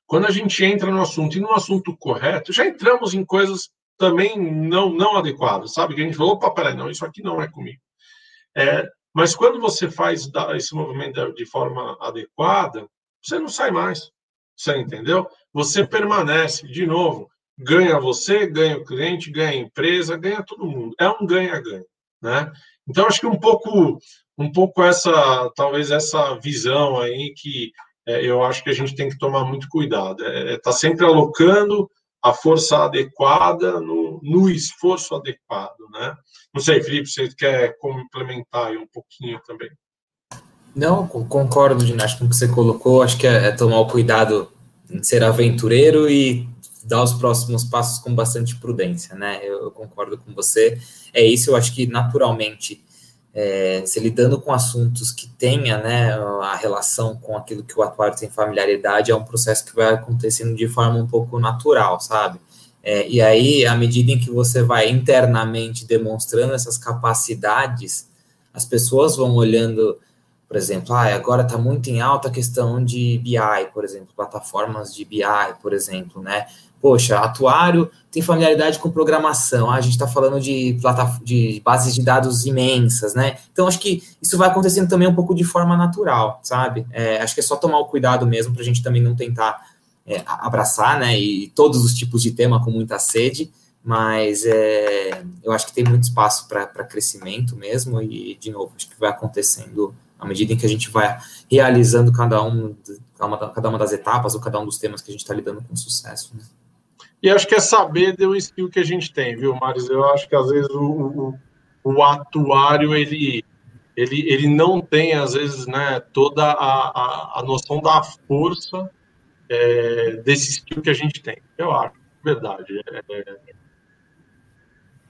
Quando a gente entra no assunto e no assunto correto, já entramos em coisas também não, não adequadas, sabe? Que a gente falou, opa, peraí, não, isso aqui não é comigo. É, mas quando você faz esse movimento de forma adequada, você não sai mais. Você entendeu? Você permanece, de novo, ganha você, ganha o cliente, ganha a empresa, ganha todo mundo. É um ganha-ganha, né? Então, acho que um pouco, um pouco essa, talvez essa visão aí que é, eu acho que a gente tem que tomar muito cuidado. É é, tá sempre alocando a força adequada no, no, esforço adequado, né? Não sei, Felipe, você quer complementar aí um pouquinho também? Não, concordo, Acho com o que você colocou. Acho que é, é tomar o cuidado em ser aventureiro e dar os próximos passos com bastante prudência, né? Eu, eu concordo com você. É isso, eu acho que naturalmente, é, se lidando com assuntos que tenha né, a relação com aquilo que o atuário tem familiaridade, é um processo que vai acontecendo de forma um pouco natural, sabe? É, e aí, à medida em que você vai internamente demonstrando essas capacidades, as pessoas vão olhando por exemplo, ah, agora está muito em alta a questão de BI, por exemplo, plataformas de BI, por exemplo, né? Poxa, atuário tem familiaridade com programação, ah, a gente está falando de, de bases de dados imensas, né? Então, acho que isso vai acontecendo também um pouco de forma natural, sabe? É, acho que é só tomar o cuidado mesmo para a gente também não tentar é, abraçar, né? E todos os tipos de tema com muita sede, mas é, eu acho que tem muito espaço para crescimento mesmo, e, de novo, acho que vai acontecendo à medida em que a gente vai realizando cada, um, cada uma das etapas ou cada um dos temas que a gente está lidando com sucesso. Né? E acho que é saber do skill que a gente tem, viu, Maris? Eu acho que às vezes o, o, o atuário ele, ele, ele não tem, às vezes, né, toda a, a, a noção da força é, desse skill que a gente tem. Eu acho, verdade. É,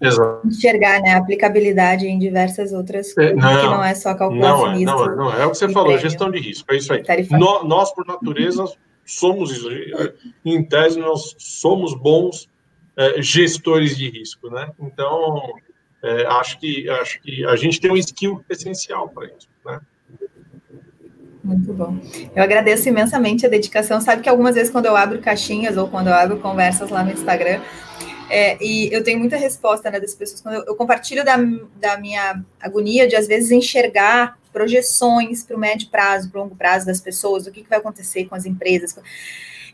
é Exato. enxergar né, a aplicabilidade em diversas outras coisas, é, não, que não é só calculacionista. Não é, não é, não é, é o que você falou, prêmio. gestão de risco, é isso aí. Nós, por natureza, somos. Em tese, nós somos bons é, gestores de risco, né? Então, é, acho, que, acho que a gente tem um skill essencial para isso, né? Muito bom. Eu agradeço imensamente a dedicação. Sabe que algumas vezes, quando eu abro caixinhas ou quando eu abro conversas lá no Instagram, é, e eu tenho muita resposta né, das pessoas. Quando eu, eu, compartilho da, da minha agonia de, às vezes, enxergar projeções para o médio prazo, para o longo prazo das pessoas, o que, que vai acontecer com as empresas.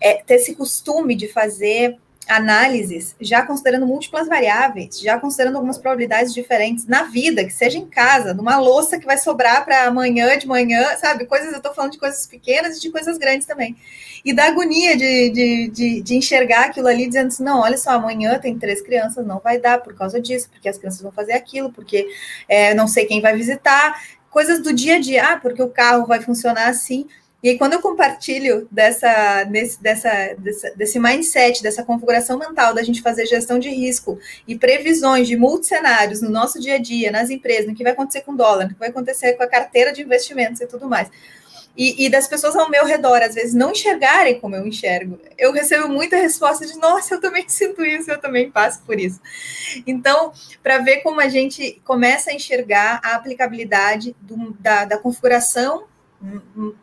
É, ter esse costume de fazer análises, já considerando múltiplas variáveis, já considerando algumas probabilidades diferentes na vida, que seja em casa, numa louça que vai sobrar para amanhã de manhã, sabe? Coisas, eu estou falando de coisas pequenas e de coisas grandes também. E da agonia de, de, de, de, enxergar aquilo ali, dizendo assim: não, olha só, amanhã tem três crianças, não vai dar por causa disso, porque as crianças vão fazer aquilo, porque é, não sei quem vai visitar, coisas do dia a dia, ah, porque o carro vai funcionar assim. E aí, quando eu compartilho dessa, desse, dessa, desse mindset, dessa configuração mental da gente fazer gestão de risco e previsões de multicenários no nosso dia a dia, nas empresas, no que vai acontecer com o dólar, no que vai acontecer com a carteira de investimentos e tudo mais. E, e, das pessoas ao meu redor, às vezes, não enxergarem como eu enxergo. Eu recebo muita resposta de, nossa, eu também (laughs) sinto isso, eu também passo por isso. Então, para ver como a gente começa a enxergar a aplicabilidade do, da, da configuração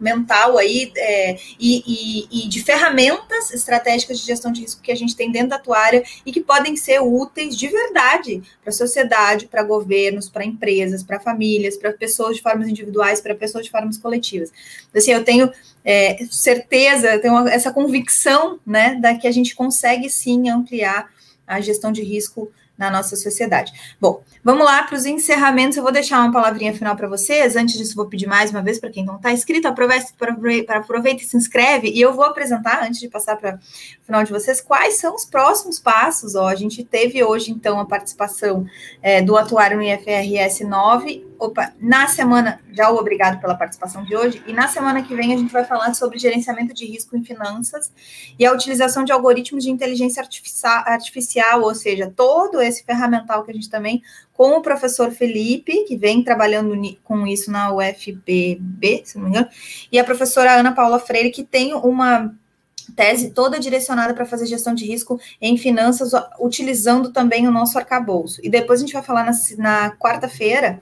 mental aí é, e, e, e, de ferramentas estratégicas de gestão de risco que a gente tem dentro da atuária e que podem ser úteis de verdade para a sociedade, para governos, para empresas, para famílias, para pessoas de formas individuais, para pessoas de formas coletivas. Assim, eu tenho é, certeza, eu tenho essa convicção, né, da que a gente consegue sim ampliar a gestão de risco na nossa sociedade. Bom, vamos lá para os encerramentos. Eu vou deixar uma palavrinha final para vocês. Antes disso, vou pedir mais uma vez para quem não está inscrito, aproveita, aproveita e se inscreve. E eu vou apresentar, antes de passar para o final de vocês, quais são os próximos passos. Ó, a gente teve hoje, então, a participação é, do atuário no IFRS 9 opa, na semana, já o obrigado pela participação de hoje, e na semana que vem a gente vai falar sobre gerenciamento de risco em finanças e a utilização de algoritmos de inteligência artificial, ou seja, todo esse ferramental que a gente também, com o professor Felipe, que vem trabalhando com isso na UFBB, se não me engano, e a professora Ana Paula Freire, que tem uma tese toda direcionada para fazer gestão de risco em finanças, utilizando também o nosso arcabouço. E depois a gente vai falar na, na quarta-feira,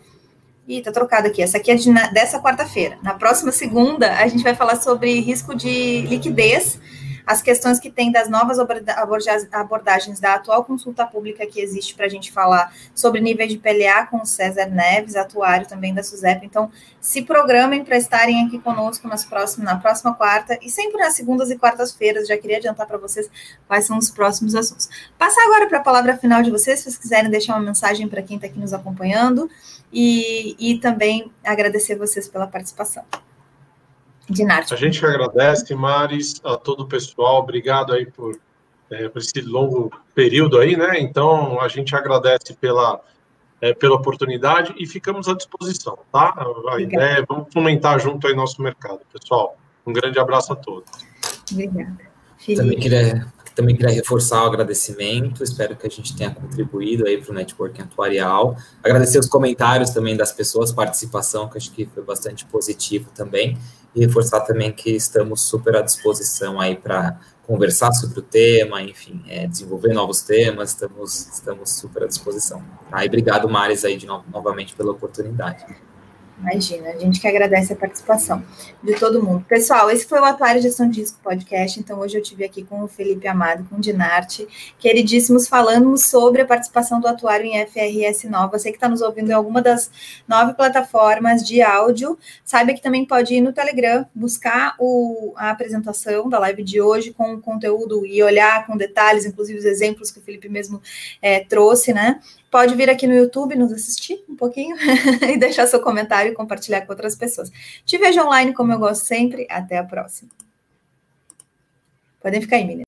Ih, tá trocado aqui. Essa aqui é de, na, dessa quarta-feira. Na próxima segunda, a gente vai falar sobre risco de liquidez, as questões que tem das novas abordagens da atual consulta pública que existe para a gente falar sobre níveis de PLA com o César Neves, atuário também da SUSEP. Então, se programem para estarem aqui conosco nas próximas, na próxima quarta e sempre nas segundas e quartas-feiras. Já queria adiantar para vocês quais são os próximos assuntos. Passar agora para a palavra final de vocês, se vocês quiserem deixar uma mensagem para quem está aqui nos acompanhando e, e também agradecer vocês pela participação. Dinarte. A gente agradece, Maris, a todo o pessoal, obrigado aí por, é, por esse longo período aí, né? Então, a gente agradece pela, é, pela oportunidade e ficamos à disposição, tá? A ideia é vamos fomentar junto aí nosso mercado, pessoal. Um grande abraço a todos. Obrigada. Também queria também queria reforçar o agradecimento, espero que a gente tenha contribuído aí para o networking atuarial. Agradecer os comentários também das pessoas, participação, que acho que foi bastante positivo também. E reforçar também que estamos super à disposição aí para conversar sobre o tema, enfim, é, desenvolver novos temas, estamos, estamos super à disposição. Tá? E obrigado, Maris, aí de no, novamente pela oportunidade. Imagina, a gente que agradece a participação de todo mundo. Pessoal, esse foi o Atuário Gestão de Risco Podcast. Então, hoje eu tive aqui com o Felipe Amado, com o Dinarte, queridíssimos, falando sobre a participação do Atuário em FRS Nova. Você que está nos ouvindo em alguma das nove plataformas de áudio, saiba que também pode ir no Telegram, buscar o, a apresentação da live de hoje com o conteúdo e olhar com detalhes, inclusive os exemplos que o Felipe mesmo é, trouxe, né? pode vir aqui no YouTube nos assistir um pouquinho (laughs) e deixar seu comentário e compartilhar com outras pessoas. Te vejo online, como eu gosto sempre. Até a próxima. Podem ficar aí, meninas.